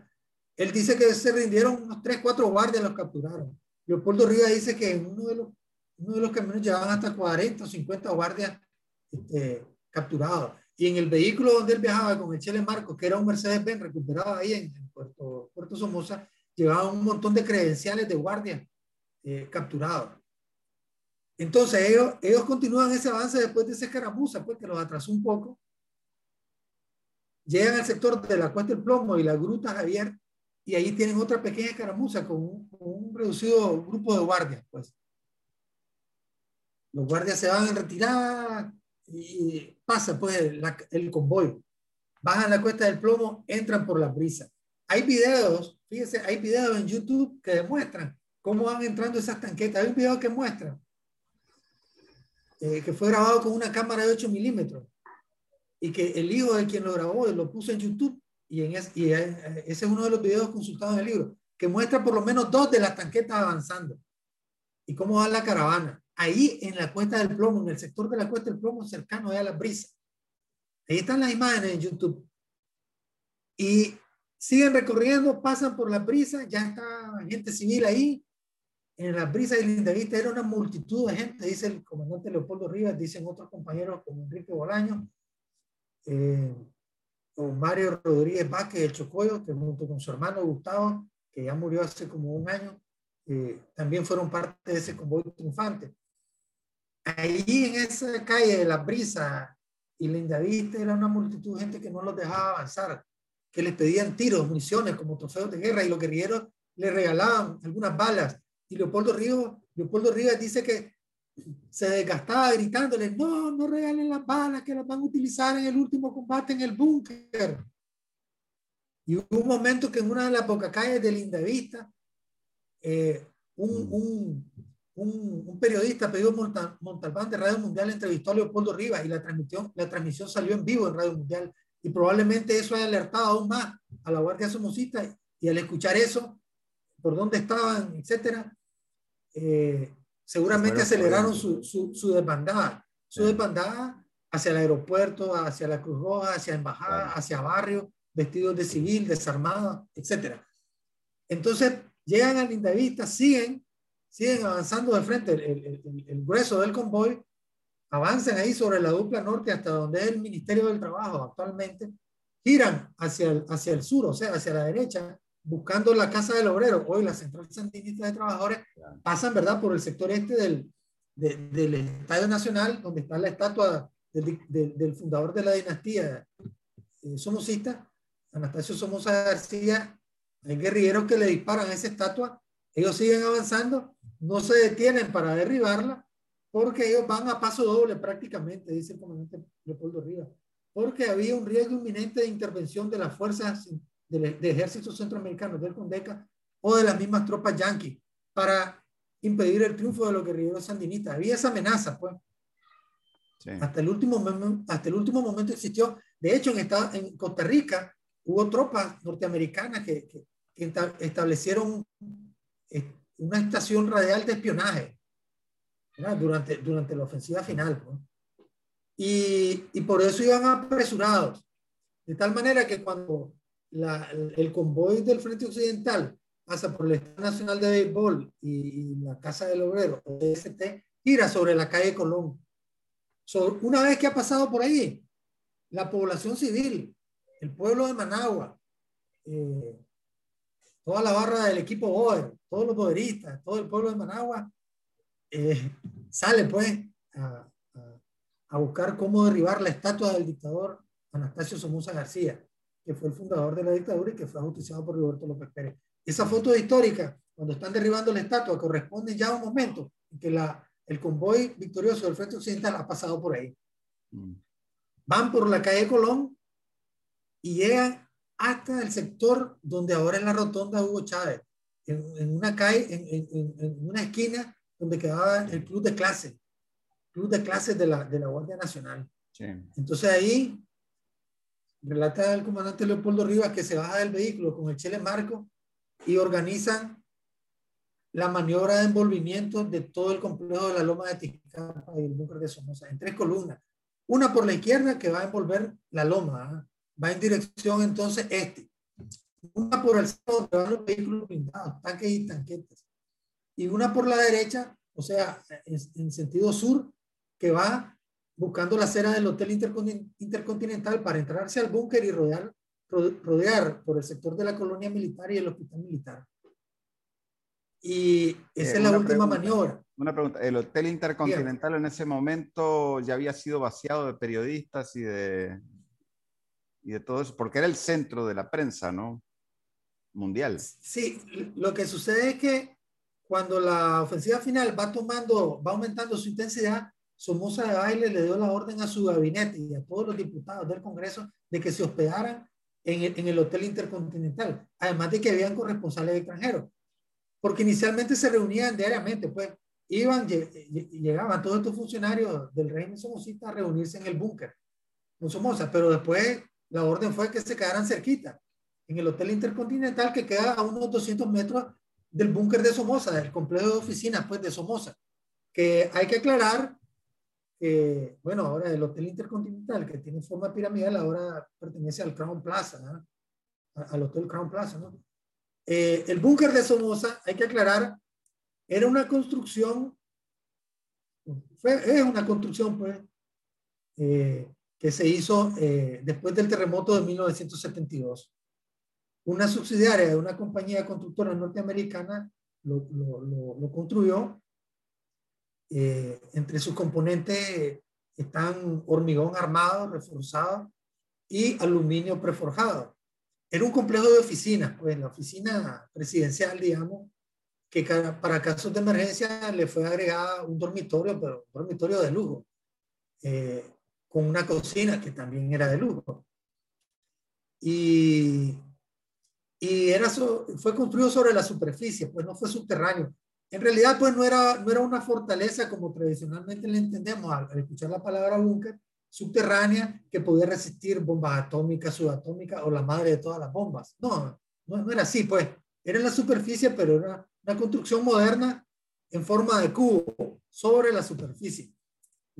Él dice que se rindieron unos tres, cuatro guardias, los capturaron. Leopoldo Rivas dice que en uno de los, uno de los camiones llevaban hasta 40 o 50 guardias este, capturados. Y en el vehículo donde él viajaba con el Chele Marcos, que era un Mercedes-Benz recuperado ahí en, Puerto, Puerto, Somoza, llevaba un montón de credenciales de guardia eh, capturados. Entonces ellos, ellos continúan ese avance después de esa escaramuza, pues que los atrasó un poco. Llegan al sector de la Cuesta del Plomo y la Gruta Javier y ahí tienen otra pequeña escaramuza con un, reducido grupo de guardias, pues. Los guardias se van en retirada y pasa pues el convoy. Bajan la cuesta del plomo, entran por la brisa. Hay videos, fíjense, hay videos en YouTube que demuestran cómo van entrando esas tanquetas. Hay un video que muestra eh, que fue grabado con una cámara de 8 milímetros y que el hijo de quien lo grabó lo puso en YouTube y, en y ese es uno de los videos consultados en el libro, que muestra por lo menos dos de las tanquetas avanzando y cómo va la caravana. Ahí en la cuesta del plomo, en el sector de la cuesta del plomo cercano a la brisa. Ahí están las imágenes en YouTube. Y siguen recorriendo, pasan por la brisa, ya está gente civil ahí. En la brisa de Lindavista era una multitud de gente, dice el comandante Leopoldo Rivas, dicen otros compañeros como Enrique Bolaño, eh, Mario Rodríguez Vázquez de Chocoyo, que junto con su hermano Gustavo, que ya murió hace como un año, eh, también fueron parte de ese convoy triunfante. Ahí en esa calle de la brisa y Lindavista era una multitud de gente que no los dejaba avanzar, que les pedían tiros, municiones como trofeos de guerra y los guerrilleros le regalaban algunas balas. Y Leopoldo Rivas, Leopoldo Rivas dice que se desgastaba gritándoles, no, no regalen las balas que las van a utilizar en el último combate en el búnker. Y hubo un momento que en una de las calles de Lindavista, eh, un, un, un, periodista, Pedro Montalbán de Radio Mundial, entrevistó a Leopoldo Rivas y la transmisión, la transmisión salió en vivo en Radio Mundial. Y probablemente eso haya alertado aún más a la Guardia Somocista y al escuchar eso, por dónde estaban, etcétera, eh, seguramente aceleraron su, su, su, desbandada. Su desbandada hacia el aeropuerto, hacia la Cruz Roja, hacia embajada, hacia barrio, vestidos de civil, desarmados, etcétera. Entonces, llegan a Lindavista, siguen siguen avanzando de frente, el, grueso del convoy, avanzan ahí sobre la dupla norte hasta donde es el Ministerio del Trabajo actualmente, giran hacia el, hacia el sur, o sea, hacia la derecha, buscando la Casa del Obrero, hoy la Central Sandinista de Trabajadores, pasan, ¿verdad?, por el sector este del, del Estadio Nacional, donde está la estatua del, del fundador de la dinastía eh, somocista, Anastasio Somoza García, hay guerrilleros que le disparan a esa estatua, ellos siguen avanzando no se detienen para derribarla porque ellos van a paso doble prácticamente, dice el comandante Leopoldo Rivas, porque había un riesgo inminente de intervención de las fuerzas de, de ejércitos centroamericanos del Condeca o de las mismas tropas yanquis para impedir el triunfo de los guerrilleros sandinistas. Había esa amenaza, pues. Hasta, el último, hasta el último momento existió. De hecho, en, en Costa Rica hubo tropas norteamericanas que, que, que establecieron una estación radial de espionaje durante, durante la ofensiva final. Y, y, por eso iban apresurados. De tal manera que cuando el convoy del Frente Occidental pasa por el Estado Nacional de Béisbol y, la Casa del Obrero, EST, gira sobre la calle Colón. una vez que ha pasado por ahí, la población civil, el pueblo de Managua, eh, toda la barra del equipo Boer, todos los boderistas, todo el pueblo de Managua, eh, sale pues a, a, buscar cómo derribar la estatua del dictador Anastasio Somoza García, que fue el fundador de la dictadura y que fue ajusticiado por Roberto López Pérez. Esa foto histórica, cuando están derribando la estatua, corresponde ya a un momento en que la, el convoy victorioso del Frente Occidental ha pasado por ahí. Mm. Van por la calle Colón y llegan hasta el sector donde ahora es la rotonda Hugo Chávez, en, una calle, en, en, una esquina donde quedaba el club de clase, club de clases de la, de la Guardia Nacional. Entonces ahí relata el comandante Leopoldo Rivas que se baja del vehículo con el Chele Marco y organizan la maniobra de envolvimiento de todo el complejo de la Loma de Tizcapa y el búnker de Somoza en tres columnas. Una por la izquierda que va a envolver la loma, ¿ah? Va en dirección entonces este. Una por el centro donde van los vehículos blindados, tanques y tanquetas. Y una por la derecha, o sea, en, sentido sur, que va buscando la acera del Hotel Intercontinental para entrarse al búnker y rodear, rodear por el sector de la colonia militar y el hospital militar. Y esa eh, es la última maniobra. Una pregunta, ¿el Hotel Intercontinental en ese momento ya había sido vaciado de periodistas y de, y de todo eso, porque era el centro de la prensa, ¿no? mundial. Sí, lo que sucede es que cuando la ofensiva final va tomando, va aumentando su intensidad, Somoza de Baile le dio la orden a su gabinete y a todos los diputados del Congreso de que se hospedaran en el, en el Hotel Intercontinental, además de que habían corresponsales extranjeros, porque inicialmente se reunían diariamente, pues iban, llegaban todos estos funcionarios del régimen somocista a reunirse en el búnker con Somoza, pero después la orden fue que se quedaran cerquita, en el Hotel Intercontinental que queda a unos 200 metros del búnker de Somoza, del complejo de oficinas pues, de Somoza, que hay que aclarar que, bueno, ahora el Hotel Intercontinental, que tiene forma piramidal, ahora pertenece al Crown Plaza, al Hotel Crown Plaza, ¿no? Eh, el búnker de Somoza, hay que aclarar, era una construcción, fue, es una construcción, pues, eh, que se hizo eh, después del terremoto de 1972 una subsidiaria de una compañía constructora norteamericana lo, lo, construyó. Eh, entre sus componentes están hormigón armado, reforzado y aluminio preforjado. Era un complejo de oficinas, pues la oficina presidencial, digamos, que para casos de emergencia le fue agregada un dormitorio, pero un dormitorio de lujo, eh, con una cocina que también era de lujo. Y y era fue construido sobre la superficie, pues no fue subterráneo. En realidad, pues no era, no era una fortaleza como tradicionalmente le entendemos al, escuchar la palabra búnker, subterránea que podía resistir bombas atómicas, subatómicas o la madre de todas las bombas. No, no, no era así, pues. Era en la superficie, pero era una construcción moderna en forma de cubo sobre la superficie,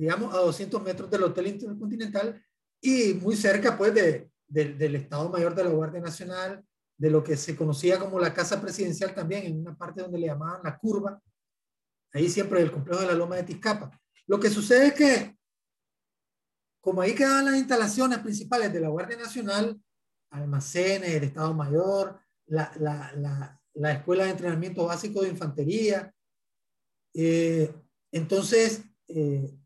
digamos a 200 metros del Hotel Intercontinental y muy cerca, pues, de, del Estado Mayor de la Guardia Nacional, de lo que se conocía como la casa presidencial también, en una parte donde le llamaban la curva, ahí siempre el complejo de la Loma de Tizcapa. Lo que sucede es que, como ahí quedaban las instalaciones principales de la Guardia Nacional, almacenes, el Estado Mayor, la, la, la, Escuela de Entrenamiento Básico de Infantería, eh, entonces, eh,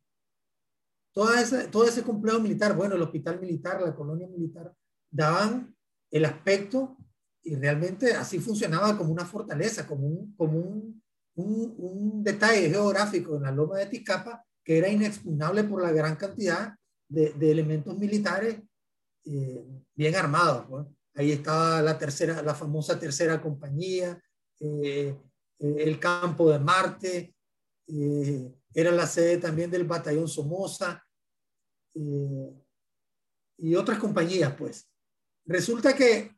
toda todo ese complejo militar, bueno, el hospital militar, la colonia militar, daban el aspecto y realmente así funcionaba como una fortaleza, como un, como un, un, detalle geográfico en la loma de Ticapa que era inexpugnable por la gran cantidad de, de elementos militares eh, bien armados. Ahí estaba la tercera, la famosa tercera compañía, eh, eh, el campo de Marte, era la sede también del batallón Somoza y otras compañías, pues. Resulta que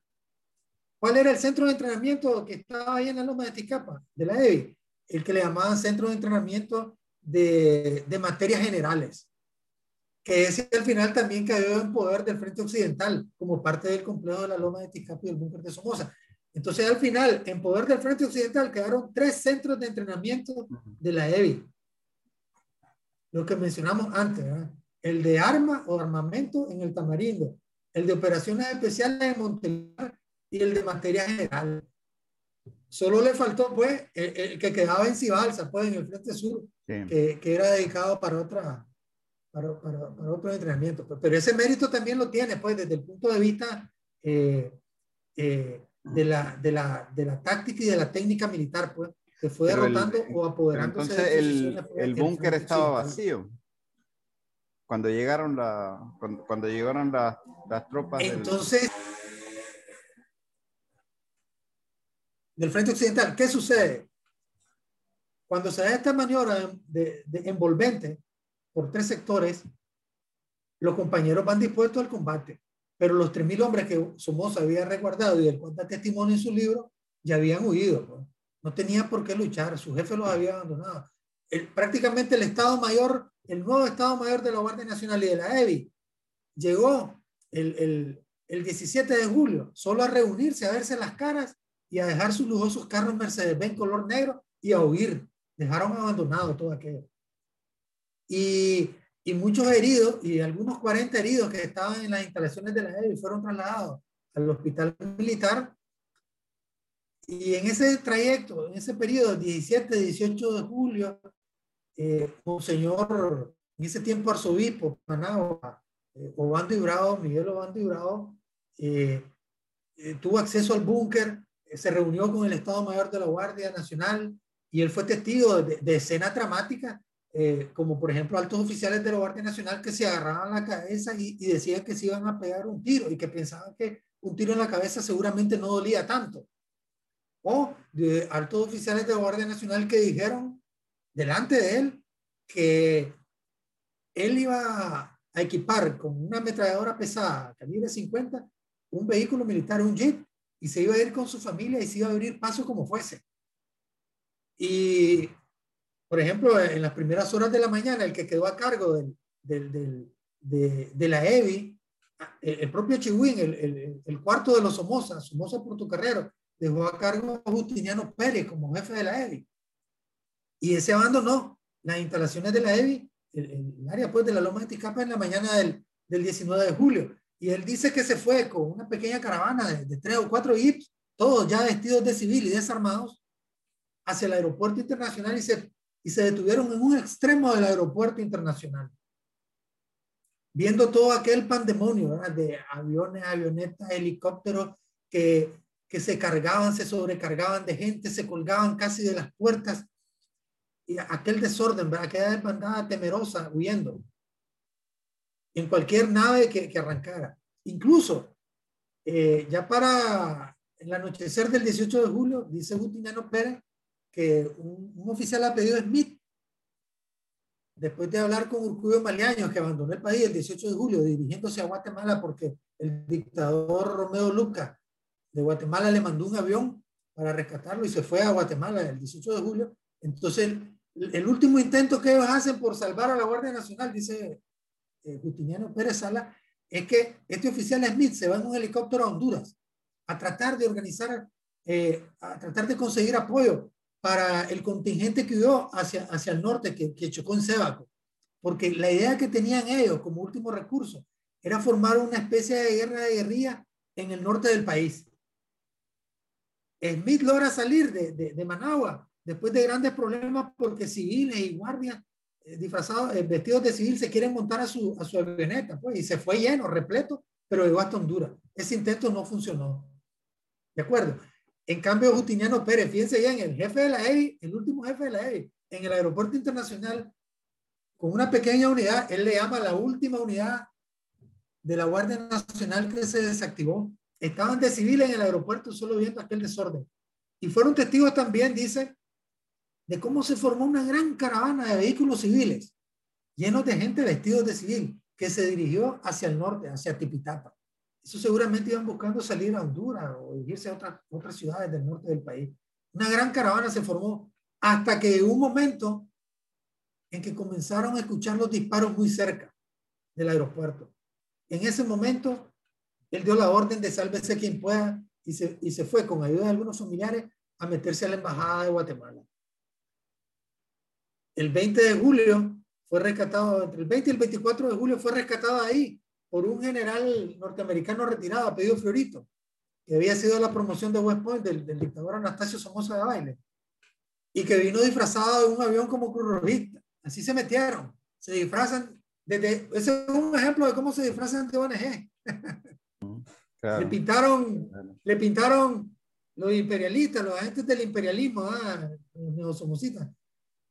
¿Cuál era el centro de entrenamiento que estaba ahí en la Loma de Ticapa, de la EBI? El que le llamaban Centro de Entrenamiento de, de Materias Generales, que ese al final también cayó en poder del Frente Occidental, como parte del complejo de la Loma de Ticapa y el búnker de Somoza. Entonces, al final, en poder del Frente Occidental quedaron tres centros de entrenamiento de la EBI. Lo que mencionamos antes, el de arma o armamento en el Tamarindo, el de operaciones especiales en Montelar y el de materia general. Solo le faltó, pues, el, que quedaba en Cibalsa, pues, en el Frente Sur, que, que, era dedicado para otra, para, para, para, otro entrenamiento. Pues. Pero ese mérito también lo tiene, pues, desde el punto de vista eh, eh, de, la, de, la, de la táctica y de la técnica militar, pues, que fue derrotando o apoderándose. Entonces, el, el búnker estaba vacío cuando llegaron la cuando, cuando llegaron la, las tropas entonces del frente occidental. ¿Qué sucede? Cuando se da esta maniobra de, envolvente por tres sectores, los compañeros van dispuestos al combate, pero los 3.000 hombres que Somoza había resguardado y el cual da testimonio en su libro, ya habían huido. Pues. No tenía por qué luchar, su jefe los había abandonado. prácticamente el Estado Mayor, el nuevo Estado Mayor de la Guardia Nacional y de la EBI, llegó el, el, el 17 de julio solo a reunirse, a verse las caras y a dejar sus lujosos carros Mercedes-Benz color negro y a huir. Dejaron abandonado todo aquello. Y, y, muchos heridos y algunos 40 heridos que estaban en las instalaciones de la EBI fueron trasladados al hospital militar. Y en ese trayecto, en ese periodo, 17, 18 de julio, eh, señor en ese tiempo arzobispo, Managua, eh, Obando y Bravo, Miguel Obando y Bravo, eh, eh, tuvo acceso al búnker se reunió con el Estado Mayor de la Guardia Nacional y él fue testigo de, de escenas dramáticas, eh, como por ejemplo altos oficiales de la Guardia Nacional que se agarraban la cabeza y, decían que se iban a pegar un tiro y que pensaban que un tiro en la cabeza seguramente no dolía tanto. O altos oficiales de la Guardia Nacional que dijeron delante de él que él iba a equipar con una ametralladora pesada, calibre 50, un vehículo militar, un jet, y se iba a ir con su familia y se iba a abrir paso como fuese. Y, por ejemplo, en las primeras horas de la mañana, el que quedó a cargo del, del, del, de, la EVI, el, propio Chihuín, el, el, el, cuarto de los Somoza, Somoza Portocarrero, dejó a cargo a Justiniano Pérez como jefe de la EVI. Y ese abandonó las instalaciones de la EVI, el, área pues, de la Loma de Ticapa en la mañana del, del 19 de julio. Y él dice que se fue con una pequeña caravana de, de tres o cuatro jeeps, todos ya vestidos de civil y desarmados, hacia el aeropuerto internacional y se, y se detuvieron en un extremo del aeropuerto internacional. Viendo todo aquel pandemonio ¿verdad? de aviones, avionetas, helicópteros que, que se cargaban, se sobrecargaban de gente, se colgaban casi de las puertas. Y aquel desorden, ¿verdad? aquella desbandada temerosa huyendo en cualquier nave que, que arrancara. Incluso, eh, ya para el anochecer del 18 de julio, dice Justiniano Pérez que un, un oficial ha pedido Smith, después de hablar con Urcullo Maliaño, que abandonó el país el 18 de julio, dirigiéndose a Guatemala porque el dictador Romeo Luca de Guatemala le mandó un avión para rescatarlo y se fue a Guatemala el 18 de julio. Entonces, el, último intento que ellos hacen por salvar a la Guardia Nacional, dice eh, Justiniano Pérez Sala, es que este oficial Smith se va en un helicóptero a Honduras a tratar de organizar, eh, a tratar de conseguir apoyo para el contingente que huyó hacia, hacia el norte, que, que chocó en Sébaco. Porque la idea que tenían ellos como último recurso era formar una especie de guerra de guerrilla en el norte del país. Smith logra salir de, de Managua después de grandes problemas porque civiles y guardias eh, disfrazados, eh, vestidos de civil, se quieren montar a su, a su avioneta, pues, y se fue lleno, repleto, pero llegó hasta Honduras. Ese intento no funcionó. ¿De acuerdo? En cambio, Justiniano Pérez, fíjense bien, el jefe de la EI, el último jefe de la EI, en el aeropuerto internacional, con una pequeña unidad, él le llama la última unidad de la Guardia Nacional que se desactivó. Estaban de civil en el aeropuerto solo viendo aquel desorden. Y fueron testigos también, dice, de cómo se formó una gran caravana de vehículos civiles llenos de gente vestidos de civil que se dirigió hacia el norte, hacia Tipitapa. Eso seguramente iban buscando salir a Honduras o irse a otras, otras ciudades del norte del país. Una gran caravana se formó hasta que un momento en que comenzaron a escuchar los disparos muy cerca del aeropuerto. En ese momento, él dio la orden de sálvese quien pueda y se, y se fue con ayuda de algunos familiares a meterse a la embajada de Guatemala. El 20 de julio fue rescatado, entre el 20 y el 24 de julio fue rescatado ahí por un general norteamericano retirado, pedido Fiorito, que había sido la promoción de West Point del, del dictador Anastasio Somoza de Baile, y que vino disfrazado de un avión como Cruz Rojista. Así se metieron, se disfrazan, desde, ese es un ejemplo de cómo se disfrazan de ONG. [LAUGHS] Claro. Le pintaron, claro. le pintaron los imperialistas, los agentes del imperialismo, ah, los neosomocitas,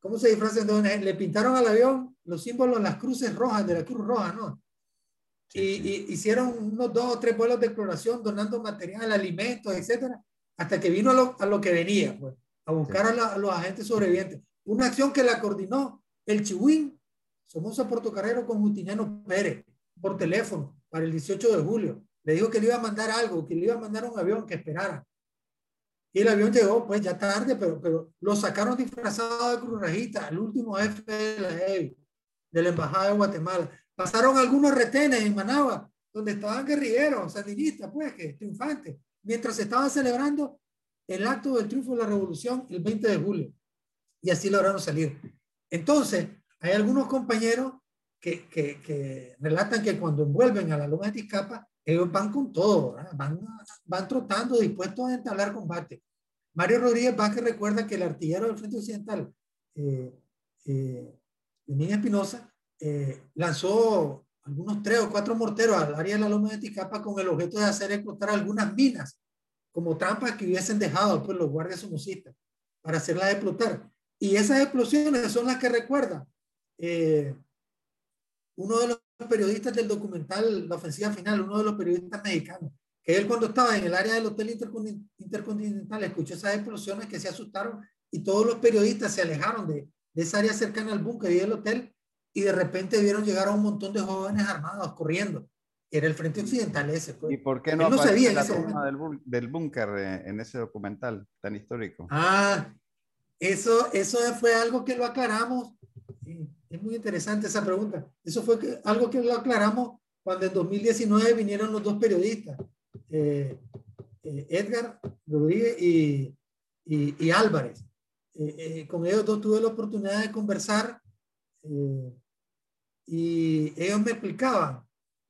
¿Cómo se disfrazan de ONG? Le pintaron al avión los símbolos, las cruces rojas de la Cruz Roja, ¿no? Sí, y, sí. y, hicieron unos dos o tres vuelos de exploración donando material, alimentos, etcétera, hasta que vino a lo, a lo que venía, pues, a buscar sí. a, la, a, los agentes sobrevivientes. Una acción que la coordinó el Chihuín, Somoza Portocarrero con Justiniano Pérez, por teléfono, para el 18 de julio. Le dijo que le iba a mandar algo, que le iba a mandar un avión que esperara. Y el avión llegó, pues ya tarde, pero, pero lo sacaron disfrazado de Cruz Rajita, el último jefe de la EVI, de la Embajada de Guatemala. Pasaron algunos retenes en Managua, donde estaban guerrilleros, sandinistas, pues, que triunfantes, mientras se estaba celebrando el acto del triunfo de la revolución el 20 de julio. Y así lograron salir. Entonces, hay algunos compañeros que, que, que relatan que cuando envuelven a la Loma de Tizcapa, ellos van con todo, van, van trotando, dispuestos a entablar combate. Mario Rodríguez Vázquez recuerda que el artillero del Frente Occidental, eh, eh, Espinosa, eh, lanzó algunos tres o cuatro morteros al área de la Loma de Ticapa con el objeto de hacer explotar algunas minas como trampas que hubiesen dejado pues, los guardias somocistas para hacerlas explotar. Y esas explosiones son las que recuerda eh, uno de los periodistas del documental La Ofensiva Final, uno de los periodistas mexicanos, que él cuando estaba en el área del Hotel Intercontinental escuchó esas explosiones que se asustaron y todos los periodistas se alejaron de, de esa área cercana al búnker y del hotel y de repente vieron llegar a un montón de jóvenes armados corriendo. Era el Frente Occidental ese. Pues. ¿Y por qué no, no sabía la toma del búnker eh, en ese documental tan histórico? Ah, eso, eso fue algo que lo aclaramos. Es muy interesante esa pregunta. Eso fue que, algo que lo aclaramos cuando en 2019 vinieron los dos periodistas, eh, eh, Edgar Rodríguez y, y, Álvarez. Eh, con ellos dos tuve la oportunidad de conversar y ellos me explicaban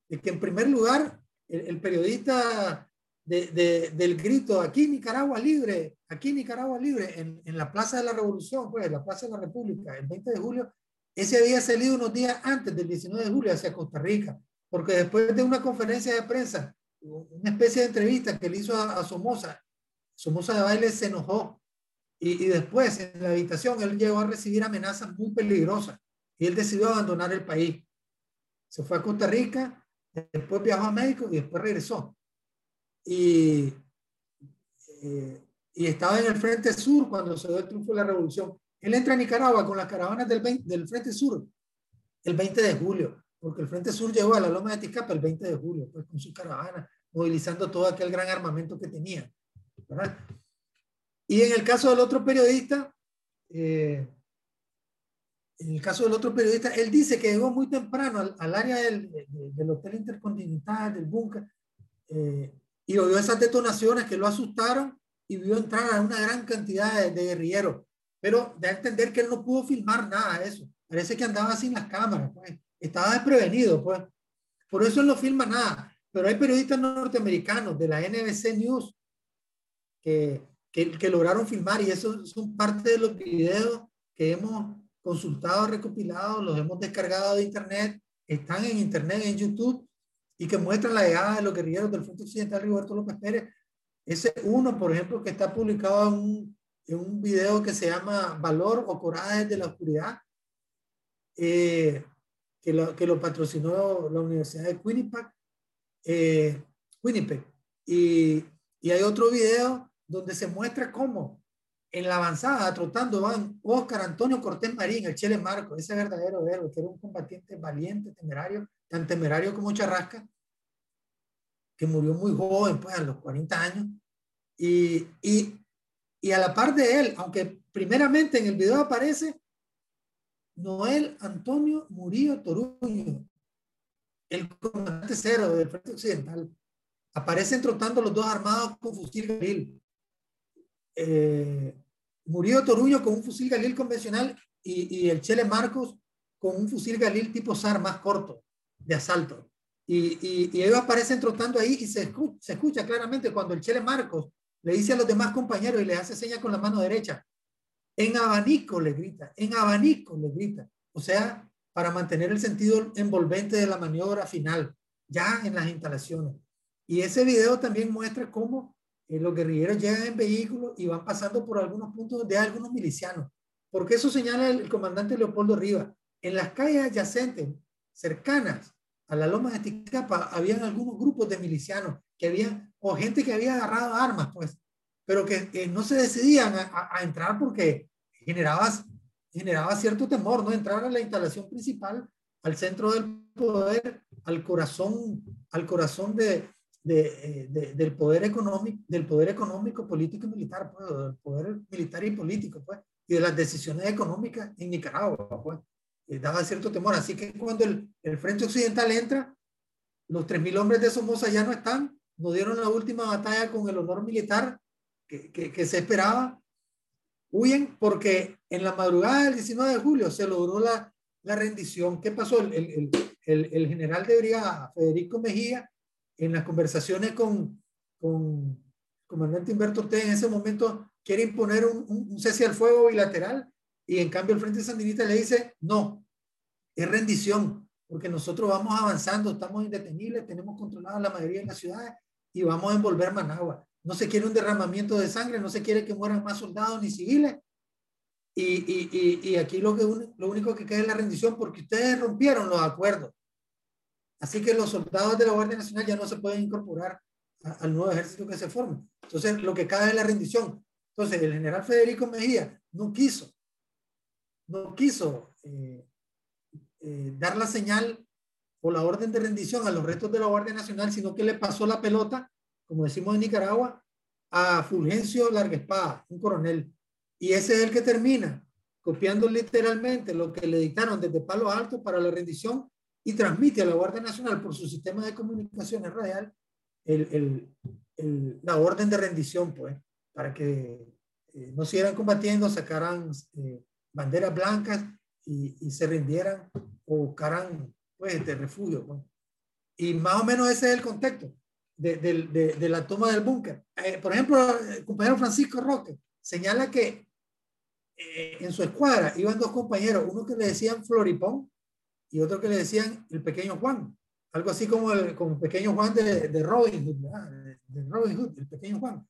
que en primer lugar el periodista de, del grito, aquí Nicaragua libre, aquí Nicaragua libre, en, en, la Plaza de la Revolución, pues, la Plaza de la República, el 20 de julio, ese había salido unos días antes del 19 de julio hacia Costa Rica, porque después de una conferencia de prensa, una especie de entrevista que le hizo a, Somoza, Somoza de baile se enojó y, y, después en la habitación él llegó a recibir amenazas muy peligrosas y él decidió abandonar el país. Se fue a Costa Rica, después viajó a México y después regresó y, eh, y estaba en el Frente Sur cuando se dio el triunfo de la revolución. Él entra a Nicaragua con las caravanas del, Frente Sur el 20 de julio, porque el Frente Sur llegó a la Loma de Tizcapa el 20 de julio, pues con su caravana, movilizando todo aquel gran armamento que tenía. Y en el caso del otro periodista, eh, en el caso del otro periodista, él dice que llegó muy temprano al, área del, del, Hotel Intercontinental, del búnker, eh, y oyó esas detonaciones que lo asustaron y vio entrar a una gran cantidad de, guerrilleros. Pero a entender que él no pudo filmar nada de eso. Parece que andaba sin las cámaras, pues. Estaba desprevenido, pues. Por eso él no filma nada. Pero hay periodistas norteamericanos de la NBC News que, que, que lograron filmar y eso son parte de los videos que hemos consultado, recopilado, los hemos descargado de internet, están en internet, en YouTube y que muestran la llegada de los guerrilleros del Frente Occidental Roberto López Pérez. Ese uno, por ejemplo, que está publicado en un, en un video que se llama Valor o Coraje de la Oscuridad, eh, que, lo, que lo patrocinó la Universidad de Winnipeg. Eh, Winnipeg. Y, y hay otro video donde se muestra cómo en la avanzada, trotando, van Oscar Antonio Cortés Marín, el Chele Marco, ese verdadero héroe, que era un combatiente valiente, temerario, tan temerario como Charrasca, que murió muy joven, pues a los 40 años. Y, y, y a la par de él, aunque primeramente en el video aparece Noel Antonio Murillo Toruño, el comandante cero del Frente Occidental, aparecen trotando los dos armados con fusil Galil. Eh, murió Toruño con un fusil Galil convencional y, y, el Chele Marcos con un fusil Galil tipo SAR más corto de asalto. Y, y, y ellos aparecen trotando ahí y se escucha, se escucha claramente cuando el Chele Marcos le dice a los demás compañeros y le hace seña con la mano derecha. En abanico le grita, en abanico le grita. O sea, para mantener el sentido envolvente de la maniobra final, ya en las instalaciones. Y ese video también muestra cómo eh, los guerrilleros llegan en vehículos y van pasando por algunos puntos de algunos milicianos. Porque eso señala el, comandante Leopoldo Rivas. En las calles adyacentes, cercanas a la loma de Ticapa, habían algunos grupos de milicianos que habían, o gente que había agarrado armas, pues, pero que, no se decidían a, entrar porque generaba, generaba cierto temor, ¿no? Entrar a la instalación principal, al centro del poder, al corazón, al corazón de, eh, de, del poder económico, del poder económico, político y militar, pues, del poder militar y político, pues, y de las decisiones económicas en Nicaragua, pues, eh, daba cierto temor. Así que cuando el, el Frente Occidental entra, los 3.000 hombres de Somoza ya no están, no dieron la última batalla con el honor militar que, que, que se esperaba, huyen porque en la madrugada del 19 de julio se logró la, la rendición. ¿Qué pasó? El, el, el, el general de brigada, Federico Mejía, en las conversaciones con, con comandante Humberto Ortega en ese momento quiere imponer un, un, cese al fuego bilateral y en cambio el Frente Sandinista le dice, no, es rendición, porque nosotros vamos avanzando, estamos indetenibles, tenemos controlada la mayoría de las ciudades y vamos a envolver Managua. no se quiere un derramamiento de sangre, no se quiere que mueran más soldados ni civiles. Y, y, y, y aquí lo, que, lo único que queda es la rendición porque ustedes rompieron los acuerdos. Así que los soldados de la Guardia Nacional ya no se pueden incorporar al nuevo ejército que se forma. Entonces, lo que cae es la rendición. Entonces, el general Federico Mejía no quiso, no quiso eh, eh, dar la señal o la orden de rendición a los restos de la Guardia Nacional, sino que le pasó la pelota, como decimos en Nicaragua, a Fulgencio Larguespada, un coronel. Y ese es el que termina copiando literalmente lo que le dictaron desde Palo Alto para la rendición y transmite a la Guardia Nacional por su sistema de comunicaciones radial el, el, la orden de rendición, pues, para que eh, no siguieran combatiendo, sacaran eh, banderas blancas y, y, se rindieran o buscaran, pues, de refugio. Pues. Y más o menos ese es el contexto de, de, de la toma del búnker. Eh, por ejemplo, el compañero Francisco Roque señala que en su escuadra iban dos compañeros, uno que le decían Floripón y otro que le decían el pequeño Juan, algo así como el, como pequeño Juan de, de Robin Hood, de, Robin Hood, el pequeño Juan.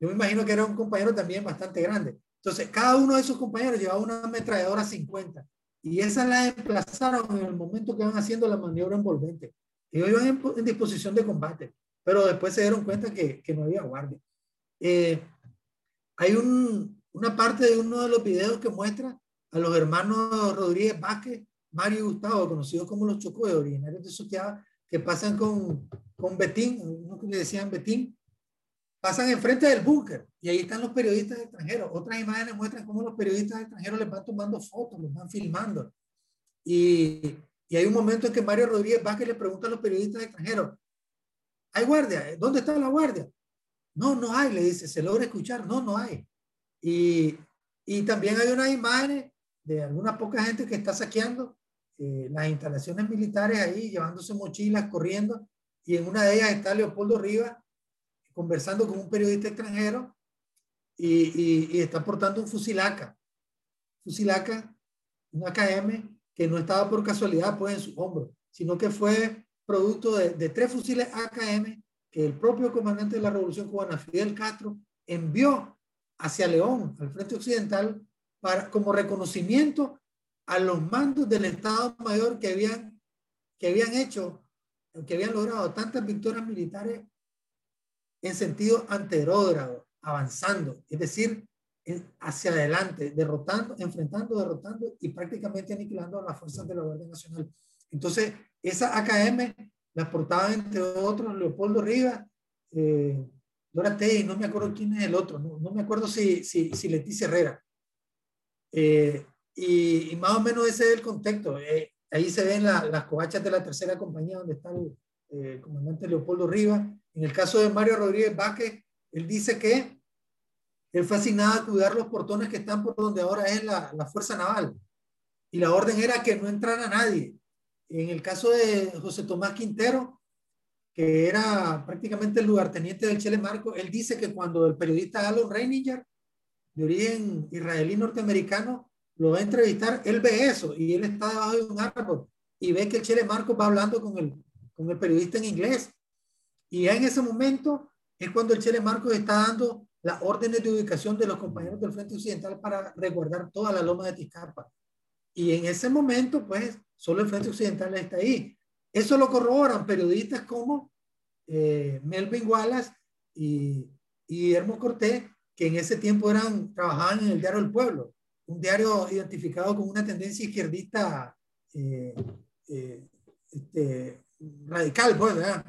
Yo me imagino que era un compañero también bastante grande. Entonces, cada uno de esos compañeros llevaba una ametralladora 50 y esa la emplazaron en el momento que iban haciendo la maniobra envolvente. Ellos iban en, disposición de combate, pero después se dieron cuenta que, que no había guardia. Eh, hay un, una parte de uno de los videos que muestra a los hermanos Rodríguez Vázquez Mario y Gustavo, conocidos como los Chocoes, originarios de Soteaba, que pasan con, con Betín, uno que le decían Betín, pasan enfrente del búnker y ahí están los periodistas extranjeros. Otras imágenes muestran cómo los periodistas extranjeros les van tomando fotos, los van filmando. Y, y hay un momento en que Mario Rodríguez Vázquez le pregunta a los periodistas extranjeros, ¿hay guardia? ¿Dónde está la guardia? No, no hay, le dice, se logra escuchar, no, no hay. Y, y también hay unas imágenes de alguna poca gente que está saqueando eh, las instalaciones militares ahí, llevándose mochilas, corriendo, y en una de ellas está Leopoldo Rivas conversando con un periodista extranjero y, está portando un fusilaca, fusilaca, un AKM que no estaba por casualidad pues en su hombro, sino que fue producto de, de tres fusiles AKM que el propio comandante de la Revolución Cubana, Fidel Castro, envió hacia León, al frente occidental, para, como reconocimiento a los mandos del Estado Mayor que habían, que habían hecho, que habían logrado tantas victorias militares en sentido anterógrado, avanzando, es decir, hacia adelante, derrotando, enfrentando, derrotando y prácticamente aniquilando a las fuerzas de la Guardia Nacional. Entonces, esa AKM la portaba entre otros Leopoldo Rivas, eh, Dora Tey, no me acuerdo quién es el otro, no, no me acuerdo si, si, si Leticia Herrera. Eh, y, más o menos ese es el contexto. Eh, ahí se ven las covachas de la tercera compañía donde está el eh, comandante Leopoldo Rivas. En el caso de Mario Rodríguez Vázquez, él dice que él fue asignado a cuidar los portones que están por donde ahora es la, la Fuerza Naval. Y la orden era que no entrara nadie. En el caso de José Tomás Quintero, que era prácticamente el lugarteniente del Chile Marco, él dice que cuando el periodista Alan Reininger, de origen israelí norteamericano, lo va a entrevistar, él ve eso y él está debajo de un árbol y ve que el Chile Marcos va hablando con el, con el periodista en inglés. Y en ese momento es cuando el Chile Marcos está dando las órdenes de ubicación de los compañeros del Frente Occidental para resguardar toda la loma de Tizcapa. Y en ese momento, pues, solo el Frente Occidental está ahí. Eso lo corroboran periodistas como eh, Melvin Wallace y, y Guillermo Cortés, que en ese tiempo eran, trabajaban en el diario El Pueblo un diario identificado con una tendencia izquierdista eh, eh, este, radical, pues, ¿verdad?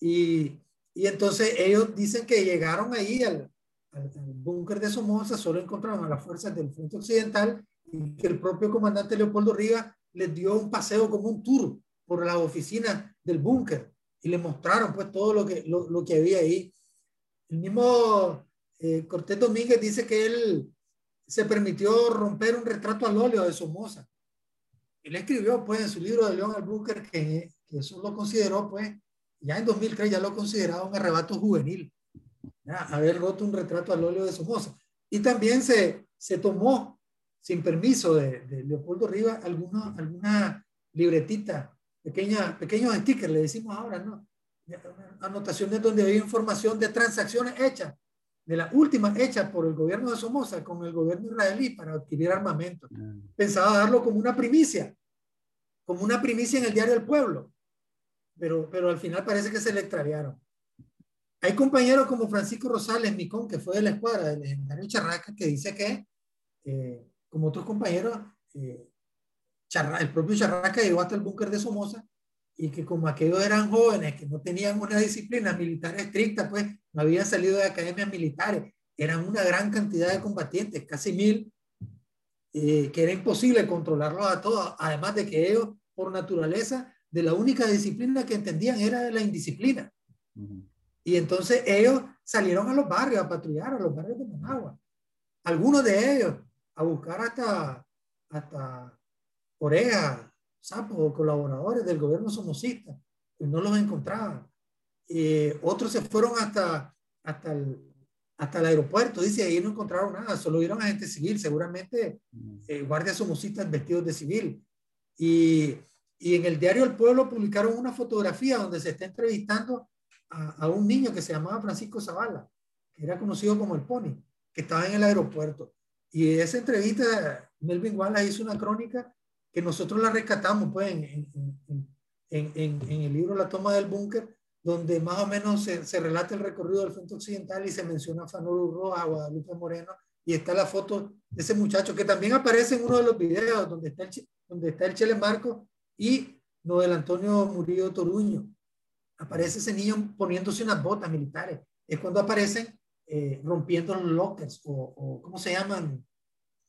Y, y, entonces ellos dicen que llegaron ahí al, búnker de Somoza, solo encontraron a las fuerzas del Frente Occidental y que el propio comandante Leopoldo Rivas les dio un paseo como un tour por las oficinas del búnker y le mostraron pues todo lo que, lo, lo que había ahí. El mismo eh, Cortés Domínguez dice que él se permitió romper un retrato al óleo de Somoza. Él escribió, pues, en su libro de León al Búnker que, que, eso lo consideró, pues, ya en 2003 ya lo consideraba un arrebato juvenil, haber roto un retrato al óleo de Somoza. Y también se, se tomó, sin permiso de, Leopoldo Rivas, alguna, alguna libretita, pequeña, pequeños stickers, le decimos ahora, ¿no? anotaciones donde hay información de transacciones hechas, de las últimas hechas por el gobierno de Somoza con el gobierno israelí para adquirir armamento. Mm. Pensaba darlo como una primicia, como una primicia en el diario del pueblo, pero, pero al final parece que se le extraviaron. Hay compañeros como Francisco Rosales Micón, que fue de la escuadra del legendario Charraca, que dice que, eh, como otros compañeros, eh, el propio Charraca llegó hasta el búnker de Somoza y que como aquellos eran jóvenes que no tenían una disciplina militar estricta, pues no habían salido de academias militares, eran una gran cantidad de combatientes, casi mil, eh, que era imposible controlarlos a todos, además de que ellos, por naturaleza, de la única disciplina que entendían era la indisciplina. Y entonces ellos salieron a los barrios a patrullar, a los barrios de Managua. Algunos de ellos a buscar hasta, hasta orejas, sapos o colaboradores del gobierno somocista, y no los encontraban. Eh, otros se fueron hasta, hasta, el, hasta el aeropuerto, dice, ahí no encontraron nada, solo vieron a gente civil, seguramente mm. eh, guardias somocistas vestidos de civil. Y, y, en el diario El Pueblo publicaron una fotografía donde se está entrevistando a, a, un niño que se llamaba Francisco Zavala, que era conocido como el Pony, que estaba en el aeropuerto. Y esa entrevista, Melvin Wallace hizo una crónica que nosotros la rescatamos pues, en, en, en, en el libro La toma del búnker, donde más o menos se, se, relata el recorrido del frente occidental y se menciona a Fanoro Roja, Guadalupe Moreno, y está la foto de ese muchacho que también aparece en uno de los videos donde está el, donde está el Chele Marco y Noel Antonio Murillo Toruño. Aparece ese niño poniéndose unas botas militares. Es cuando aparecen eh, rompiendo los lockers o, o, ¿cómo se llaman?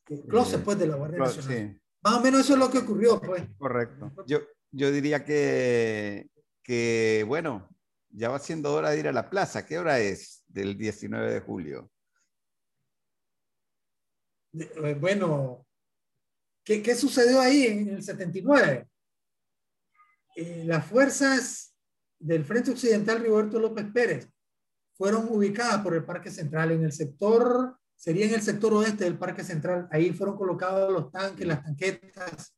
Closets, pues, de la Guardia Nacional. Más o menos eso es lo que ocurrió, pues. Correcto. Yo, yo diría que, que, bueno, ya va siendo hora de ir a la plaza. ¿Qué hora es del 19 de julio? Eh, bueno, ¿qué, qué sucedió ahí en el 79? Eh, las fuerzas del Frente Occidental Roberto López Pérez fueron ubicadas por el Parque Central en el sector sería en el sector oeste del Parque Central. Ahí fueron colocados los tanques, las tanquetas.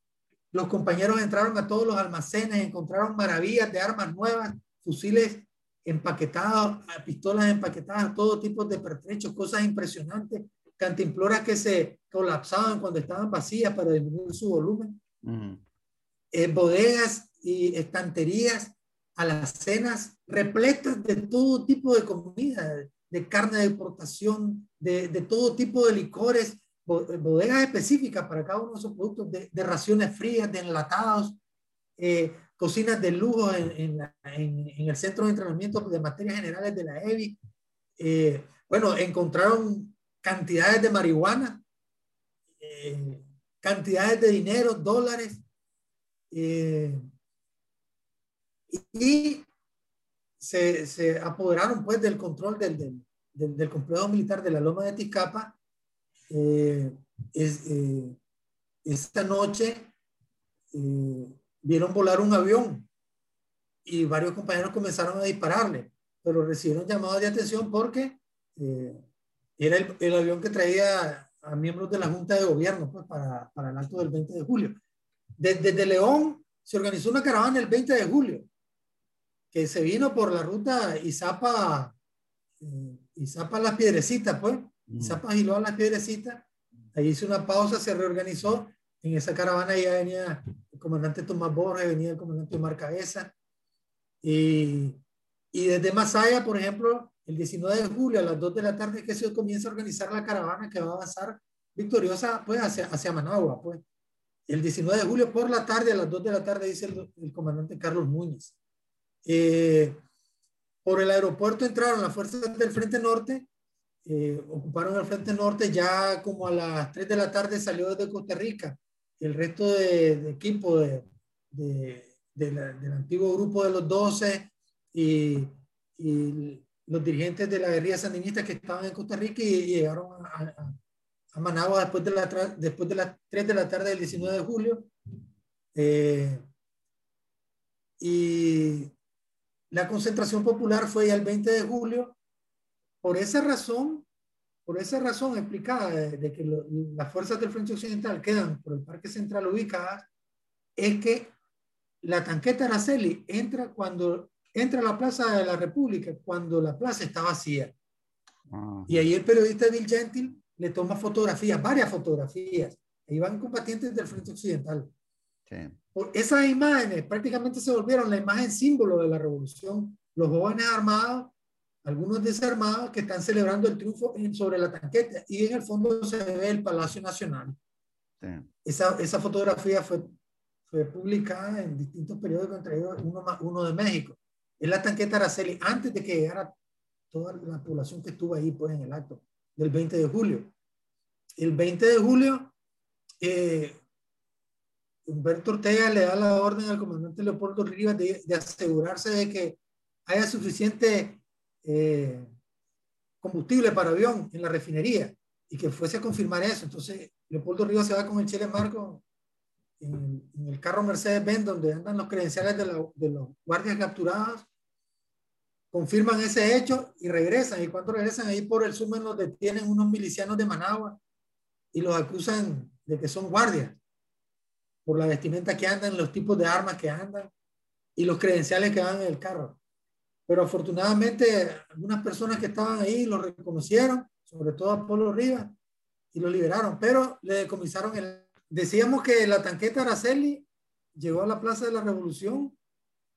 Los compañeros entraron a todos los almacenes, encontraron maravillas de armas nuevas, fusiles empaquetados, pistolas empaquetadas, todo tipo de pertrechos, cosas impresionantes, cantimploras que se colapsaban cuando estaban vacías para disminuir su volumen, eh, bodegas y estanterías, alacenas repletas de todo tipo de comida, de carne de exportación, de, de todo tipo de licores, bodegas específicas para cada uno de esos productos, de, de raciones frías, de enlatados, eh, cocinas de lujo en, en, en, el centro de entrenamiento de materias generales de la EBI. Eh, bueno, encontraron cantidades de marihuana, eh, cantidades de dinero, dólares, y se, apoderaron pues del control del, del, del, complejo militar de la Loma de Ticapa. Eh, eh, esta noche eh, vieron volar un avión y varios compañeros comenzaron a dispararle, pero recibieron llamados de atención porque era el, el, avión que traía a miembros de la Junta de Gobierno pues, para, para el acto del 20 de julio. Desde León se organizó una caravana el 20 de julio que se vino por la ruta Izapa, eh, Izapa Las Piedrecitas, pues. Mm. Izapa a Las Piedrecitas. Ahí hizo una pausa, se reorganizó. En esa caravana ya venía el comandante Tomás Borges, venía el comandante Omar Cabeza. Y, y desde Masaya, por ejemplo, el 19 de julio a las 2 de la tarde que se comienza a organizar la caravana que va a avanzar victoriosa pues hacia, hacia Managua. Pues. El 19 de julio por la tarde, a las 2 de la tarde, dice el, el comandante Carlos Núñez. Eh, por el aeropuerto entraron las fuerzas del Frente Norte, eh, ocuparon el Frente Norte, ya como a las 3 de la tarde salió desde Costa Rica el resto de, equipo de, de, del antiguo grupo de los 12 y, y, los dirigentes de la guerrilla sandinista que estaban en Costa Rica y, llegaron a, a, Managua después de, la, después de las 3 de la tarde del 19 de julio. Eh, y la concentración popular fue ya el 20 de julio. Por esa razón, por esa razón explicada de, que las fuerzas del Frente Occidental quedan por el Parque Central ubicadas, es que la tanqueta Araceli entra cuando entra a la Plaza de la República cuando la plaza está vacía. Y ahí el periodista Bill Gentil le toma fotografías, varias fotografías. Ahí van combatientes del Frente Occidental. Esas imágenes prácticamente se volvieron la imagen símbolo de la revolución. Los jóvenes armados, algunos desarmados, que están celebrando el triunfo sobre la tanqueta y en el fondo se ve el Palacio Nacional. Esa, esa fotografía fue, fue publicada en distintos periódicos, entre ellos uno, uno de México. Es la tanqueta Araceli, antes de que llegara toda la población que estuvo ahí pues, en el acto del 20 de julio. El 20 de julio, eh, Humberto Ortega le da la orden al comandante Leopoldo Rivas de, asegurarse de que haya suficiente eh, combustible para avión en la refinería y que fuese a confirmar eso. Entonces, Leopoldo Rivas se va con el Chile Marco en, el carro Mercedes-Benz donde andan los credenciales de, de los guardias capturados confirman ese hecho y regresan. Y cuando regresan ahí por el sumen los detienen unos milicianos de Managua y los acusan de que son guardias por la vestimenta que andan, los tipos de armas que andan y los credenciales que van en el carro. Pero afortunadamente algunas personas que estaban ahí lo reconocieron, sobre todo a Polo Rivas, y lo liberaron, pero le decomisaron el... Decíamos que la tanqueta Araceli llegó a la Plaza de la Revolución,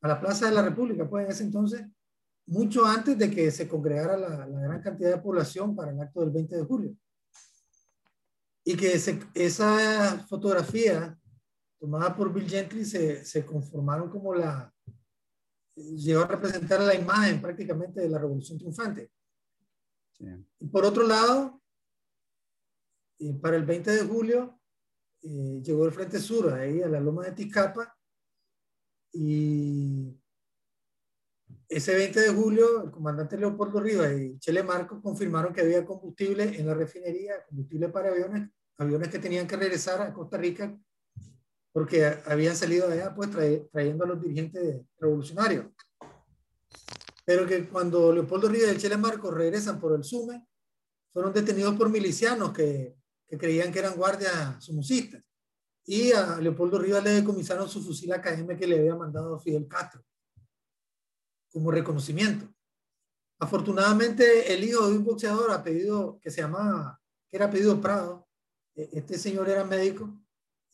a la Plaza de la República, pues en ese entonces, mucho antes de que se congregara la, gran cantidad de población para el acto del 20 de julio. Y que esa fotografía tomada por Bill Gentry se, se conformaron como la, llegó a representar la imagen prácticamente de la revolución triunfante. Y por otro lado, para el 20 de julio, eh, llegó el Frente Sur, ahí a la loma de Ticapa, y ese 20 de julio, el comandante Leopoldo Rivas y Chele Marcos confirmaron que había combustible en la refinería, combustible para aviones, aviones que tenían que regresar a Costa Rica porque habían salido allá pues trayendo a los dirigentes revolucionarios. Pero que cuando Leopoldo Rivas y Chele Marcos regresan por el SUME, fueron detenidos por milicianos que, que creían que eran guardias sumucistas. Y a Leopoldo Rivas le decomisaron su fusil AKM que le había mandado Fidel Castro como reconocimiento. Afortunadamente, el hijo de un boxeador ha pedido, que se llamaba, que era pedido Prado, e, este señor era médico,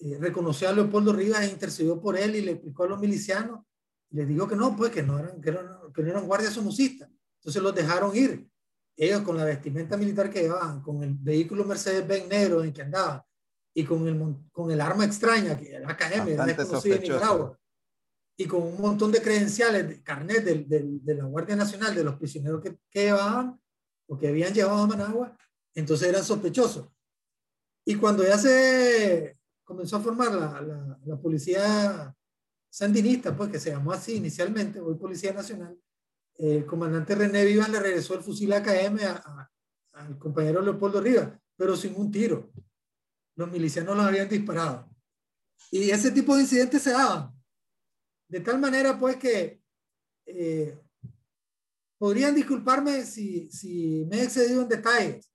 eh, reconoció a Leopoldo Rivas e intercedió por él y le explicó a los milicianos, y les dijo que no, pues que no eran, que, que no eran guardias somocistas. Entonces los dejaron ir. Ellos con la vestimenta militar que llevaban, con el vehículo Mercedes-Benz negro en que andaban, y con el, con el arma extraña, que era AKM, era desconocida en Nicaragua, y con un montón de credenciales, de carnet de, la Guardia Nacional, de los prisioneros que, que llevaban o que habían llevado a Managua, entonces eran sospechosos. Y cuando ya se comenzó a formar la, la, policía sandinista, pues que se llamó así inicialmente, hoy Policía Nacional, el comandante René Vivas le regresó el fusil AKM al compañero Leopoldo Rivas, pero sin un tiro. Los milicianos los habían disparado. Y ese tipo de incidentes se daban. De tal manera, pues, que eh, podrían disculparme si, si me he excedido en detalles,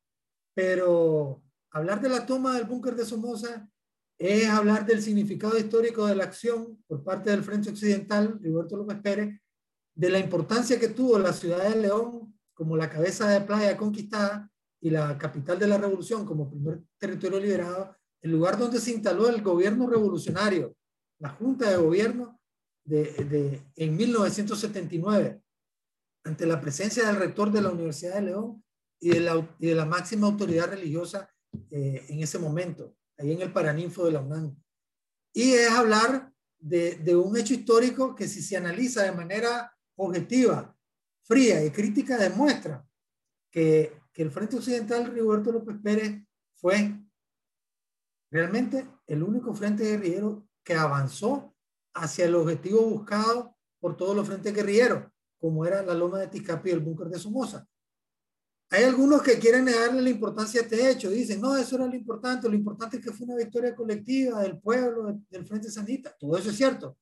pero hablar de la toma del búnker de Somoza es hablar del significado histórico de la acción por parte del Frente Occidental, Roberto López Pérez, de la importancia que tuvo la ciudad de León como la cabeza de playa conquistada y la capital de la revolución como primer territorio liberado, el lugar donde se instaló el gobierno revolucionario, la junta de gobierno de, en 1979, ante la presencia del rector de la Universidad de León y de la, y de la máxima autoridad religiosa eh, en ese momento, ahí en el Paraninfo de la UNAM. Y es hablar de, un hecho histórico que si se analiza de manera objetiva, fría y crítica, demuestra que, que el Frente Occidental Rigoberto López Pérez fue realmente el único frente guerrillero que avanzó hacia el objetivo buscado por todos los frentes guerrilleros, como era la loma de Ticapi y el búnker de Somoza. Hay algunos que quieren negarle la importancia a este hecho, dicen, no, eso era lo importante, lo importante es que fue una victoria colectiva del pueblo, del Frente Sanita, todo eso es cierto,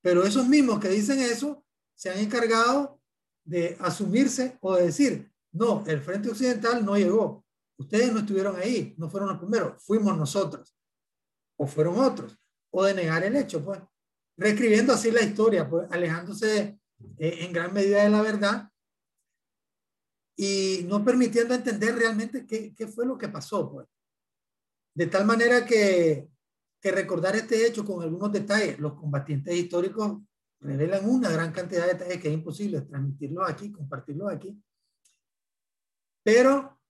pero esos mismos que dicen eso se han encargado de asumirse o de decir, no, el Frente Occidental no llegó, ustedes no estuvieron ahí, no fueron los primeros, fuimos nosotros, o fueron otros, o de negar el hecho, pues. Reescribiendo así la historia, pues alejándose eh, en gran medida de la verdad y no permitiendo entender realmente qué, qué fue lo que pasó. Pues. De tal manera que, que recordar este hecho con algunos detalles, los combatientes históricos revelan una gran cantidad de detalles que es imposible transmitirlos aquí, compartirlos aquí. Pero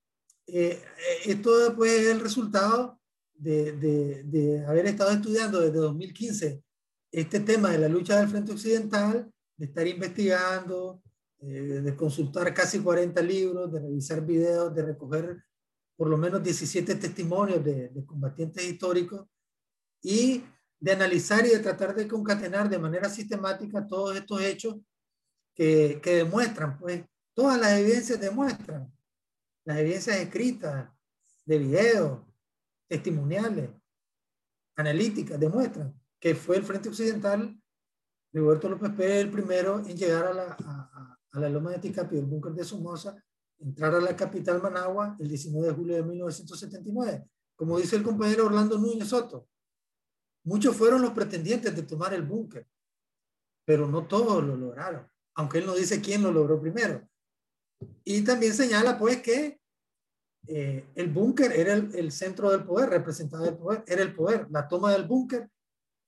eh, esto pues, es el resultado de, de, de, haber estado estudiando desde 2015 este tema de la lucha del Frente Occidental, de estar investigando, eh, de consultar casi 40 libros, de revisar videos, de recoger por lo menos 17 testimonios de, combatientes históricos y de analizar y de tratar de concatenar de manera sistemática todos estos hechos que, que demuestran, pues. Todas las evidencias demuestran, las evidencias escritas, de videos, testimoniales, analíticas, demuestran que fue el Frente Occidental, Roberto López Pérez el primero en llegar a la, a, a la loma de Ticapi, el búnker de Somoza, entrar a la capital Managua el 19 de julio de 1979. Como dice el compañero Orlando Núñez Soto, muchos fueron los pretendientes de tomar el búnker, pero no todos lo lograron, aunque él no dice quién lo logró primero. Y también señala pues que eh, el búnker era el, el, centro del poder, representaba el poder, era el poder. La toma del búnker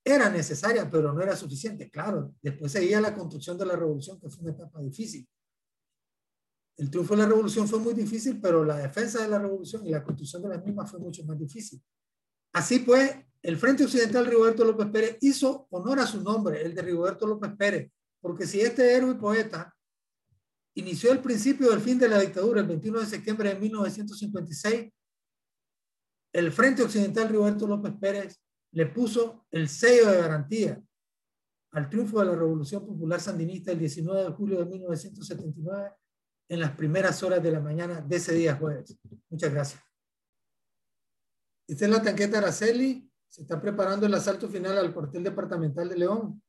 era necesaria, pero no era suficiente. Claro, después seguía la construcción de la revolución, que fue una etapa difícil. El triunfo de la revolución fue muy difícil, pero la defensa de la revolución y la construcción de la misma fue mucho más difícil. Así pues, el Frente Occidental Rigoberto López Pérez hizo honor a su nombre, el de Rigoberto López Pérez, porque si este héroe y poeta inició el principio del fin de la dictadura el 21 de septiembre de 1956, el Frente Occidental Rigoberto López Pérez le puso el sello de garantía al triunfo de la Revolución Popular Sandinista el 19 de julio de 1979 en las primeras horas de la mañana de ese día jueves. Muchas gracias. Esta es la tanqueta Araceli. Se está preparando el asalto final al cuartel departamental de León.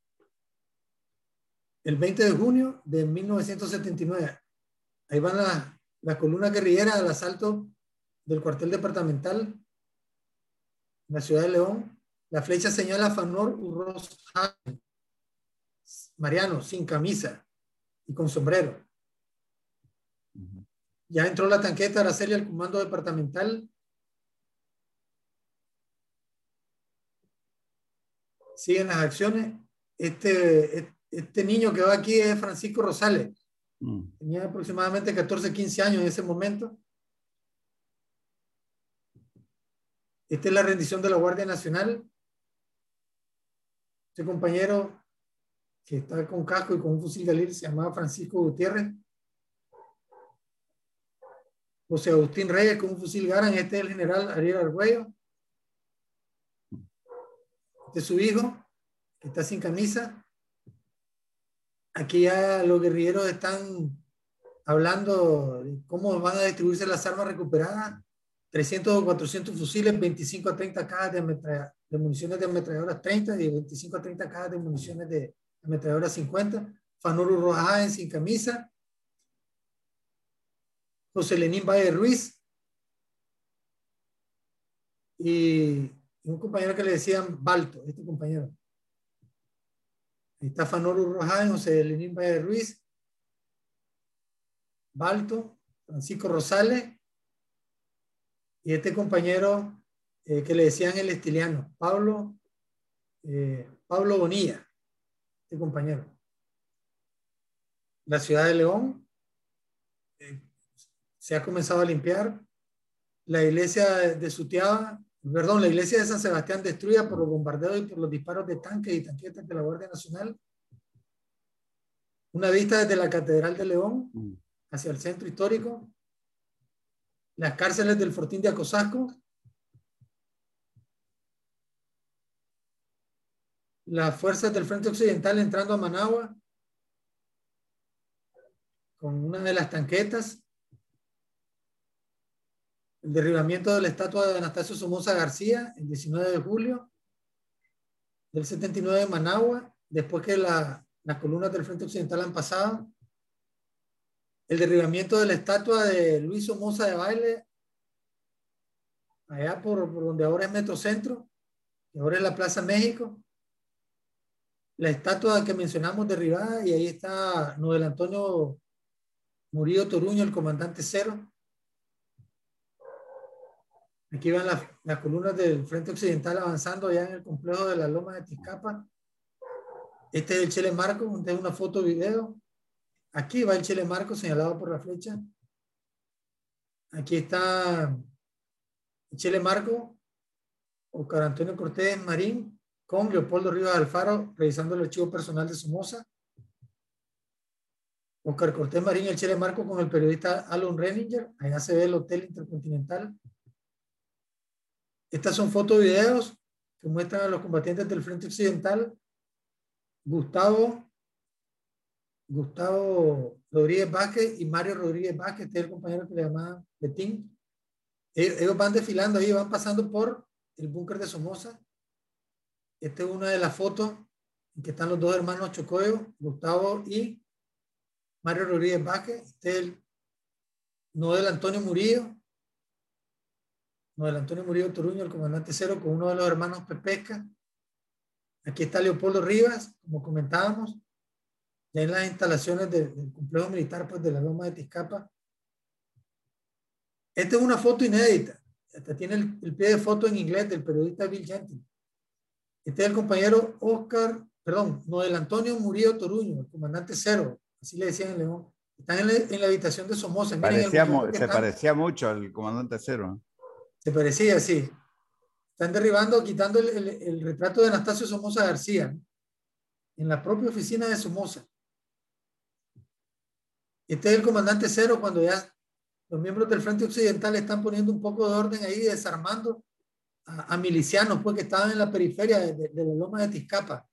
El 20 de junio de 1979. Ahí van la, la columna guerrillera del asalto del cuartel departamental en la ciudad de León la flecha señala a Fanor Urroz Mariano, sin camisa y con sombrero. Ya entró la tanqueta Araceli al comando departamental. Siguen las acciones. Este, este niño que va aquí es Francisco Rosales. Mm. Tenía aproximadamente 14, 15 años en ese momento. Esta es la rendición de la Guardia Nacional. Este compañero que está con casco y con un fusil Galil se llamaba Francisco Gutiérrez. José Agustín Reyes con un fusil Garan, este es el general Ariel Argüello. Este es su hijo, que está sin camisa. Aquí ya los guerrilleros están hablando de cómo van a distribuirse las armas recuperadas. 300 o 400 fusiles, 25 a 30 cajas de de municiones de ametralladoras 30 y 25 a 30 cajas de municiones de ametralladoras 50. Fanuro Rojas sin camisa. José Lenín Valle Ruiz. Y un compañero que le decían Balto, este compañero. Ahí está Fanoro Rojas, José Lenín Valle Ruiz. Balto, Francisco Rosales. Y este compañero eh, que le decían el estiliano, Pablo, eh, Pablo Bonilla, este compañero. La ciudad de León eh, se ha comenzado a limpiar. La iglesia de Sutiaba, perdón, la iglesia de San Sebastián destruida por los bombardeos y por los disparos de tanques y tanquetas de la Guardia Nacional. Una vista desde la Catedral de León mm. hacia el centro histórico. Las cárceles del Fortín de Acosasco las fuerzas del Frente Occidental entrando a Managua con una de las tanquetas, el derribamiento de la estatua de Anastasio Somoza García el 19 de julio del 79 de Managua, después que las columnas del Frente Occidental han pasado, el derribamiento de la estatua de Luis Somoza de Baile, allá por, por donde ahora es Metrocentro, y ahora es la Plaza México, la estatua que mencionamos derribada y ahí está Noel Antonio Murillo Toruño, el comandante cero. Aquí van las, las, columnas del Frente Occidental avanzando allá en el complejo de la Loma de Tizcapa. Este es el Chile Marco, es una foto video. Aquí va el Chile Marco señalado por la flecha. Aquí está el Chile Marco, Oscar Antonio Cortés Marín, con Leopoldo Rivas Alfaro, revisando el archivo personal de Somoza. Oscar Cortés Marín, el Chile Marco con el periodista Alon Renninger. Allá se ve el Hotel Intercontinental. Estas son fotos y videos que muestran a los combatientes del Frente Occidental. Gustavo, Gustavo Rodríguez Vázquez y Mario Rodríguez Vázquez, este es el compañero que le llamaban Betín. Ellos van desfilando ahí, van pasando por el búnker de Somoza. Esta es una de las fotos en que están los dos hermanos Chocoyo, Gustavo y Mario Rodríguez Vázquez. Este es el Noel Antonio Murillo, Noel Antonio Murillo Toruño, el comandante cero, con uno de los hermanos Pepesca. Aquí está Leopoldo Rivas, como comentábamos, ya en las instalaciones del, complejo militar pues, de la Loma de Tizcapa. Esta es una foto inédita. Esta tiene el, pie de foto en inglés del periodista Bill Gentil. Este es el compañero Oscar, perdón, Noel Antonio Murillo Toruño, el comandante cero, así le decían en León. Están en la, habitación de Somoza. se parecía mucho al comandante cero. Se parecía, sí. Están derribando, quitando el, retrato de Anastasio Somoza García en la propia oficina de Somoza. Este es el comandante cero cuando ya los miembros del Frente Occidental están poniendo un poco de orden ahí, desarmando a, milicianos pues, que estaban en la periferia de, la loma de Tizcapa.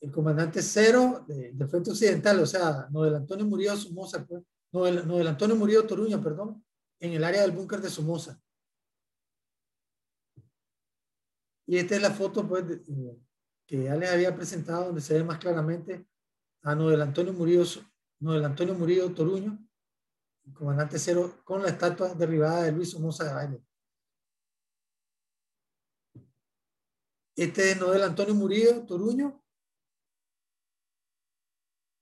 El comandante cero del Frente Occidental, o sea, no del Antonio Murillo Somoza, pues, no del Antonio Murillo Toruño, perdón, en el área del búnker de Somoza. Y esta es la foto pues, que ya les había presentado, donde se ve más claramente a Noel Antonio Murillo, Noel Antonio Murillo Toruño, comandante cero, con la estatua derribada de Luis Somoza de Baile. Este es Noel Antonio Murillo Toruño,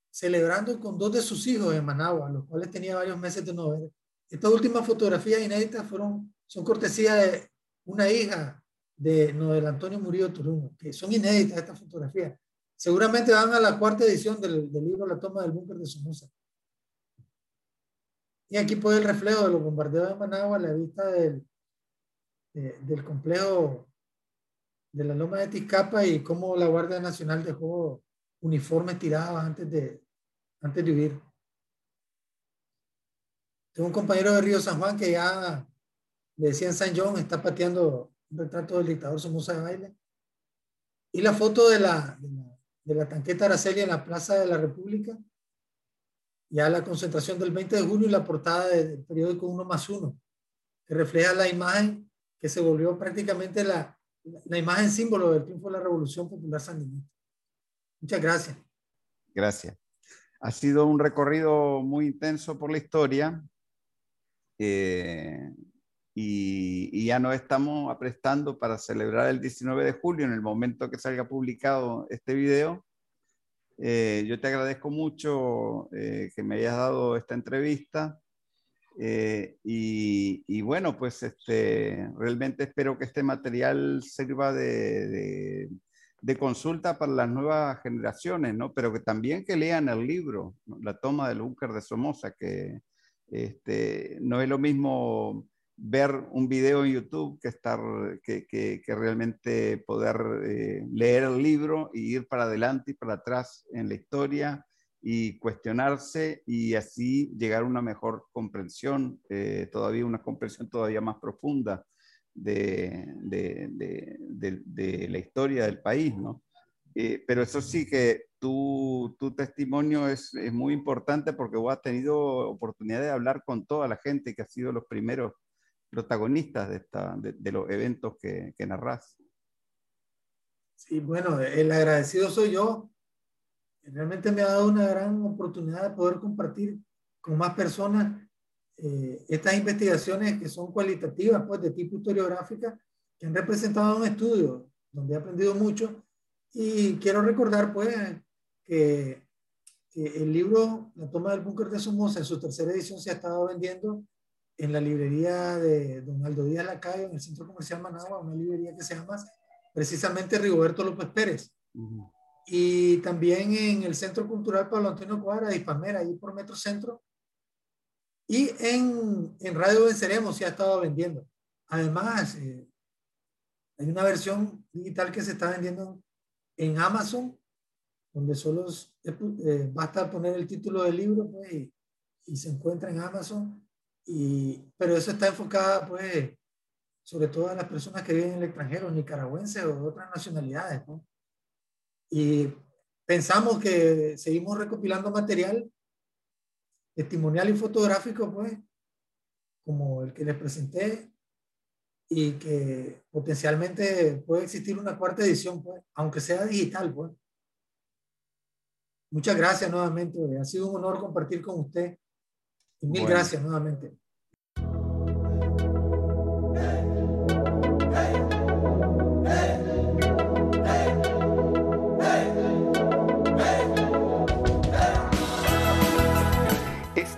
celebrando con dos de sus hijos en Managua, los cuales tenía varios meses de no. Estas últimas fotografías inéditas fueron, son cortesía de una hija de Noel Antonio Murillo Turuno, que son inéditas estas fotografías. Seguramente van a la cuarta edición del, libro La toma del búnker de Somoza. Y aquí puede el reflejo de los bombardeos de Managua a la vista del, del complejo de la Loma de Tizcapa y cómo la Guardia Nacional dejó uniformes tirados antes de, antes de huir. Tengo un compañero de Río San Juan que ya le decían San John, está pateando un retrato del dictador Somoza de Baile. Y la foto de la, de la, tanqueta Araceli en la Plaza de la República. Ya la concentración del 20 de junio y la portada del periódico Uno más Uno, que refleja la imagen que se volvió prácticamente la, la imagen símbolo del triunfo de la Revolución Popular Sandinista. Muchas gracias. Gracias. Ha sido un recorrido muy intenso por la historia. Eh, y, ya nos estamos aprestando para celebrar el 19 de julio, en el momento que salga publicado este video. Eh, yo te agradezco mucho eh, que me hayas dado esta entrevista. Y, bueno, pues este, realmente espero que este material sirva de, de, consulta para las nuevas generaciones, ¿no? Pero que también que lean el libro, La toma del búnker de Somoza, que, este, no es lo mismo ver un video en YouTube que, estar, que, que, realmente poder eh, leer el libro y ir para adelante y para atrás en la historia y cuestionarse y así llegar a una mejor comprensión, eh, todavía una comprensión todavía más profunda de, de, de, la historia del país, ¿no? Eh, pero eso sí que tu, tu testimonio es, es, muy importante porque vos has tenido oportunidad de hablar con toda la gente que ha sido los primeros protagonistas de, esta, de, los eventos que, que narras. Sí, bueno, el agradecido soy yo. Realmente me ha dado una gran oportunidad de poder compartir con más personas eh, estas investigaciones que son cualitativas, pues de tipo historiográfica, que han representado un estudio donde he aprendido mucho Y quiero recordar, pues, que, el libro La toma del búnker de Somoza en su tercera edición se ha estado vendiendo en la librería de Don Aldo Díaz Lacayo, en el Centro Comercial Managua, una librería que se llama precisamente Rigoberto López Pérez. Y también en el Centro Cultural Pablo Antonio Cuadra de Ispamera, ahí por Metro Centro. Y en, en Radio Venceremos se ha estado vendiendo. Además, eh, hay una versión digital que se está vendiendo en Amazon, donde solo eh, basta poner el título del libro pues, y, se encuentra en Amazon. Y, pero eso está enfocada, pues, sobre todo a las personas que viven en el extranjero, nicaragüenses o de otras nacionalidades. Y pensamos que seguimos recopilando material testimonial y fotográfico, pues, como el que les presenté, y que potencialmente puede existir una cuarta edición, pues, aunque sea digital, pues. Muchas gracias nuevamente, ha sido un honor compartir con usted. Y mil gracias nuevamente.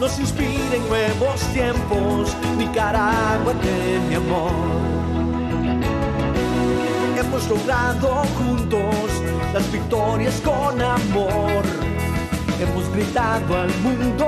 Nos inspira en nuevos tiempos, Nicaragua de mi amor hemos logrado juntos las victorias con amor. Hemos gritado al mundo